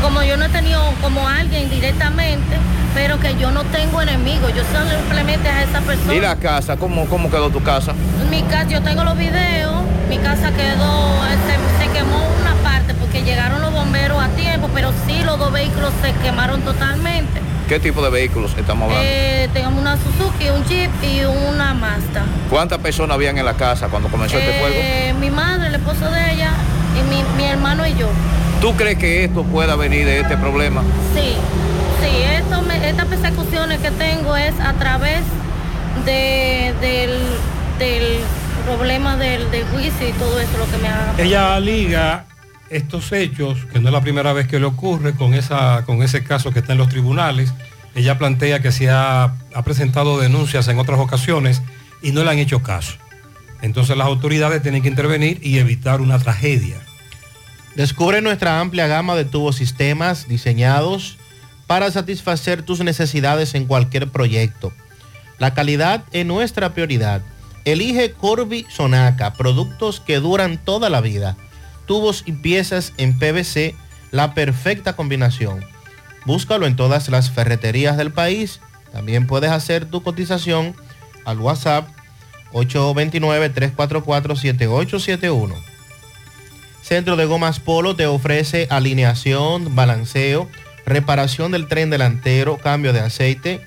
como yo no he tenido como alguien directamente, pero que yo no tengo enemigos, yo simplemente a esa persona. ¿Y la casa? ¿Cómo, cómo quedó tu casa? Mi casa, yo tengo los videos, mi casa quedó, se, se quemó parte porque llegaron los bomberos a tiempo, pero sí los dos vehículos se quemaron totalmente. ¿Qué tipo de vehículos estamos hablando? Eh, tenemos una Suzuki, un Jeep y una Mazda. ¿Cuántas personas habían en la casa cuando comenzó este fuego? Eh, mi madre, el esposo de ella, y mi, mi hermano y yo. ¿Tú crees que esto pueda venir de este problema? Sí, sí, esto me- estas persecuciones que tengo es a través de, del, del problema del, del juicio y todo eso lo que me haga. Ella liga estos hechos, que no es la primera vez que le ocurre, con, esa, con ese caso que está en los tribunales. Ella plantea que se ha, ha presentado denuncias en otras ocasiones y no le han hecho caso. Entonces las autoridades tienen que intervenir y evitar una tragedia. Descubre nuestra amplia gama de tubos sistemas diseñados para satisfacer tus necesidades en cualquier proyecto. La calidad es nuestra prioridad. Elige Corby Sonaca, productos que duran toda la vida. Tubos y piezas en PVC, la perfecta combinación. Búscalo en todas las ferreterías del país. También puedes hacer tu cotización al WhatsApp 829-344-7871. Centro de Gomas Polo te ofrece alineación, balanceo, reparación del tren delantero, cambio de aceite,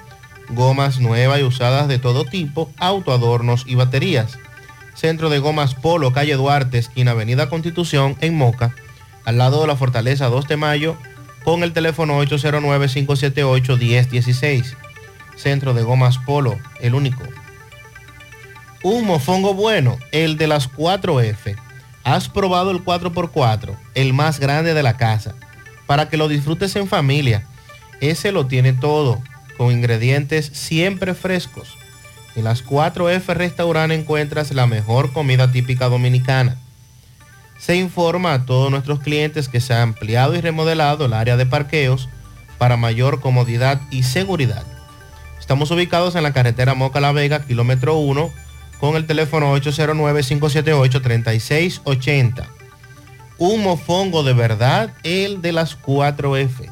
gomas nuevas y usadas de todo tipo, autoadornos y baterías. Centro de Gomas Polo, calle Duarte, esquina Avenida Constitución, en Moca, al lado de la Fortaleza 2 de Mayo, con el teléfono 809-578-1016. Centro de Gomas Polo, el único. Un mofongo bueno, el de las 4F. Has probado el 4x4, el más grande de la casa, para que lo disfrutes en familia. Ese lo tiene todo, con ingredientes siempre frescos. En las 4F Restaurant encuentras la mejor comida típica dominicana. Se informa a todos nuestros clientes que se ha ampliado y remodelado el área de parqueos para mayor comodidad y seguridad. Estamos ubicados en la carretera Moca La Vega, kilómetro 1, con el teléfono 809-578-3680. Un mofongo de verdad, el de las 4F.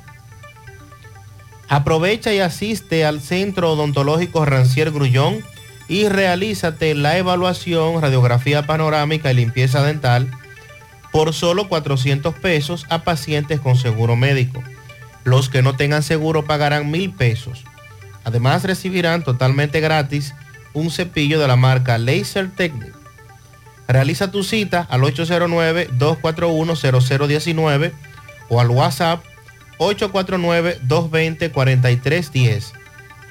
Aprovecha y asiste al Centro Odontológico Rancier Grullón y realízate la evaluación, radiografía panorámica y limpieza dental por solo 400 pesos a pacientes con seguro médico. Los que no tengan seguro pagarán mil pesos. Además recibirán totalmente gratis un cepillo de la marca Laser Technic. Realiza tu cita al 809-241-0019 o al WhatsApp 849-220-4310.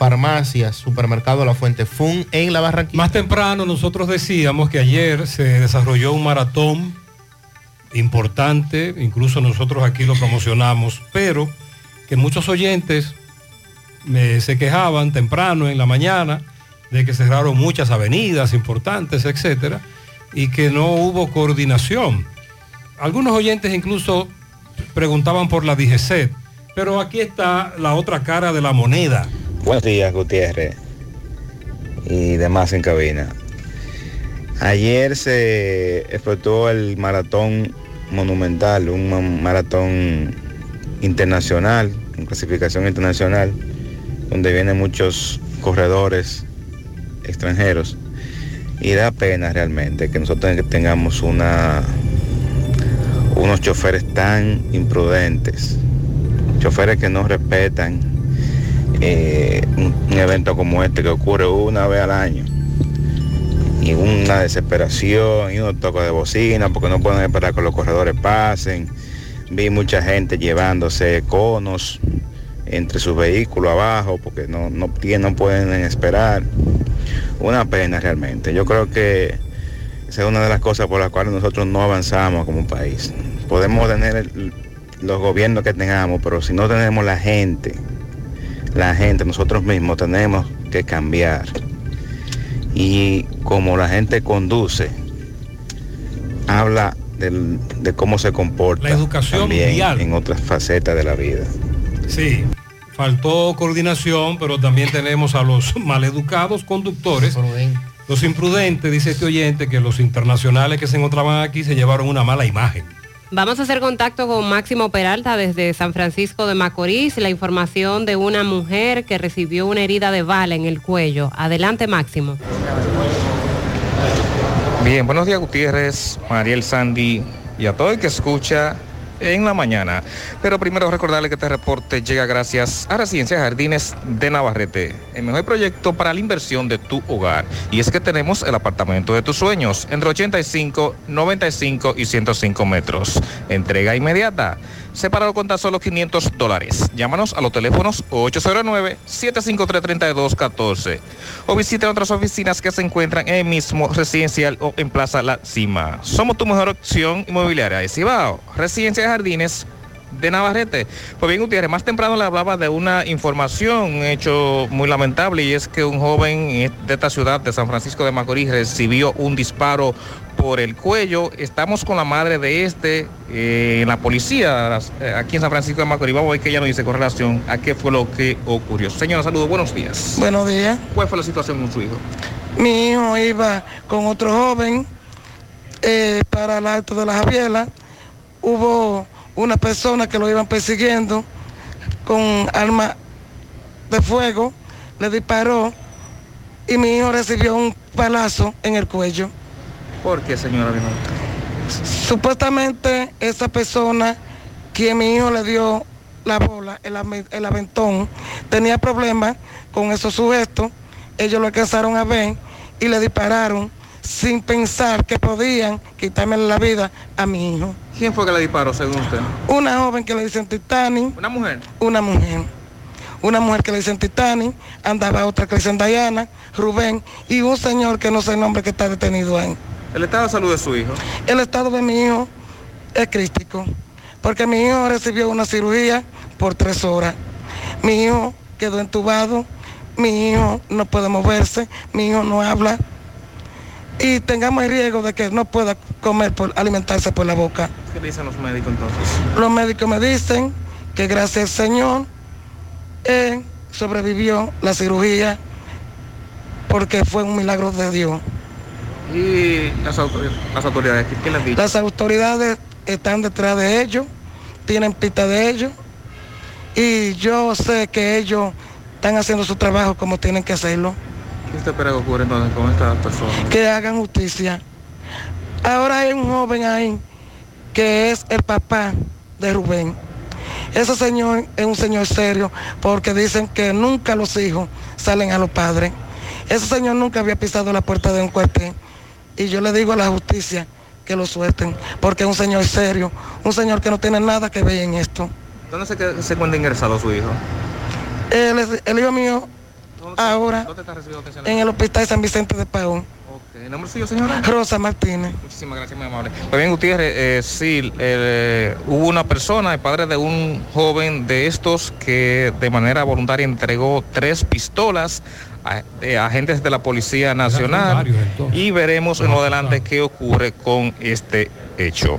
Farmacias, Supermercado La Fuente Fun en La Barranquilla. Más temprano nosotros decíamos que ayer se desarrolló un maratón importante, incluso nosotros aquí lo promocionamos, pero que muchos oyentes me- se quejaban temprano en la mañana de que cerraron muchas avenidas importantes, etcétera, y que no hubo coordinación. Algunos oyentes incluso preguntaban por la DGCET, pero aquí está la otra cara de la moneda. Buenos días, Gutiérrez y demás en cabina. Ayer se efectuó el maratón monumental, un ma- maratón internacional, en clasificación internacional, donde vienen muchos corredores extranjeros. Y da pena realmente que nosotros tengamos unos choferes tan imprudentes, choferes que no respetan eh, un, un evento como este que ocurre una vez al año y una desesperación y unos toques de bocina porque no pueden esperar que los corredores pasen. Vi mucha gente llevándose conos entre sus vehículos abajo porque no, no, no pueden esperar. Una pena realmente. Yo creo que esa es una de las cosas por las cuales nosotros no avanzamos como país. Podemos tener los gobiernos que tengamos, pero si no tenemos la gente, la gente, nosotros mismos tenemos que cambiar. Y como la gente conduce, habla del- de cómo se comporta La educación también vial. en otras facetas de la vida. Sí, faltó coordinación, pero también tenemos a los maleducados conductores, los imprudentes, dice este oyente, que los internacionales que se encontraban aquí se llevaron una mala imagen. Vamos a hacer contacto con Máximo Peralta desde San Francisco de Macorís. La información de una mujer que recibió una herida de bala en el cuello. Adelante, Máximo. Bien, buenos días Gutiérrez, Mariel Sandy y a todo el que escucha en la mañana. Pero primero recordarle que este reporte llega gracias a Residencia Jardines de Navarrete, el mejor proyecto para la inversión de tu hogar. Y es que tenemos el apartamento de tus sueños entre 85, 95 y 105 metros. Entrega inmediata. Separado con tan solo 500 dólares. Llámanos a los teléfonos 809-753-3214 o visite otras oficinas que se encuentran en el mismo residencial o en Plaza La Cima. Somos tu mejor opción inmobiliaria de Cibao. Residencia de Jardines de Navarrete. Pues bien, Gutiérrez, más temprano le hablaba de una información, un hecho muy lamentable, y es que un joven de esta ciudad de San Francisco de Macorís recibió un disparo por el cuello. Estamos con la madre de este eh, en la policía eh, aquí en San Francisco de Macorís. Vamos a ver qué ella nos dice con relación a qué fue lo que ocurrió. Señora, saludos, buenos días. Buenos días. ¿Cuál fue la situación con su hijo? Mi hijo iba con otro joven eh, para el alto de la Javielas. Hubo una persona que lo iban persiguiendo con arma de fuego, le disparó y mi hijo recibió un palazo en el cuello. ¿Por qué, señora? Supuestamente esa persona, quien mi hijo le dio la bola, el, el aventón, tenía problemas con esos sujetos. Ellos lo alcanzaron a ver y le dispararon sin pensar que podían quitarme la vida a mi hijo. ¿Quién fue que le disparó, según usted? Una joven que le dicen Titani. ¿Una mujer? Una mujer. Una mujer que le dicen Titani, andaba otra que le dicen Diana, Rubén y un señor que no sé el nombre que está detenido ahí. El estado de salud de su hijo. El estado de mi hijo es crítico, porque mi hijo recibió una cirugía por tres horas. Mi hijo quedó entubado, mi hijo no puede moverse, mi hijo no habla y tengamos el riesgo de que no pueda comer, por, alimentarse por la boca. ¿Qué dicen los médicos entonces? Los médicos me dicen que gracias al Señor sobrevivió la cirugía porque fue un milagro de Dios. ¿Y las autoridades, las autoridades qué, qué le han dicho? Las autoridades están detrás de ellos, tienen pista de ellos y yo sé que ellos están haciendo su trabajo como tienen que hacerlo, ¿Qué usted espera que ocurra entonces con esta persona? que hagan justicia. Ahora hay un joven ahí que es el papá de Rubén. Ese señor es un señor serio porque dicen que nunca los hijos salen a los padres. Ese señor nunca había pisado la puerta de un cuartel Y yo le digo a la justicia que lo suelten, porque es un señor serio, un señor que no tiene nada que ver en esto. ¿Dónde se, se encuentra ingresado su hijo? Es el hijo mío ahora ¿Dónde está recibiendo atención? en el hospital San Vicente de Paúl. ¿El nombre suyo, señora? Rosa Martínez. Muchísimas gracias, muy amable. Pues bien, Gutiérrez, eh, sí, eh, hubo una persona, el padre de un joven de estos que de manera voluntaria entregó tres pistolas a, eh, agentes de la Policía Nacional y veremos en lo adelante qué ocurre con este hecho.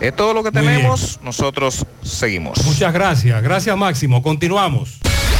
Es todo lo que tenemos, nosotros seguimos. Muchas gracias. Gracias, Máximo. Continuamos.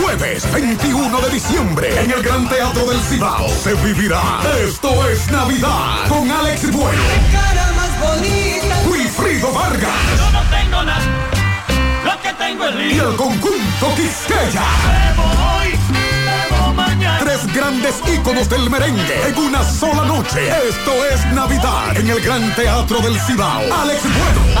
Jueves 21 de diciembre en el Gran Teatro del Cibao se vivirá Esto es Navidad con Alex Bueno, cara más bonita. Wilfrido Vargas Yo no tengo nada. Lo que tengo es y el conjunto Quisqueya. hoy, bebo mañana. Tres grandes íconos del merengue en una sola noche. Esto es Navidad en el Gran Teatro del Cibao. Alex Bueno,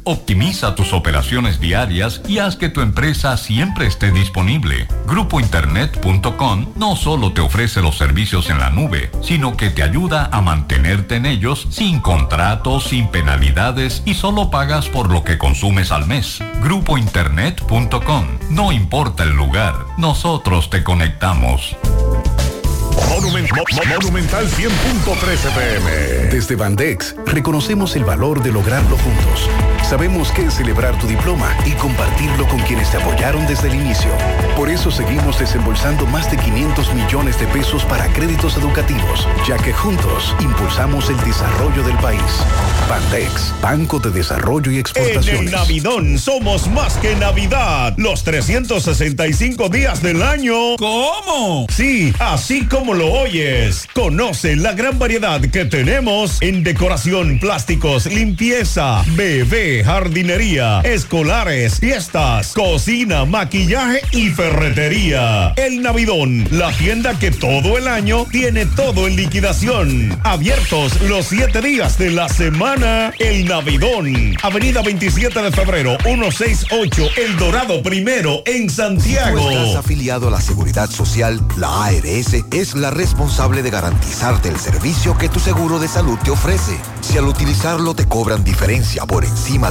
Optimiza tus operaciones diarias y haz que tu empresa siempre esté disponible. Grupointernet.com no solo te ofrece los servicios en la nube, sino que te ayuda a mantenerte en ellos sin contratos, sin penalidades y solo pagas por lo que consumes al mes. Grupointernet.com. No importa el lugar, nosotros te conectamos. Monument- Mo- Mo- Monumental 100.13 pm. Desde Bandex reconocemos el valor de lograrlo juntos. Sabemos que es celebrar tu diploma y compartirlo con quienes te apoyaron desde el inicio. Por eso seguimos desembolsando más de 500 millones de pesos para créditos educativos, ya que juntos impulsamos el desarrollo del país. Bandex, Banco de Desarrollo y En el Exportaciones. Navidón somos más que Navidad. Los 365 días del año. ¿Cómo? Sí, así como lo oyes. Conoce la gran variedad que tenemos en decoración, plásticos, limpieza, bebé, de jardinería, escolares, fiestas, cocina, maquillaje y ferretería. El Navidón, la tienda que todo el año tiene todo en liquidación. Abiertos los siete días de la semana. El Navidón, Avenida 27 de febrero, 168, El Dorado Primero, en Santiago. Si estás afiliado a la Seguridad Social, la ARS es la responsable de garantizarte el servicio que tu seguro de salud te ofrece. Si al utilizarlo te cobran diferencia por encima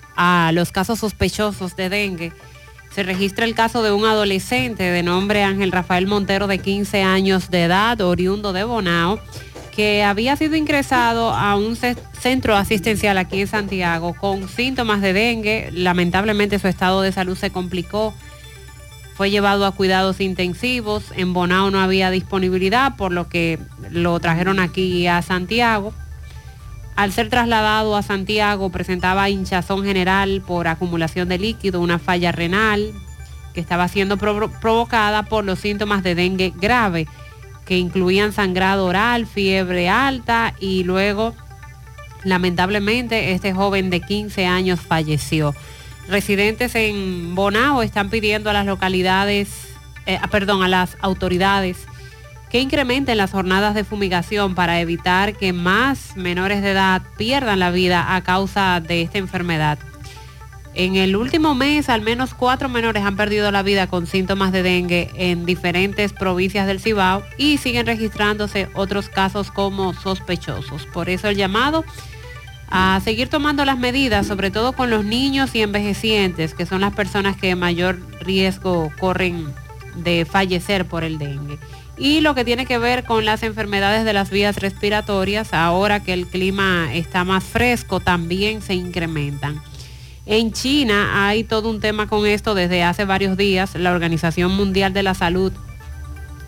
a los casos sospechosos de dengue. Se registra el caso de un adolescente de nombre Ángel Rafael Montero de 15 años de edad, oriundo de Bonao, que había sido ingresado a un ce- centro asistencial aquí en Santiago con síntomas de dengue. Lamentablemente su estado de salud se complicó. Fue llevado a cuidados intensivos. En Bonao no había disponibilidad, por lo que lo trajeron aquí a Santiago. Al ser trasladado a Santiago presentaba hinchazón general por acumulación de líquido, una falla renal que estaba siendo provo- provocada por los síntomas de dengue grave, que incluían sangrado oral, fiebre alta y luego, lamentablemente, este joven de 15 años falleció. Residentes en Bonao están pidiendo a las localidades, eh, perdón, a las autoridades que incrementen las jornadas de fumigación para evitar que más menores de edad pierdan la vida a causa de esta enfermedad. En el último mes, al menos cuatro menores han perdido la vida con síntomas de dengue en diferentes provincias del Cibao y siguen registrándose otros casos como sospechosos. Por eso el llamado a seguir tomando las medidas, sobre todo con los niños y envejecientes, que son las personas que mayor riesgo corren de fallecer por el dengue. Y lo que tiene que ver con las enfermedades de las vías respiratorias, ahora que el clima está más fresco, también se incrementan. En China hay todo un tema con esto desde hace varios días. La Organización Mundial de la Salud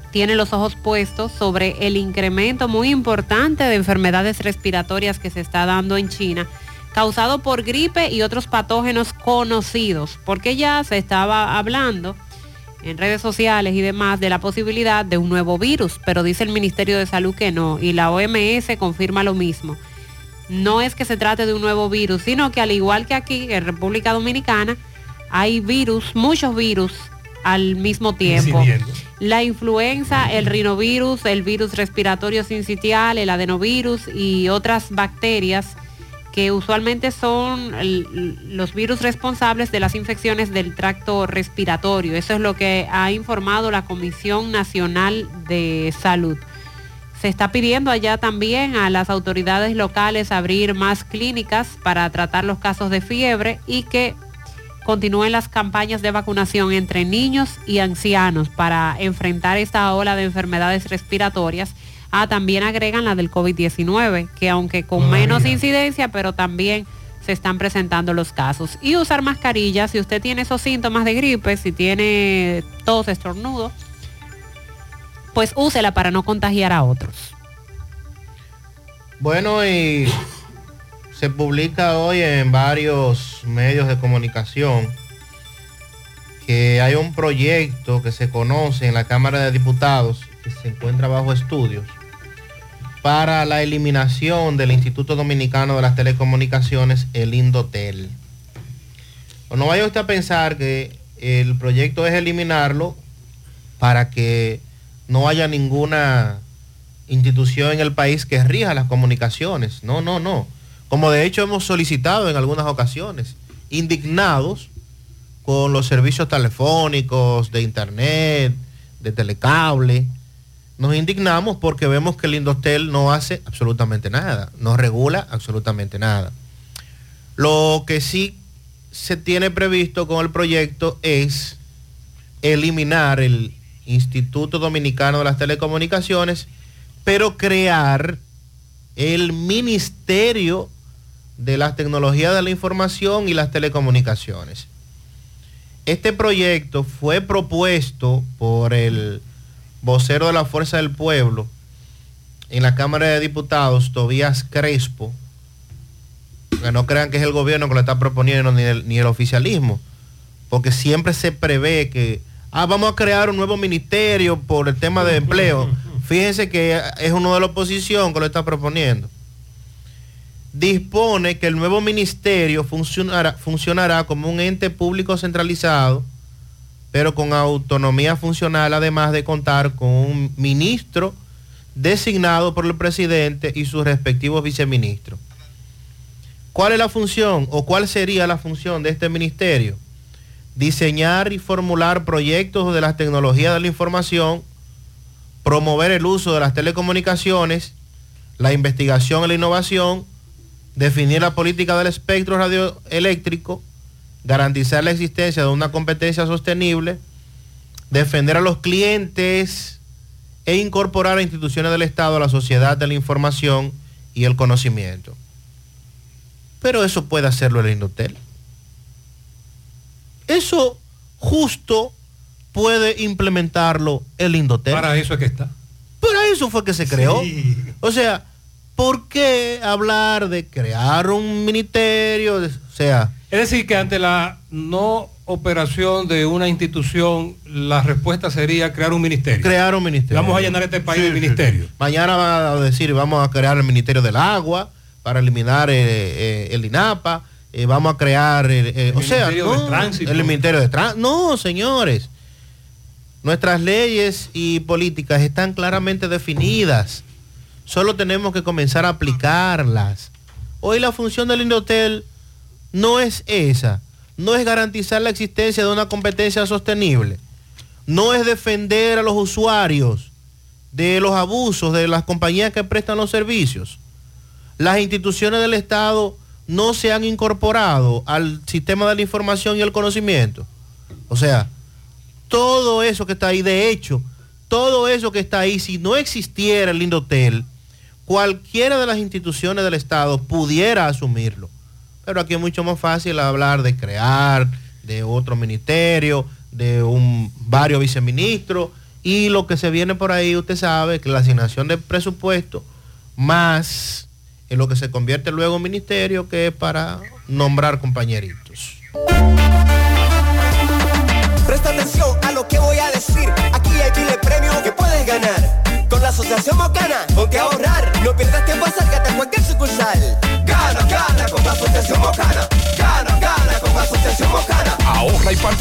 tiene los ojos puestos sobre el incremento muy importante de enfermedades respiratorias que se está dando en China, causado por gripe y otros patógenos conocidos, porque ya se estaba hablando en redes sociales y demás de la posibilidad de un nuevo virus, pero dice el Ministerio de Salud que no, y la OMS confirma lo mismo. No es que se trate de un nuevo virus, sino que al igual que aquí en República Dominicana, hay virus, muchos virus al mismo tiempo. Incidiendo. La influenza, el rinovirus, el virus respiratorio sincitial, el adenovirus y otras bacterias que usualmente son los virus responsables de las infecciones del tracto respiratorio. Eso es lo que ha informado la Comisión Nacional de Salud. Se está pidiendo allá también a las autoridades locales abrir más clínicas para tratar los casos de fiebre y que continúen las campañas de vacunación entre niños y ancianos para enfrentar esta ola de enfermedades respiratorias. Ah, también agregan la del COVID-19, que aunque con menos incidencia, pero también se están presentando los casos. Y usar mascarilla si usted tiene esos síntomas de gripe, si tiene tos, estornudo, pues úsela para no contagiar a otros. Bueno, y se publica hoy en varios medios de comunicación que hay un proyecto que se conoce en la Cámara de Diputados, que se encuentra bajo estudios, para la eliminación del Instituto Dominicano de las Telecomunicaciones, el Indotel. No vaya usted a pensar que el proyecto es eliminarlo para que no haya ninguna institución en el país que rija las comunicaciones. No, no, no. Como de hecho hemos solicitado en algunas ocasiones, indignados con los servicios telefónicos, de internet, de telecable. Nos indignamos porque vemos que el Indostel no hace absolutamente nada, no regula absolutamente nada. Lo que sí se tiene previsto con el proyecto es eliminar el Instituto Dominicano de las Telecomunicaciones, pero crear el Ministerio de las Tecnologías de la Información y las Telecomunicaciones. Este proyecto fue propuesto por el vocero de la Fuerza del Pueblo en la Cámara de Diputados, Tobías Crespo, que no crean que es el gobierno que lo está proponiendo ni el, ni el oficialismo, porque siempre se prevé que, ah, vamos a crear un nuevo ministerio por el tema de empleo. Fíjense que es uno de la oposición que lo está proponiendo. Dispone que el nuevo ministerio funcionará, funcionará como un ente público centralizado, pero con autonomía funcional, además de contar con un ministro designado por el presidente y sus respectivos viceministros. ¿Cuál es la función o cuál sería la función de este ministerio? Diseñar y formular proyectos de las tecnologías de la información, promover el uso de las telecomunicaciones, la investigación y la innovación, definir la política del espectro radioeléctrico, garantizar la existencia de una competencia sostenible, defender a los clientes e incorporar a instituciones del Estado a la sociedad de la información y el conocimiento. Pero eso puede hacerlo el Indotel. Eso justo puede implementarlo el Indotel. Para eso es que está. Para eso fue que se creó. Sí. O sea, ¿por qué hablar de crear un ministerio? O sea, Es decir, que ante la no operación de una institución, la respuesta sería crear un ministerio. crear un ministerio. Vamos a llenar este país Sí, de sí, ministerio. sí. Mañana van a decir, vamos a crear el Ministerio del Agua para eliminar eh, eh, el INAPA. eh, vamos a crear, eh, o sea, Ministerio de no, Tránsito. el Ministerio de Tránsito. No, señores. Nuestras leyes y políticas están claramente definidas. Solo tenemos que comenzar a aplicarlas. Hoy la función del Indotel no es esa. No es garantizar la existencia de una competencia sostenible. No es defender a los usuarios de los abusos de las compañías que prestan los servicios. Las instituciones del Estado no se han incorporado al sistema de la información y el conocimiento. O sea, todo eso que está ahí, de hecho, todo eso que está ahí, si no existiera el Indotel, cualquiera de las instituciones del Estado pudiera asumirlo. Pero aquí es mucho más fácil hablar de crear, de otro ministerio, de un varios viceministros y lo que se viene por ahí, usted sabe que la asignación de presupuesto más en lo que se convierte luego en ministerio que es para nombrar compañeritos. Presta atención a lo que voy a decir. Aquí hay miles premios que puedes ganar. Con la Asociación Mocana, ponte a ahorrar. No pierdas tiempo, acércate a cualquier sucursal.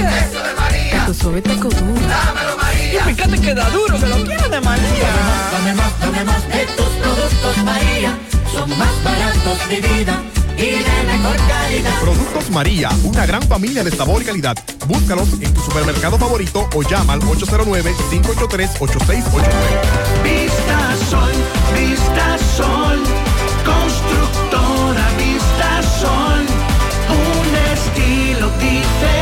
Nachos. Eso de María. Taco suave, taco duro. Dámelo, María. Y fíjate que da duro, que lo quiero de María. Dame más, dame más de tus productos, María. son más baratos de vida y de mejor calidad. Productos María, una gran familia de sabor y calidad. Búscalos en tu supermercado favorito o llama al 809-583-8689. Vista Sol, Vista Sol, constructora Vista Sol, un estilo diferente,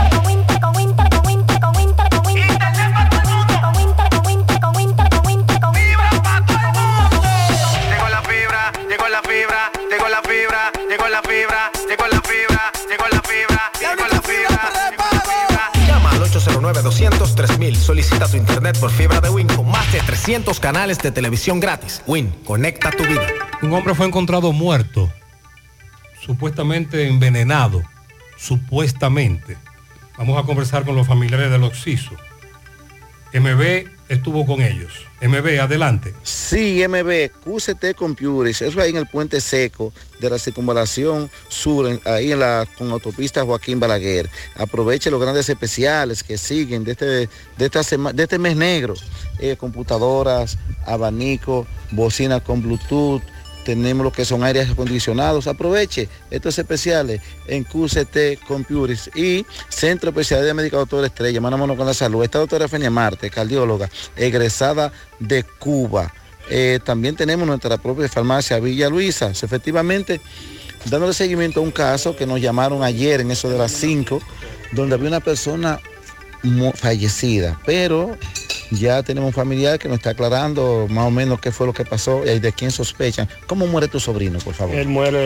909-203.000. Solicita tu internet por fibra de Win con más de 300 canales de televisión gratis. Win, conecta tu vida. Un hombre fue encontrado muerto, supuestamente envenenado, supuestamente. Vamos a conversar con los familiares del Oxiso. MB estuvo con ellos. MB, adelante. Sí, MB, QCT Computers, eso ahí en el puente seco de la circunvalación sur, en- ahí en la con autopista Joaquín Balaguer. Aproveche los grandes especiales que siguen de este, de esta sema- de este mes negro. Eh, computadoras, abanico, bocina con Bluetooth, tenemos lo que son aires acondicionados. Aproveche estos especiales en QCT Computers y Centro Especial de Médica Doctor Estrella, mano con la salud. Esta doctora Fenia Marte, cardióloga, egresada de Cuba. Eh, también tenemos nuestra propia farmacia Villa Luisa. Efectivamente, dándole seguimiento a un caso que nos llamaron ayer en eso de las 5, donde había una persona fallecida, pero ya tenemos un familiar que nos está aclarando más o menos qué fue lo que pasó y de quién sospechan. ¿Cómo muere tu sobrino, por favor? Él muere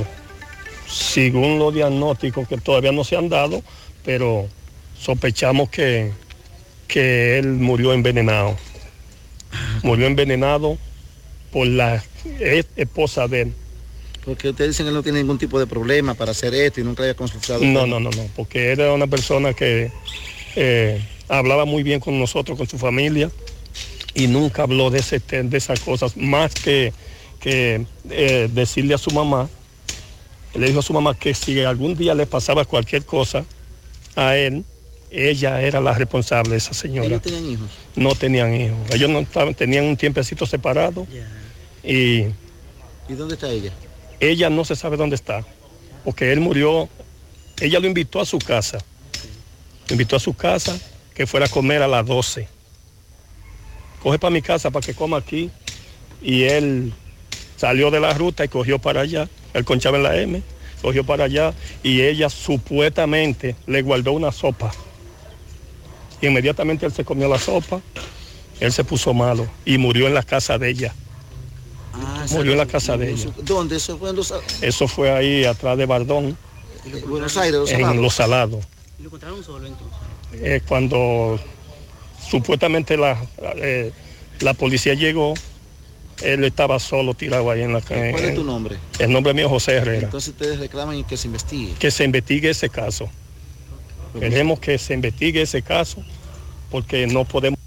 eh, según los diagnósticos que todavía no se han dado, pero sospechamos que, que él murió envenenado. Murió envenenado por la esposa de él. Porque ustedes dicen que él no tiene ningún tipo de problema para hacer esto y nunca haya consultado. No, no, no, no, porque era una persona que eh, hablaba muy bien con nosotros, con su familia, y nunca habló de, ese, de esas cosas, más que, que eh, decirle a su mamá, le dijo a su mamá que si algún día le pasaba cualquier cosa a él, ella era la responsable, esa señora. ¿Ellos tenían hijos? No tenían hijos, ellos no estaban, tenían un tiempecito separado y ¿Y dónde está ella? ella no se sabe dónde está, porque él murió, ella lo invitó a su casa, invitó a su casa, que fuera a comer a las 12. Coge para mi casa para que coma aquí, y él salió de la ruta y cogió para allá, él conchaba en la M, cogió para allá, y ella supuestamente le guardó una sopa. Y inmediatamente él se comió la sopa, él se puso malo y murió en la casa de ella. Ah, Murió en la casa de ella. ¿Dónde? Eso fue en Los, Eso fue ahí atrás de Bardón, Buenos Aires, Los en. Los Salados. ¿Lo encontraron solo entonces? Eh, cuando supuestamente la, eh, la policía llegó, él estaba solo tirado ahí en la calle. ¿Cuál es tu nombre? El nombre mío es José Herrera. Entonces ustedes reclaman que se investigue. Que se investigue ese caso. Queremos que se investigue ese caso porque no podemos...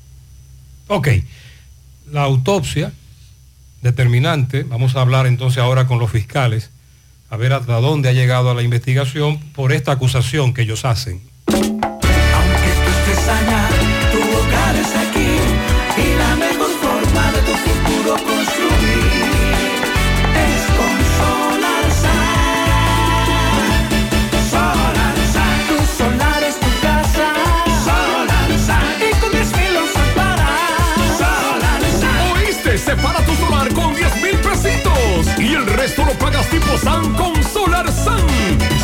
Ok, la autopsia determinante, vamos a hablar entonces ahora con los fiscales, a ver hasta dónde ha llegado la investigación por esta acusación que ellos hacen. SAN con Solar Sun.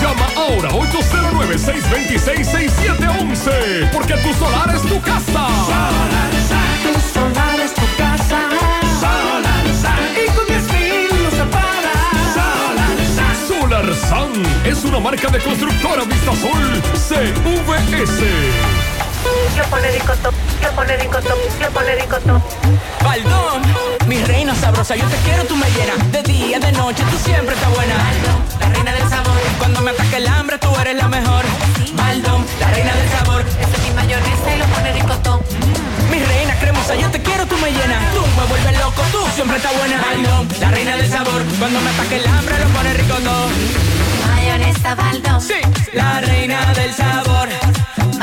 Llama ahora 809-626-6711 porque tu solar es tu casa. Solar Sun. Tu solar es tu casa. Solar Sun. Y con 10 mil lo separas. Solar Sun. Solar Sun es una marca de constructora Vistasol CVS. Yo pone ricotop, yo pone ricotop, yo pone ricotop. Baldón, mi reina sabrosa, yo te quiero, tú me llenas de día, de noche, tú siempre estás buena. Baldón, la reina del sabor. Cuando me ataque el hambre, tú eres la mejor. Baldón, la reina del sabor. Esa es mi mayonesa y lo pone ricotop. Mi reina cremosa, yo te quiero, tú me llenas. Tú me vuelves loco, tú siempre estás buena. Baldón, la reina del sabor. Cuando me ataque el hambre, lo pone rico todo. Mayonesa Baldón. Sí, la reina del sabor.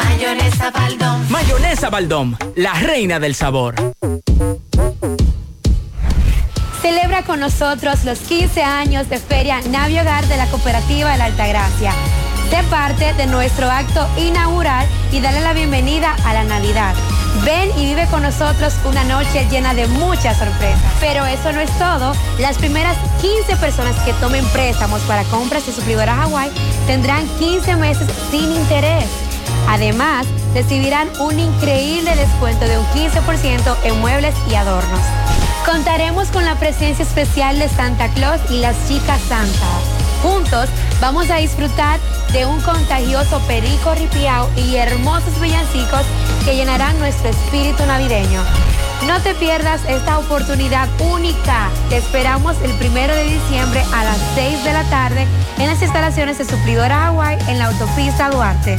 Mayonesa Baldón. Mayonesa Baldón, la reina del sabor. Celebra con nosotros los 15 años de Feria Navi Hogar de la Cooperativa de la Altagracia. Sé parte de nuestro acto inaugural y dale la bienvenida a la Navidad. Ven y vive con nosotros una noche llena de muchas sorpresas. Pero eso no es todo. Las primeras 15 personas que tomen préstamos para compras de suplidoras Hawái tendrán 15 meses sin interés. Además, recibirán un increíble descuento de un 15% en muebles y adornos. Contaremos con la presencia especial de Santa Claus y las chicas santas. Juntos vamos a disfrutar de un contagioso perico ripiao y hermosos villancicos que llenarán nuestro espíritu navideño. No te pierdas esta oportunidad única. Te esperamos el primero de diciembre a las 6 de la tarde en las instalaciones de Suplidora Hawaii en la autopista Duarte.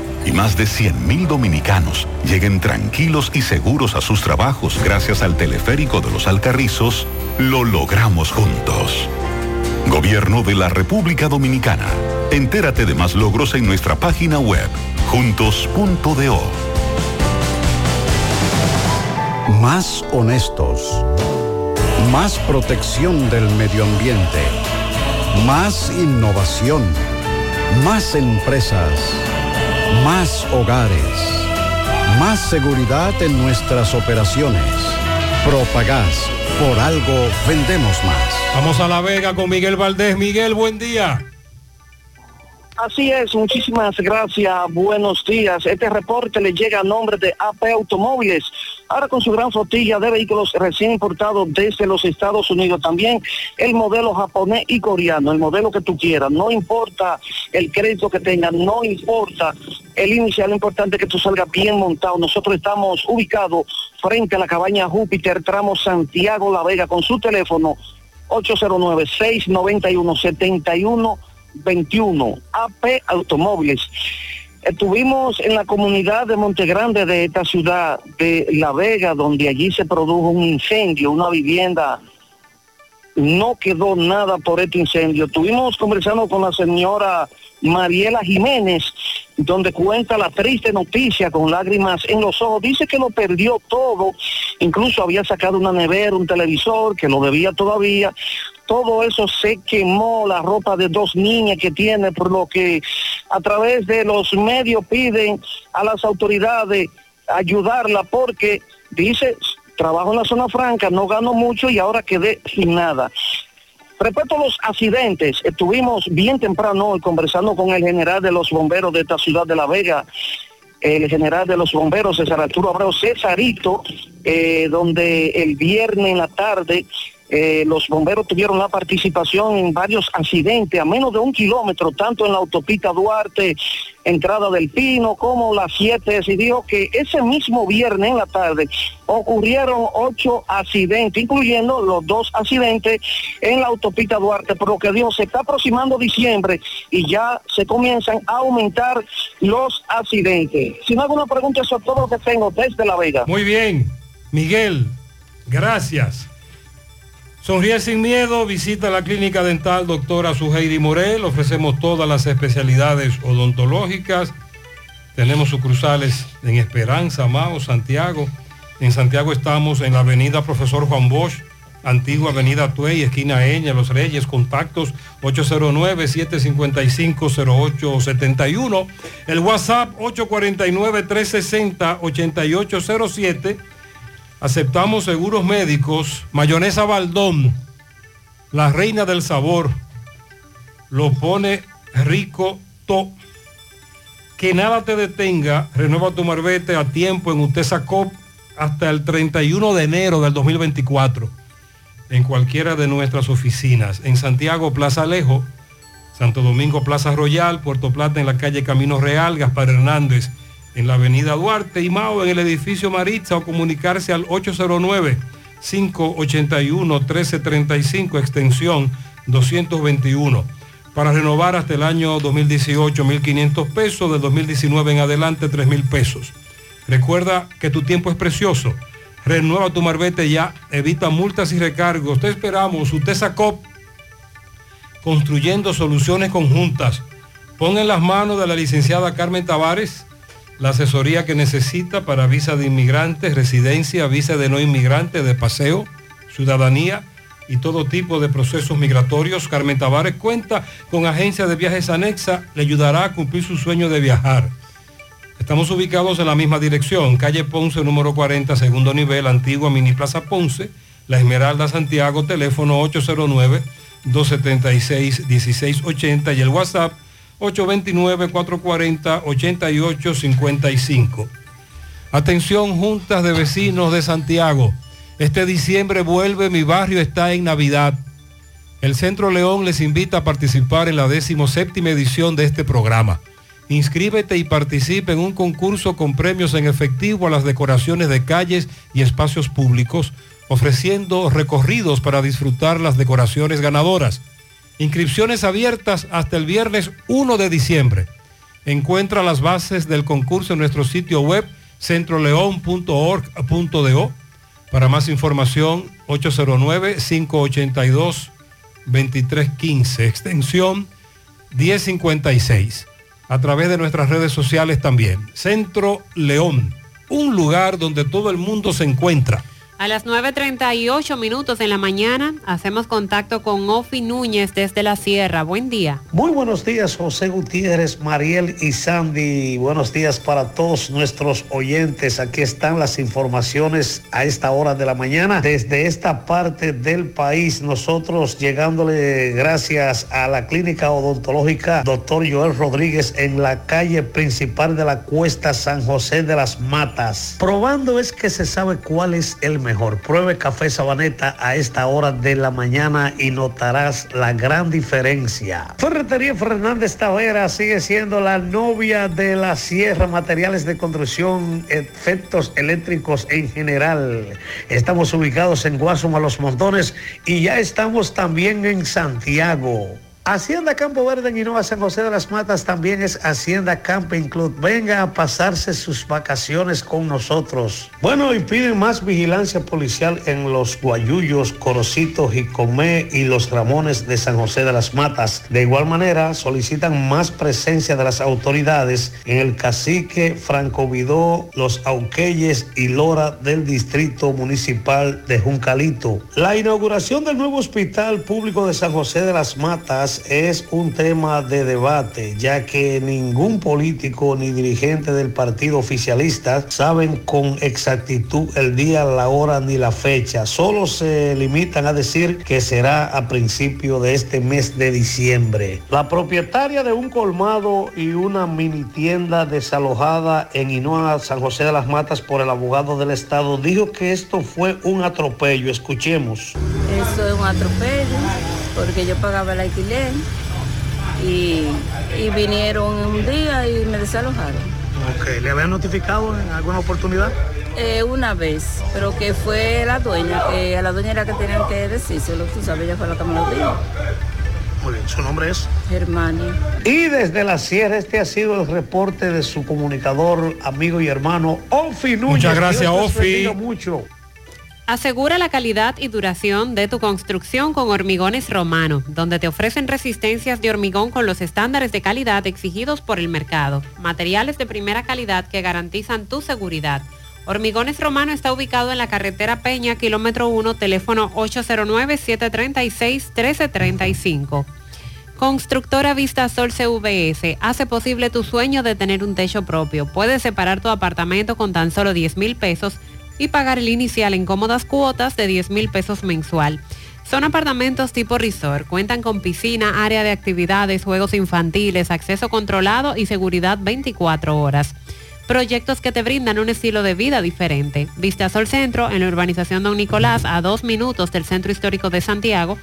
y más de 100.000 dominicanos lleguen tranquilos y seguros a sus trabajos gracias al teleférico de los Alcarrizos, lo logramos juntos. Gobierno de la República Dominicana. Entérate de más logros en nuestra página web, juntos.do. Más honestos. Más protección del medio ambiente. Más innovación. Más empresas. Más hogares. Más seguridad en nuestras operaciones. Propagás. Por algo vendemos más. Vamos a La Vega con Miguel Valdés. Miguel, buen día. Así es, muchísimas gracias, buenos días. Este reporte le llega a nombre de AP Automóviles, ahora con su gran flotilla de vehículos recién importados desde los Estados Unidos. También el modelo japonés y coreano, el modelo que tú quieras. No importa el crédito que tengas, no importa el inicial, lo importante es que tú salgas bien montado. Nosotros estamos ubicados frente a la cabaña Júpiter, tramo Santiago La Vega, con su teléfono 809-691-71 21, AP Automóviles. Estuvimos en la comunidad de Montegrande de esta ciudad de La Vega, donde allí se produjo un incendio, una vivienda. No quedó nada por este incendio. Estuvimos conversando con la señora Mariela Jiménez, donde cuenta la triste noticia con lágrimas en los ojos. Dice que lo perdió todo, incluso había sacado una nevera, un televisor, que lo debía todavía. Todo eso se quemó, la ropa de dos niñas que tiene, por lo que a través de los medios piden a las autoridades ayudarla porque dice, trabajo en la zona franca, no gano mucho y ahora quedé sin nada. Respecto a los accidentes, estuvimos bien temprano hoy conversando con el general de los bomberos de esta ciudad de La Vega, el general de los bomberos, César Arturo Abreu Cesarito, eh, donde el viernes en la tarde eh, los bomberos tuvieron la participación en varios accidentes a menos de un kilómetro, tanto en la autopista Duarte, entrada del Pino, como la 7, y dijo que ese mismo viernes en la tarde ocurrieron ocho accidentes, incluyendo los dos accidentes en la autopista Duarte, por lo que dijo, se está aproximando diciembre y ya se comienzan a aumentar los accidentes. Si no alguna pregunta, eso es todo lo que tengo desde La Vega. Muy bien, Miguel, gracias. Sonríe sin miedo, visita la clínica dental doctora Suheiri Morel, ofrecemos todas las especialidades odontológicas, tenemos sucursales en Esperanza, Mao, Santiago. En Santiago estamos en la avenida Profesor Juan Bosch, antigua avenida Tuey, esquina Eña, Los Reyes, contactos 809-755-0871, el WhatsApp 849-360-8807 Aceptamos seguros médicos. Mayonesa Baldón, la reina del sabor. Lo pone rico to. Que nada te detenga. Renueva tu marbete a tiempo en Utesa Cop hasta el 31 de enero del 2024. En cualquiera de nuestras oficinas. En Santiago, Plaza Alejo. Santo Domingo, Plaza Royal. Puerto Plata en la calle Camino Real. Gaspar Hernández en la avenida Duarte y Mao en el edificio Maritza o comunicarse al 809-581-1335, extensión 221. Para renovar hasta el año 2018, 1.500 pesos, de 2019 en adelante, 3.000 pesos. Recuerda que tu tiempo es precioso. Renueva tu marbete ya, evita multas y recargos. Te esperamos, usted sacó construyendo soluciones conjuntas. Pon en las manos de la licenciada Carmen Tavares la asesoría que necesita para visa de inmigrantes, residencia, visa de no inmigrante, de paseo, ciudadanía y todo tipo de procesos migratorios. Carmen Tavares cuenta con agencia de viajes anexa, le ayudará a cumplir su sueño de viajar. Estamos ubicados en la misma dirección, calle Ponce número 40, segundo nivel, antigua Mini Plaza Ponce, La Esmeralda Santiago, teléfono 809-276-1680 y el WhatsApp 829-440-8855. Atención, juntas de vecinos de Santiago. Este diciembre vuelve Mi Barrio está en Navidad. El Centro León les invita a participar en la 17 edición de este programa. Inscríbete y participe en un concurso con premios en efectivo a las decoraciones de calles y espacios públicos, ofreciendo recorridos para disfrutar las decoraciones ganadoras. Inscripciones abiertas hasta el viernes 1 de diciembre. Encuentra las bases del concurso en nuestro sitio web centroleón.org.do. Para más información, 809-582-2315, extensión 1056. A través de nuestras redes sociales también. Centro León, un lugar donde todo el mundo se encuentra. A las 9.38 minutos en la mañana hacemos contacto con Ofi Núñez desde la Sierra. Buen día. Muy buenos días, José Gutiérrez, Mariel y Sandy. Buenos días para todos nuestros oyentes. Aquí están las informaciones a esta hora de la mañana. Desde esta parte del país, nosotros llegándole gracias a la clínica odontológica Dr. Joel Rodríguez en la calle principal de la cuesta San José de las Matas. Probando es que se sabe cuál es el mejor. Pruebe café sabaneta a esta hora de la mañana y notarás la gran diferencia. Ferretería Fernández Tavera sigue siendo la novia de la sierra, materiales de construcción, efectos eléctricos en general. Estamos ubicados en Guasuma Los Montones y ya estamos también en Santiago. Hacienda Campo Verde en Innova San José de las Matas también es Hacienda Camping Club. Venga a pasarse sus vacaciones con nosotros. Bueno, y piden más vigilancia policial en los Guayullos, Corocitos, Jicomé y los Ramones de San José de las Matas. De igual manera, solicitan más presencia de las autoridades en el cacique Franco Vidó, los Auqueyes y Lora del Distrito Municipal de Juncalito. La inauguración del nuevo Hospital Público de San José de las Matas Es un tema de debate, ya que ningún político ni dirigente del partido oficialista saben con exactitud el día, la hora ni la fecha. Solo se limitan a decir que será a principio de este mes de diciembre. La propietaria de un colmado y una mini tienda desalojada en Hinoa, San José de las Matas por el abogado del Estado dijo que esto fue un atropello. Escuchemos. Eso es un atropello, porque yo pagaba el alquiler y, y vinieron un día y me desalojaron. Ok, ¿le habían notificado en alguna oportunidad? Eh, una vez, pero que fue la dueña, que a la dueña era que tenían que decírselo, tú sabes, ella fue la que me lo dijo. Muy bien, ¿su nombre es? Germania. Y desde la sierra, este ha sido el reporte de su comunicador, amigo y hermano, Ofi Núñez. Muchas gracias, Ofi. mucho. Asegura la calidad y duración de tu construcción con Hormigones Romano, donde te ofrecen resistencias de hormigón con los estándares de calidad exigidos por el mercado. Materiales de primera calidad que garantizan tu seguridad. Hormigones Romano está ubicado en la carretera Peña, kilómetro 1, teléfono 809-736-1335. Constructora Vista Sol CVS hace posible tu sueño de tener un techo propio. Puedes separar tu apartamento con tan solo 10 mil pesos y pagar el inicial en cómodas cuotas de 10 mil pesos mensual. Son apartamentos tipo resort, cuentan con piscina, área de actividades, juegos infantiles, acceso controlado y seguridad 24 horas. Proyectos que te brindan un estilo de vida diferente. Vista Sol Centro en la urbanización Don Nicolás a dos minutos del Centro Histórico de Santiago.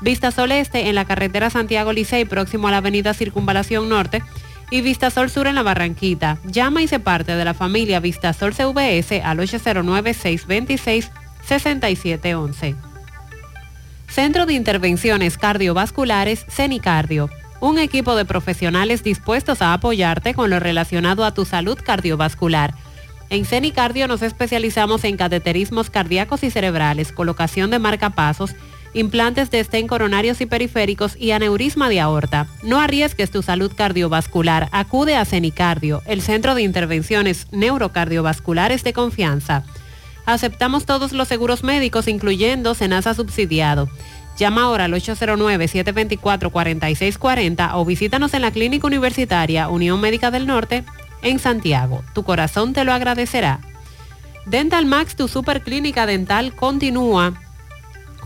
Vista Sol Este en la carretera Santiago Licey próximo a la avenida Circunvalación Norte y Vista Sol Sur en la Barranquita. Llama y se parte de la familia Vista Sol CVS al 809-626-6711. Centro de Intervenciones Cardiovasculares CENICardio. Un equipo de profesionales dispuestos a apoyarte con lo relacionado a tu salud cardiovascular. En CENICardio nos especializamos en cateterismos cardíacos y cerebrales, colocación de marcapasos, implantes de estén coronarios y periféricos y aneurisma de aorta. No arriesgues tu salud cardiovascular. Acude a CENICardio, el centro de intervenciones neurocardiovasculares de confianza. Aceptamos todos los seguros médicos, incluyendo Senasa subsidiado. Llama ahora al 809-724-4640 o visítanos en la Clínica Universitaria Unión Médica del Norte en Santiago. Tu corazón te lo agradecerá. Dental Max, tu superclínica dental, continúa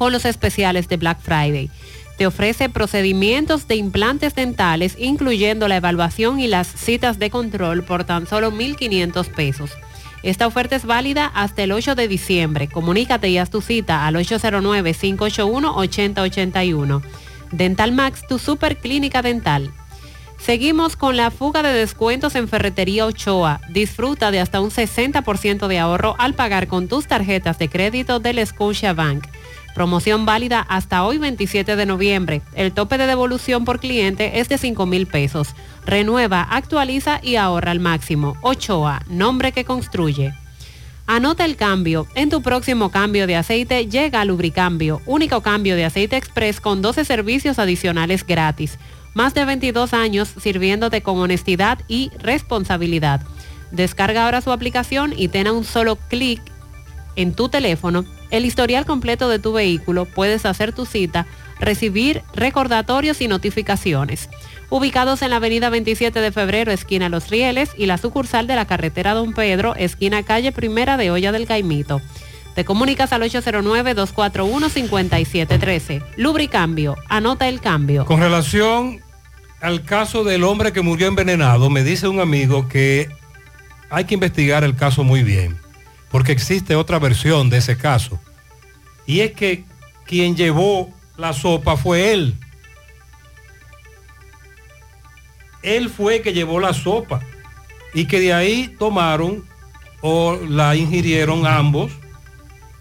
con los especiales de Black Friday. Te ofrece procedimientos de implantes dentales, incluyendo la evaluación y las citas de control por tan solo 1.500 pesos. Esta oferta es válida hasta el 8 de diciembre. Comunícate y haz tu cita al 809-581-8081. Dental Max, tu superclínica dental. Seguimos con la fuga de descuentos en Ferretería Ochoa. Disfruta de hasta un 60% de ahorro al pagar con tus tarjetas de crédito del Scotia Bank. Promoción válida hasta hoy 27 de noviembre. El tope de devolución por cliente es de 5 mil pesos. Renueva, actualiza y ahorra al máximo. Ochoa, nombre que construye. Anota el cambio. En tu próximo cambio de aceite llega Lubricambio, único cambio de aceite express con 12 servicios adicionales gratis. Más de 22 años sirviéndote con honestidad y responsabilidad. Descarga ahora su aplicación y ten a un solo clic en tu teléfono el historial completo de tu vehículo, puedes hacer tu cita, recibir recordatorios y notificaciones. Ubicados en la avenida 27 de febrero, esquina Los Rieles, y la sucursal de la carretera Don Pedro, esquina calle Primera de Olla del Caimito. Te comunicas al 809-241-5713. Lubricambio, anota el cambio. Con relación al caso del hombre que murió envenenado, me dice un amigo que hay que investigar el caso muy bien, porque existe otra versión de ese caso. Y es que quien llevó la sopa fue él. Él fue que llevó la sopa y que de ahí tomaron o la ingirieron ambos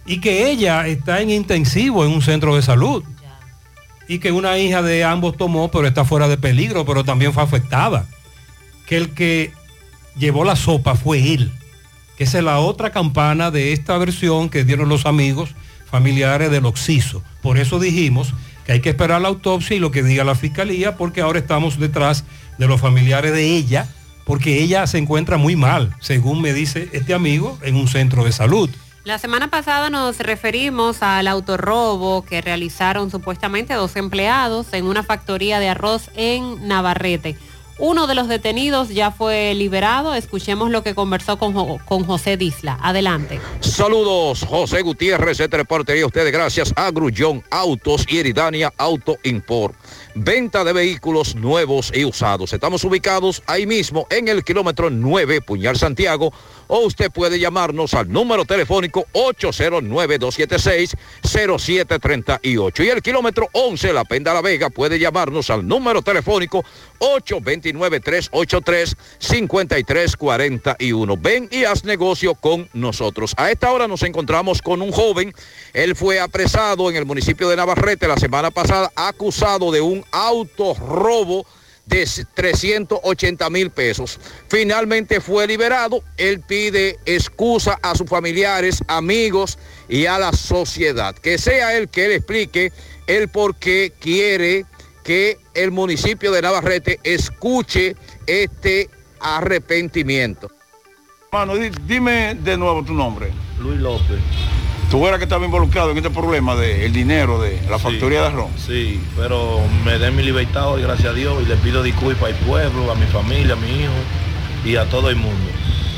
y que ella está en intensivo en un centro de salud y que una hija de ambos tomó pero está fuera de peligro pero también fue afectada que el que llevó la sopa fue él esa es la otra campana de esta versión que dieron los amigos familiares del Oxiso por eso dijimos que hay que esperar la autopsia y lo que diga la fiscalía porque ahora estamos detrás de los familiares de ella porque ella se encuentra muy mal según me dice este amigo en un centro de salud La semana pasada nos referimos al autorrobo que realizaron supuestamente dos empleados en una factoría de arroz en Navarrete. Uno de los detenidos ya fue liberado. Escuchemos lo que conversó con, Jo- con José Disla. Adelante. Saludos, José Gutiérrez, este reportería ustedes gracias a Grullón Autos y Eridania Auto Import. Venta de vehículos nuevos y usados. Estamos ubicados ahí mismo en el kilómetro 9, Puñal Santiago, o usted puede llamarnos al número telefónico 809-276-0738. Y el kilómetro 11, La Penda La Vega, puede llamarnos al número telefónico 829-383-5341. Ven y haz negocio con nosotros. A esta hora nos encontramos con un joven. Él fue apresado en el municipio de Navarrete la semana pasada, acusado de un autorrobo de 380 mil pesos. Finalmente fue liberado. Él pide excusa a sus familiares, amigos y a la sociedad. Que sea él que él explique el por qué quiere que el municipio de Navarrete escuche este arrepentimiento. Mano, di- dime de nuevo tu nombre. Luis López. Tú eras que estaba involucrado en este problema del dinero de la Sí, factoría de arroz. Sí, pero me den mi libertad hoy, gracias a Dios, y le pido disculpas al pueblo, a mi familia, a mi hijo y a todo el mundo.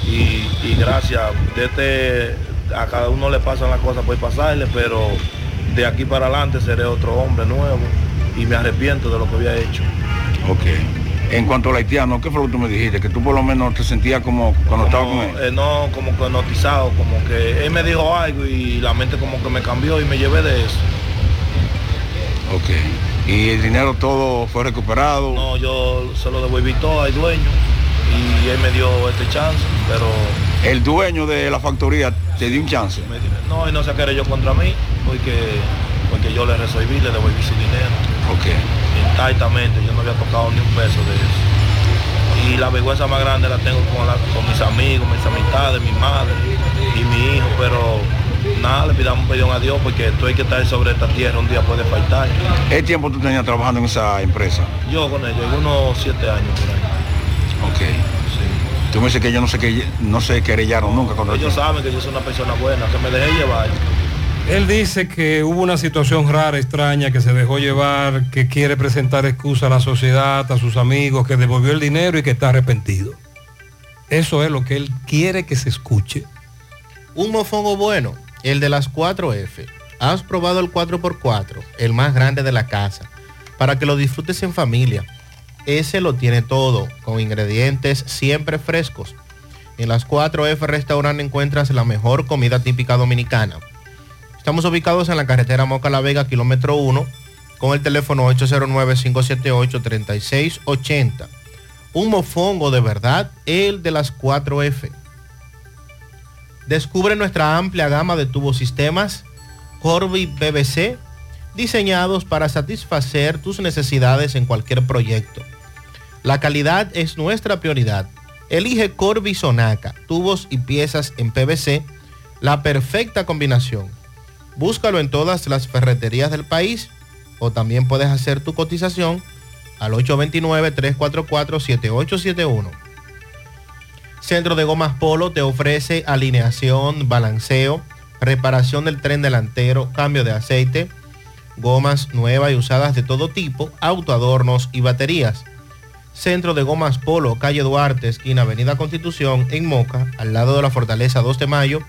Y, y gracias, de este, a cada uno le pasan las cosas por pasarle, pero de aquí para adelante seré otro hombre nuevo y me arrepiento de lo que había hecho. Ok. En cuanto al haitiano, ¿qué fue lo que tú me dijiste? Que tú por lo menos te sentías como cuando estaba con él. Eh, no, como que notizado, como que él me dijo algo y la mente como que me cambió y me llevé de eso. Ok. ¿Y el dinero todo fue recuperado? No, yo se lo devolví todo al dueño y él me dio este chance, pero El dueño de la factoría te dio un chance. me no, y no se querelló contra mí porque, porque yo le resolví, le devolví su dinero. Ok. Intactamente, yo no había tocado ni un peso de eso. Y la vergüenza más grande la tengo con, la- con mis amigos, mis amistades, mi madre y mi hijo, pero nada, le pidamos perdón a Dios porque tú hay que estar sobre esta tierra, un día puede faltar. ¿Qué tiempo tú tenías trabajando en esa empresa? Yo con ellos, unos siete años por ahí. Ok. Tú me dices que ellos no se, que, no se querellaron nunca contra ti. Ellos saben que yo soy una persona buena, que me dejé llevar. Él dice que hubo una situación rara, extraña, que se dejó llevar, que quiere presentar excusa a la sociedad, a sus amigos, que devolvió el dinero y que está arrepentido. Eso es lo que él quiere que se escuche. Un mofongo bueno, el de las 4F. Has probado el 4x4, el más grande de la casa, para que lo disfrutes en familia. Ese lo tiene todo, con ingredientes siempre frescos. En las 4F Restaurant encuentras la mejor comida típica dominicana. Estamos ubicados en la carretera Moca La Vega, kilómetro 1, con el teléfono 809-578-3680. Un mofongo de verdad, el de las 4F. Descubre nuestra amplia gama de tubosistemas Corby BBC diseñados para satisfacer tus necesidades en cualquier proyecto. La calidad es nuestra prioridad. Elige Corby Sonaca, tubos y piezas en PVC, la perfecta combinación. Búscalo en todas las ferreterías del país o también puedes hacer tu cotización al 829-344-7871. Centro de Gomas Polo te ofrece alineación, balanceo, reparación del tren delantero, cambio de aceite, gomas nuevas y usadas de todo tipo, autoadornos y baterías. Centro de Gomas Polo, calle Duarte, esquina Avenida Constitución, en Moca, al lado de la Fortaleza 2 de Mayo,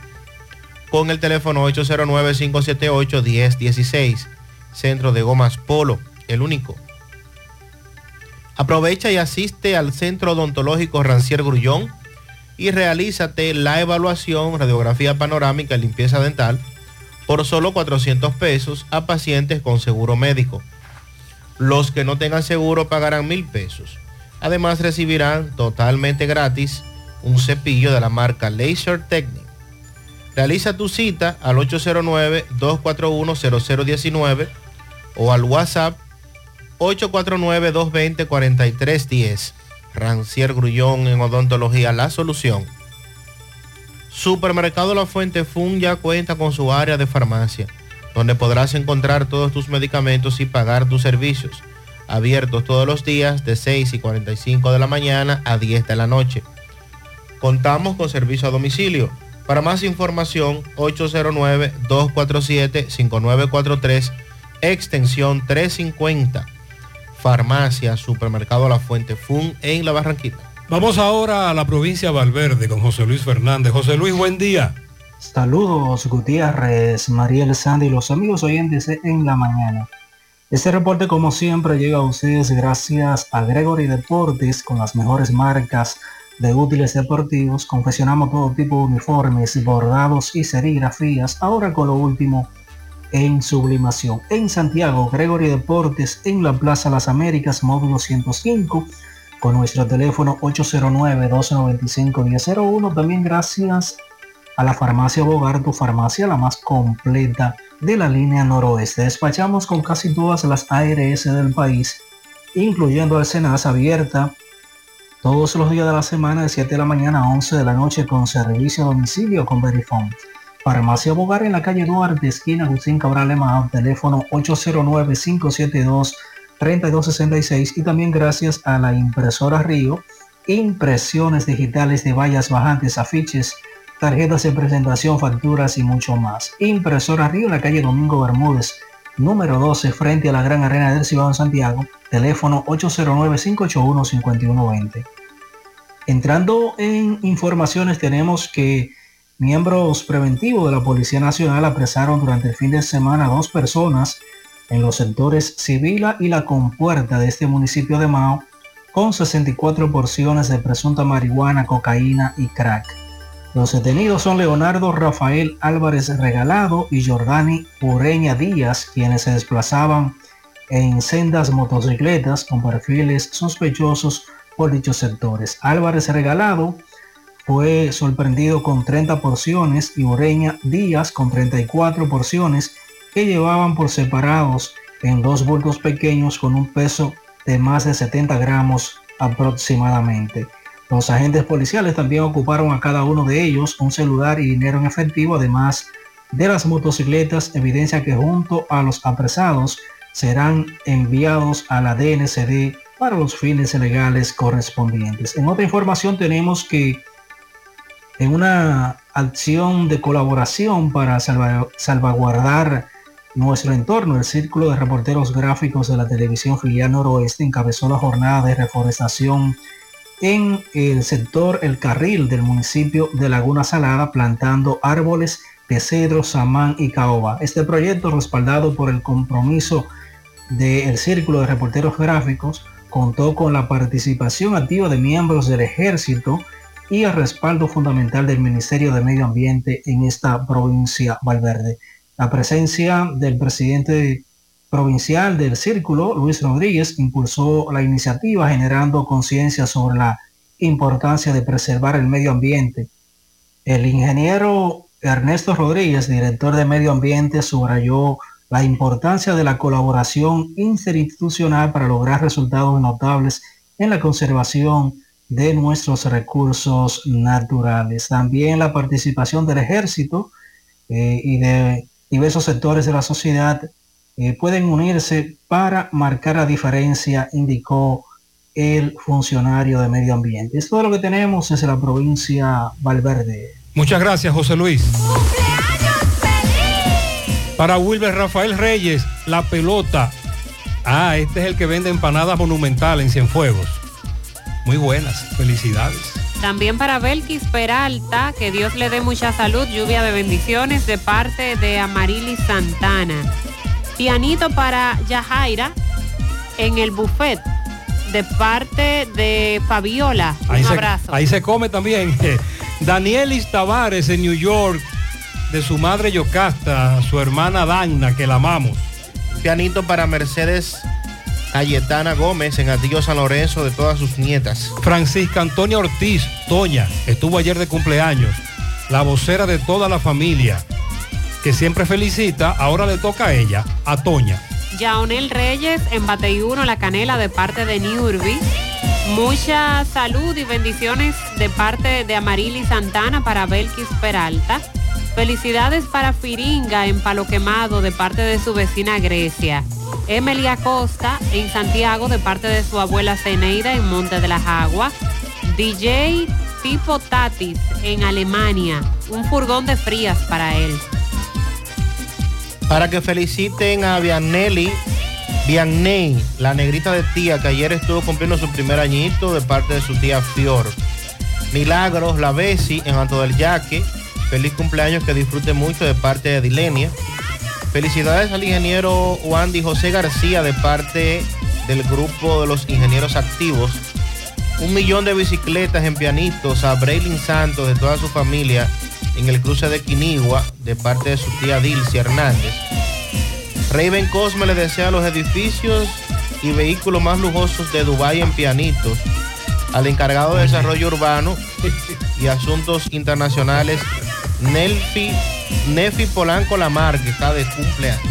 con el teléfono 809-578-1016. Centro de Gomas Polo, el único. Aprovecha y asiste al Centro Odontológico Rancier Grullón y realízate la evaluación, radiografía panorámica y limpieza dental por solo 400 pesos a pacientes con seguro médico. Los que no tengan seguro pagarán mil pesos. Además recibirán totalmente gratis un cepillo de la marca Laser Technique. Realiza tu cita al 809-241-0019 o al WhatsApp 849-220-4310. Rancier Grullón en Odontología La Solución. Supermercado La Fuente Fun ya cuenta con su área de farmacia, donde podrás encontrar todos tus medicamentos y pagar tus servicios. Abiertos todos los días de 6 y 45 de la mañana a 10 de la noche. Contamos con servicio a domicilio. Para más información, 809-247-5943, extensión 350, farmacia, supermercado La Fuente Fun en La Barranquita. Vamos ahora a la provincia de Valverde con José Luis Fernández. José Luis, buen día. Saludos Gutiérrez, Mariel Sandy y los amigos oyentes en la mañana. Este reporte como siempre llega a ustedes gracias a Gregory Deportes con las mejores marcas de útiles deportivos. Confeccionamos todo tipo de uniformes, bordados y serigrafías. Ahora con lo último en sublimación. En Santiago, Gregory Deportes en la Plaza Las Américas, módulo 105 con nuestro teléfono 809-295-1001. También gracias a la farmacia Bogar, tu farmacia la más completa de la línea noroeste. Despachamos con casi todas las ARS del país, incluyendo el Senas abierta todos los días de la semana de 7 de la mañana a 11 de la noche con servicio a domicilio con Verifone. Farmacia Bogar en la calle Duarte, esquina Agustín Cabral Emao, teléfono 809-572-3266 y también gracias a la impresora Río, impresiones digitales de vallas bajantes, afiches, tarjetas de presentación, facturas y mucho más. Impresora Río en la calle Domingo Bermúdez, número 12, frente a la Gran Arena del Cibao en Santiago, teléfono 809-581-5120. Entrando en informaciones tenemos que miembros preventivos de la Policía Nacional apresaron durante el fin de semana a dos personas en los sectores Civila y La Compuerta de este municipio de Mao con 64 porciones de presunta marihuana, cocaína y crack. Los detenidos son Leonardo Rafael Álvarez Regalado y Jordani Ureña Díaz, quienes se desplazaban en sendas motocicletas con perfiles sospechosos por dichos sectores. Álvarez Regalado fue sorprendido con 30 porciones y Ureña Díaz con 34 porciones que llevaban por separados en dos bultos pequeños con un peso de más de 70 gramos aproximadamente. Los agentes policiales también ocuparon a cada uno de ellos un celular y dinero en efectivo, además de las motocicletas, evidencia que junto a los apresados serán enviados a la DNCD los fines legales correspondientes. En otra información tenemos que en una acción de colaboración para salva- salvaguardar nuestro entorno, el Círculo de Reporteros Gráficos de la Televisión Filial Noroeste encabezó la jornada de reforestación en el sector El Carril del municipio de Laguna Salada, plantando árboles de cedro, samán y caoba. Este proyecto, respaldado por el compromiso del Círculo de Reporteros Gráficos, contó con la participación activa de miembros del ejército y el respaldo fundamental del Ministerio de Medio Ambiente en esta provincia Valverde. La presencia del presidente provincial del Círculo, Luis Rodríguez, impulsó la iniciativa generando conciencia sobre la importancia de preservar el medio ambiente. El ingeniero Ernesto Rodríguez, director de Medio Ambiente, subrayó la importancia de la colaboración interinstitucional para lograr resultados notables en la conservación de nuestros recursos naturales. También la participación del ejército eh, y de diversos sectores de la sociedad eh, pueden unirse para marcar la diferencia, indicó el funcionario de medio ambiente. Es todo lo que tenemos desde la provincia Valverde. Muchas gracias, José Luis. Para Wilber Rafael Reyes, la pelota. Ah, este es el que vende empanadas monumental en Cienfuegos. Muy buenas, felicidades. También para Belkis Peralta, que Dios le dé mucha salud, lluvia de bendiciones de parte de Amarili Santana. Pianito para Yajaira en el buffet de parte de Fabiola. Un Ahí se, abrazo. ahí se come también. Danielis Tavares en New York, de su madre Yocasta, su hermana Dagna, que la amamos. Pianito para Mercedes Cayetana Gómez en Atillo San Lorenzo de todas sus nietas. Francisca Antonia Ortiz, Toña, estuvo ayer de cumpleaños, la vocera de toda la familia, que siempre felicita, ahora le toca a ella, a Toña. Yaonel Reyes en Bateyuno, La Canela, de parte de Niurbi. Mucha salud y bendiciones de parte de Amarili Santana para Belkis Peralta. Felicidades para Firinga en Palo Quemado de parte de su vecina Grecia. Emily Acosta en Santiago de parte de su abuela Ceneida en Monte de las Aguas. DJ Pipo Tatis en Alemania. Un furgón de frías para él. Para que feliciten a Viannelli, Vianney, la negrita de tía, que ayer estuvo cumpliendo su primer añito de parte de su tía Fior. Milagros, la Bessi en Anto del Yaque. Feliz cumpleaños, que disfrute mucho de parte de Dilenia. Felicidades al ingeniero Wandy José García de parte del grupo de los ingenieros activos. Un millón de bicicletas en pianitos a Braylin Santos de toda su familia en el cruce de Quinigua de parte de su tía Dilcia Hernández. Raven Cosme le desea los edificios y vehículos más lujosos de Dubái en pianitos al encargado de desarrollo urbano y asuntos internacionales Nelfi, Nefi Polanco Lamar, que está de cumpleaños.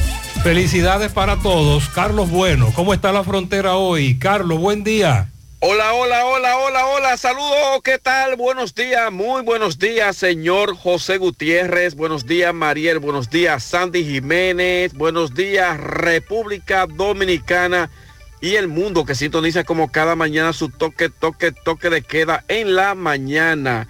Felicidades para todos. Carlos Bueno, ¿cómo está la frontera hoy? Carlos, buen día. Hola, hola, hola, hola, hola, saludos, ¿qué tal? Buenos días, muy buenos días, señor José Gutiérrez, buenos días, Mariel, buenos días, Sandy Jiménez, buenos días, República Dominicana y el mundo que sintoniza como cada mañana su toque, toque, toque de queda en la mañana.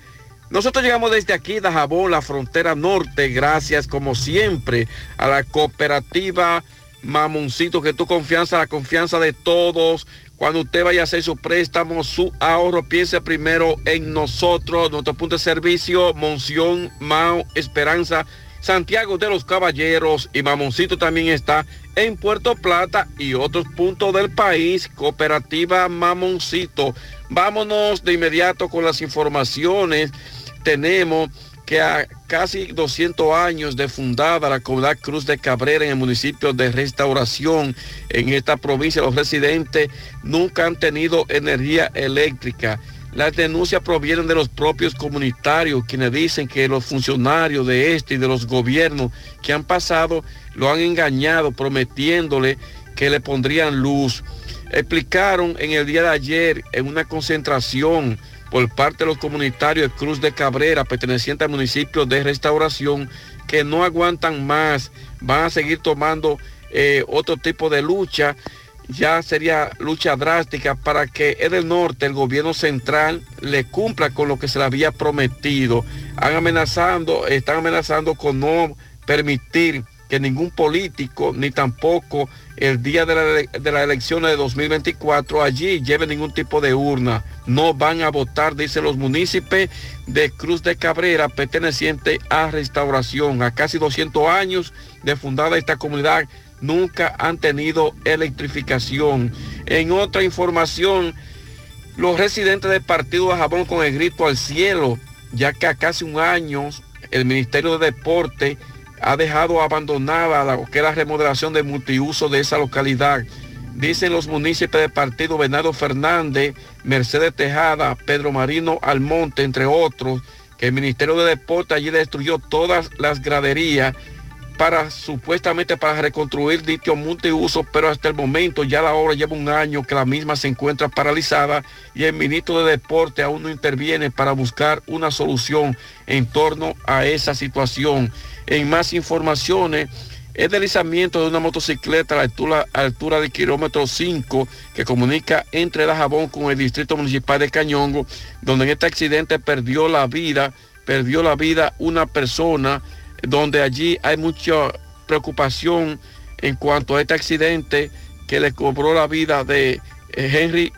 Nosotros llegamos desde aquí, Dajabón, la frontera norte, gracias como siempre a la cooperativa Mamoncito, que tu confianza, la confianza de todos. Cuando usted vaya a hacer su préstamo, su ahorro, piense primero en nosotros, nuestro punto de servicio, Monción, Mao, Esperanza, Santiago de los Caballeros y Mamoncito también está en Puerto Plata y otros puntos del país, Cooperativa Mamoncito. Vámonos de inmediato con las informaciones. Tenemos que a casi 200 años de fundada la comunidad Cruz de Cabrera en el municipio de Restauración, en esta provincia, los residentes nunca han tenido energía eléctrica. Las denuncias provienen de los propios comunitarios, quienes dicen que los funcionarios de este y de los gobiernos que han pasado lo han engañado prometiéndole que le pondrían luz. Explicaron en el día de ayer en una concentración por parte de los comunitarios de Cruz de Cabrera, perteneciente al municipio de Restauración, que no aguantan más, van a seguir tomando eh, otro tipo de lucha. Ya sería lucha drástica para que en el norte el gobierno central le cumpla con lo que se le había prometido. Han amenazando, están amenazando con no permitir que ningún político ni tampoco el día de la, de la elección de 2024 allí lleve ningún tipo de urna. No van a votar, dicen los municipios de Cruz de Cabrera, perteneciente a Restauración. A casi 200 años de fundada esta comunidad, nunca han tenido electrificación. En otra información, los residentes del partido de Jabón con el grito al cielo, ya que a casi un año el Ministerio de Deporte ha dejado abandonada la, que remodelación de multiuso de esa localidad. Dicen los municipios del partido Bernardo Fernández, Mercedes Tejada, Pedro Marino Almonte, entre otros, que el Ministerio de Deporte allí destruyó todas las graderías para supuestamente para reconstruir dicho multiuso, pero hasta el momento ya la obra lleva un año que la misma se encuentra paralizada y el ministro de Deporte aún no interviene para buscar una solución en torno a esa situación. En más informaciones, el deslizamiento de una motocicleta a la altura, altura del kilómetro 5 que comunica entre La Jabón con el distrito municipal de Cañongo, donde en este accidente perdió la vida, perdió la vida una persona, donde allí hay mucha preocupación en cuanto a este accidente que le cobró la vida de eh, Henry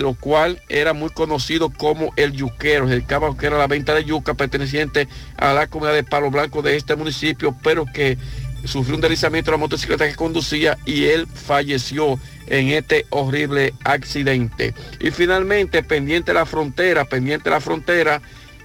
lo cual era muy conocido como el yuquero, el cabo que era la venta de yuca perteneciente a la comunidad de Palo Blanco de este municipio, pero que sufrió un deslizamiento de la motocicleta que conducía y él falleció en este horrible accidente. Y finalmente, pendiente de la frontera, pendiente de la frontera,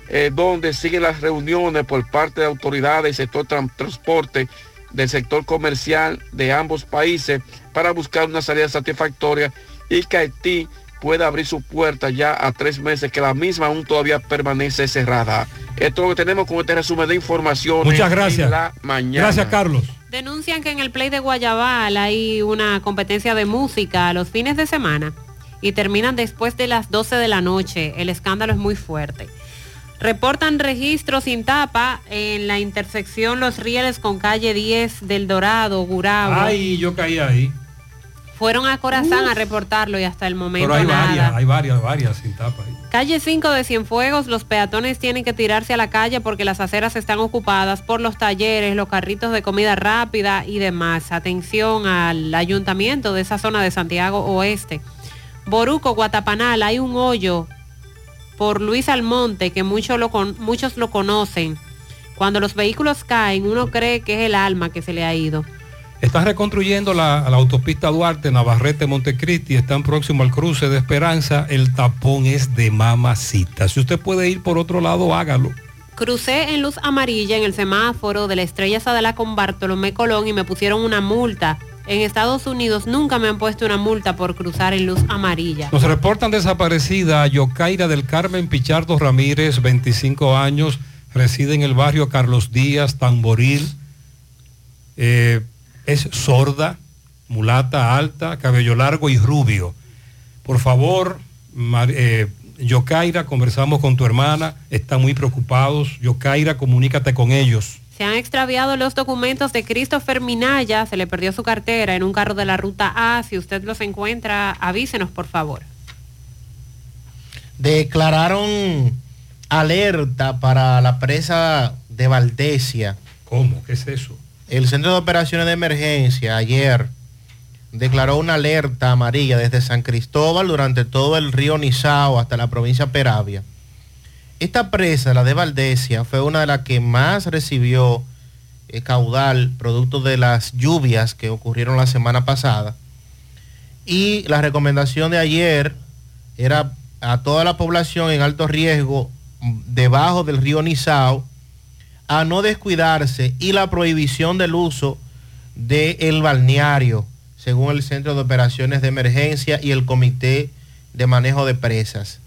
eh, donde siguen las reuniones por parte de autoridades sector tran transporte, del sector comercial de ambos países para buscar una salida satisfactoria y que Haití pueda abrir su puerta ya a tres meses, que la misma aún todavía permanece cerrada. Esto es lo que tenemos con este resumen de información. Muchas gracias. La mañana. Gracias, Carlos. Denuncian que en el Play de Guayabal hay una competencia de música a los fines de semana y terminan después de las 12 de la noche. El escándalo es muy fuerte. Reportan registros sin tapa en la intersección Los Rieles con calle 10 del Dorado, Gurabo. Ay, yo caí ahí. Fueron a Corazán a reportarlo y hasta el momento Pero hay nada. varias, hay varias, varias sin tapa ahí. Calle 5 de Cienfuegos, los peatones tienen que tirarse a la calle porque las aceras están ocupadas por los talleres, los carritos de comida rápida y demás. Atención al ayuntamiento de esa zona de Santiago Oeste. Boruco, Guatapanal, hay un hoyo por Luis Almonte que muchos lo, con- muchos lo conocen. Cuando los vehículos caen, uno cree que es el alma que se le ha ido. Están reconstruyendo la, la autopista Duarte, Navarrete, Montecristi, están próximos al cruce de Esperanza. El tapón es de mamacita. Si usted puede ir por otro lado, hágalo. Crucé en luz amarilla en el semáforo de la Estrella Sadala con Bartolomé Colón y me pusieron una multa. En Estados Unidos nunca me han puesto una multa por cruzar en luz amarilla. Nos reportan desaparecida Yocaira del Carmen Pichardo Ramírez, 25 años, reside en el barrio Carlos Díaz, Tamboril. Eh, es sorda, mulata alta, cabello largo y rubio. Por favor, Mar- eh, Yocaira, conversamos con tu hermana, están muy preocupados. Yocaira, comunícate con ellos. Se han extraviado los documentos de Christopher Minaya, se le perdió su cartera en un carro de la ruta A. Si usted los encuentra, avísenos por favor. Declararon alerta para la presa de Valdesia. ¿Cómo? ¿Qué es eso? El Centro de Operaciones de Emergencia ayer declaró una alerta amarilla desde San Cristóbal durante todo el río Nizao hasta la provincia Peravia. Esta presa, la de Valdesia, fue una de las que más recibió eh, caudal producto de las lluvias que ocurrieron la semana pasada. Y la recomendación de ayer era a toda la población en alto riesgo debajo del río Nizao a no descuidarse y la prohibición del uso del balneario, según el Centro de Operaciones de Emergencia y el Comité de Manejo de Presas.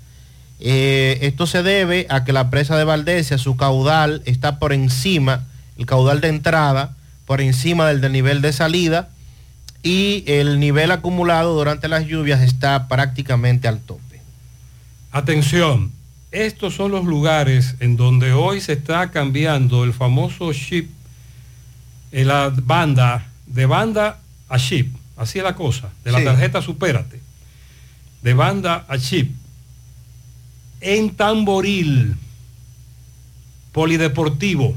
Eh, esto se debe a que la presa de Valdesia, su caudal está por encima, el caudal de entrada, por encima del, del nivel de salida y el nivel acumulado durante las lluvias está prácticamente al tope. Atención, estos son los lugares en donde hoy se está cambiando el famoso chip, en la banda, de banda a chip, así es la cosa, de la Sí. tarjeta Supérate, de banda a chip. En Tamboril, Polideportivo,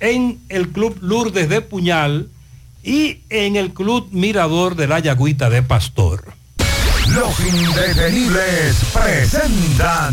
en el Club Lourdes de Puñal y en el Club Mirador de la Yagüita de Pastor. Los indetenibles presentan.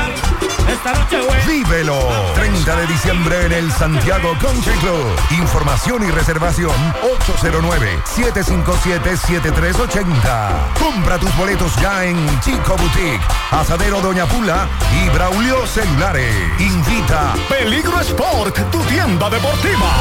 Vívelo. 30 de diciembre en el Santiago Country Club. Información y reservación 809-757-7380. Compra tus boletos ya en Chico Boutique, Asadero Doña Pula y Braulio Celulares. Invita Peligro Sport, tu tienda deportiva.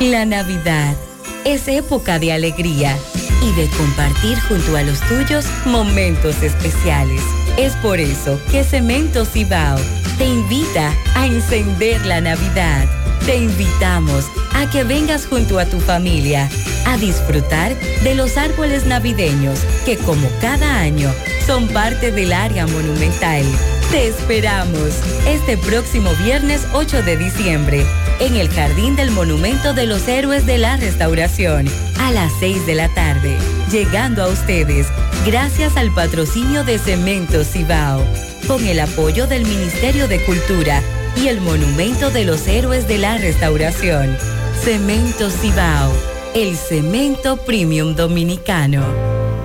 La Navidad es época de alegría y de compartir junto a los tuyos momentos especiales. Es por eso que Cemento Cibao te invita a encender la Navidad. Te invitamos a que vengas junto a tu familia a disfrutar de los árboles navideños que como cada año son parte del área monumental. Te esperamos este próximo viernes 8 de diciembre en el Jardín del Monumento de los Héroes de la Restauración a las 6 de la tarde, llegando a ustedes gracias al patrocinio de Cemento Cibao, con el apoyo del Ministerio de Cultura y el Monumento de los Héroes de la Restauración. Cemento Cibao, el cemento premium dominicano.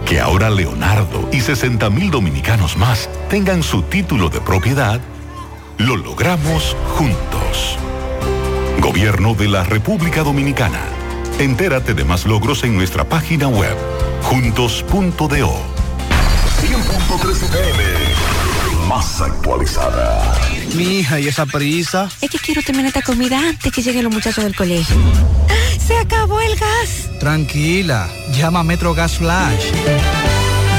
Que ahora Leonardo y 60 mil dominicanos más tengan su título de propiedad, lo logramos juntos. Gobierno de la República Dominicana. Entérate de más logros en nuestra página web, juntos.do. 100.3 FM. Más actualizada. Mi hija, ¿y esa prisa? Es que quiero terminar esta comida antes que lleguen los muchachos del colegio. ¡Se acabó el gas! Tranquila, llama a Metro Gas Flash.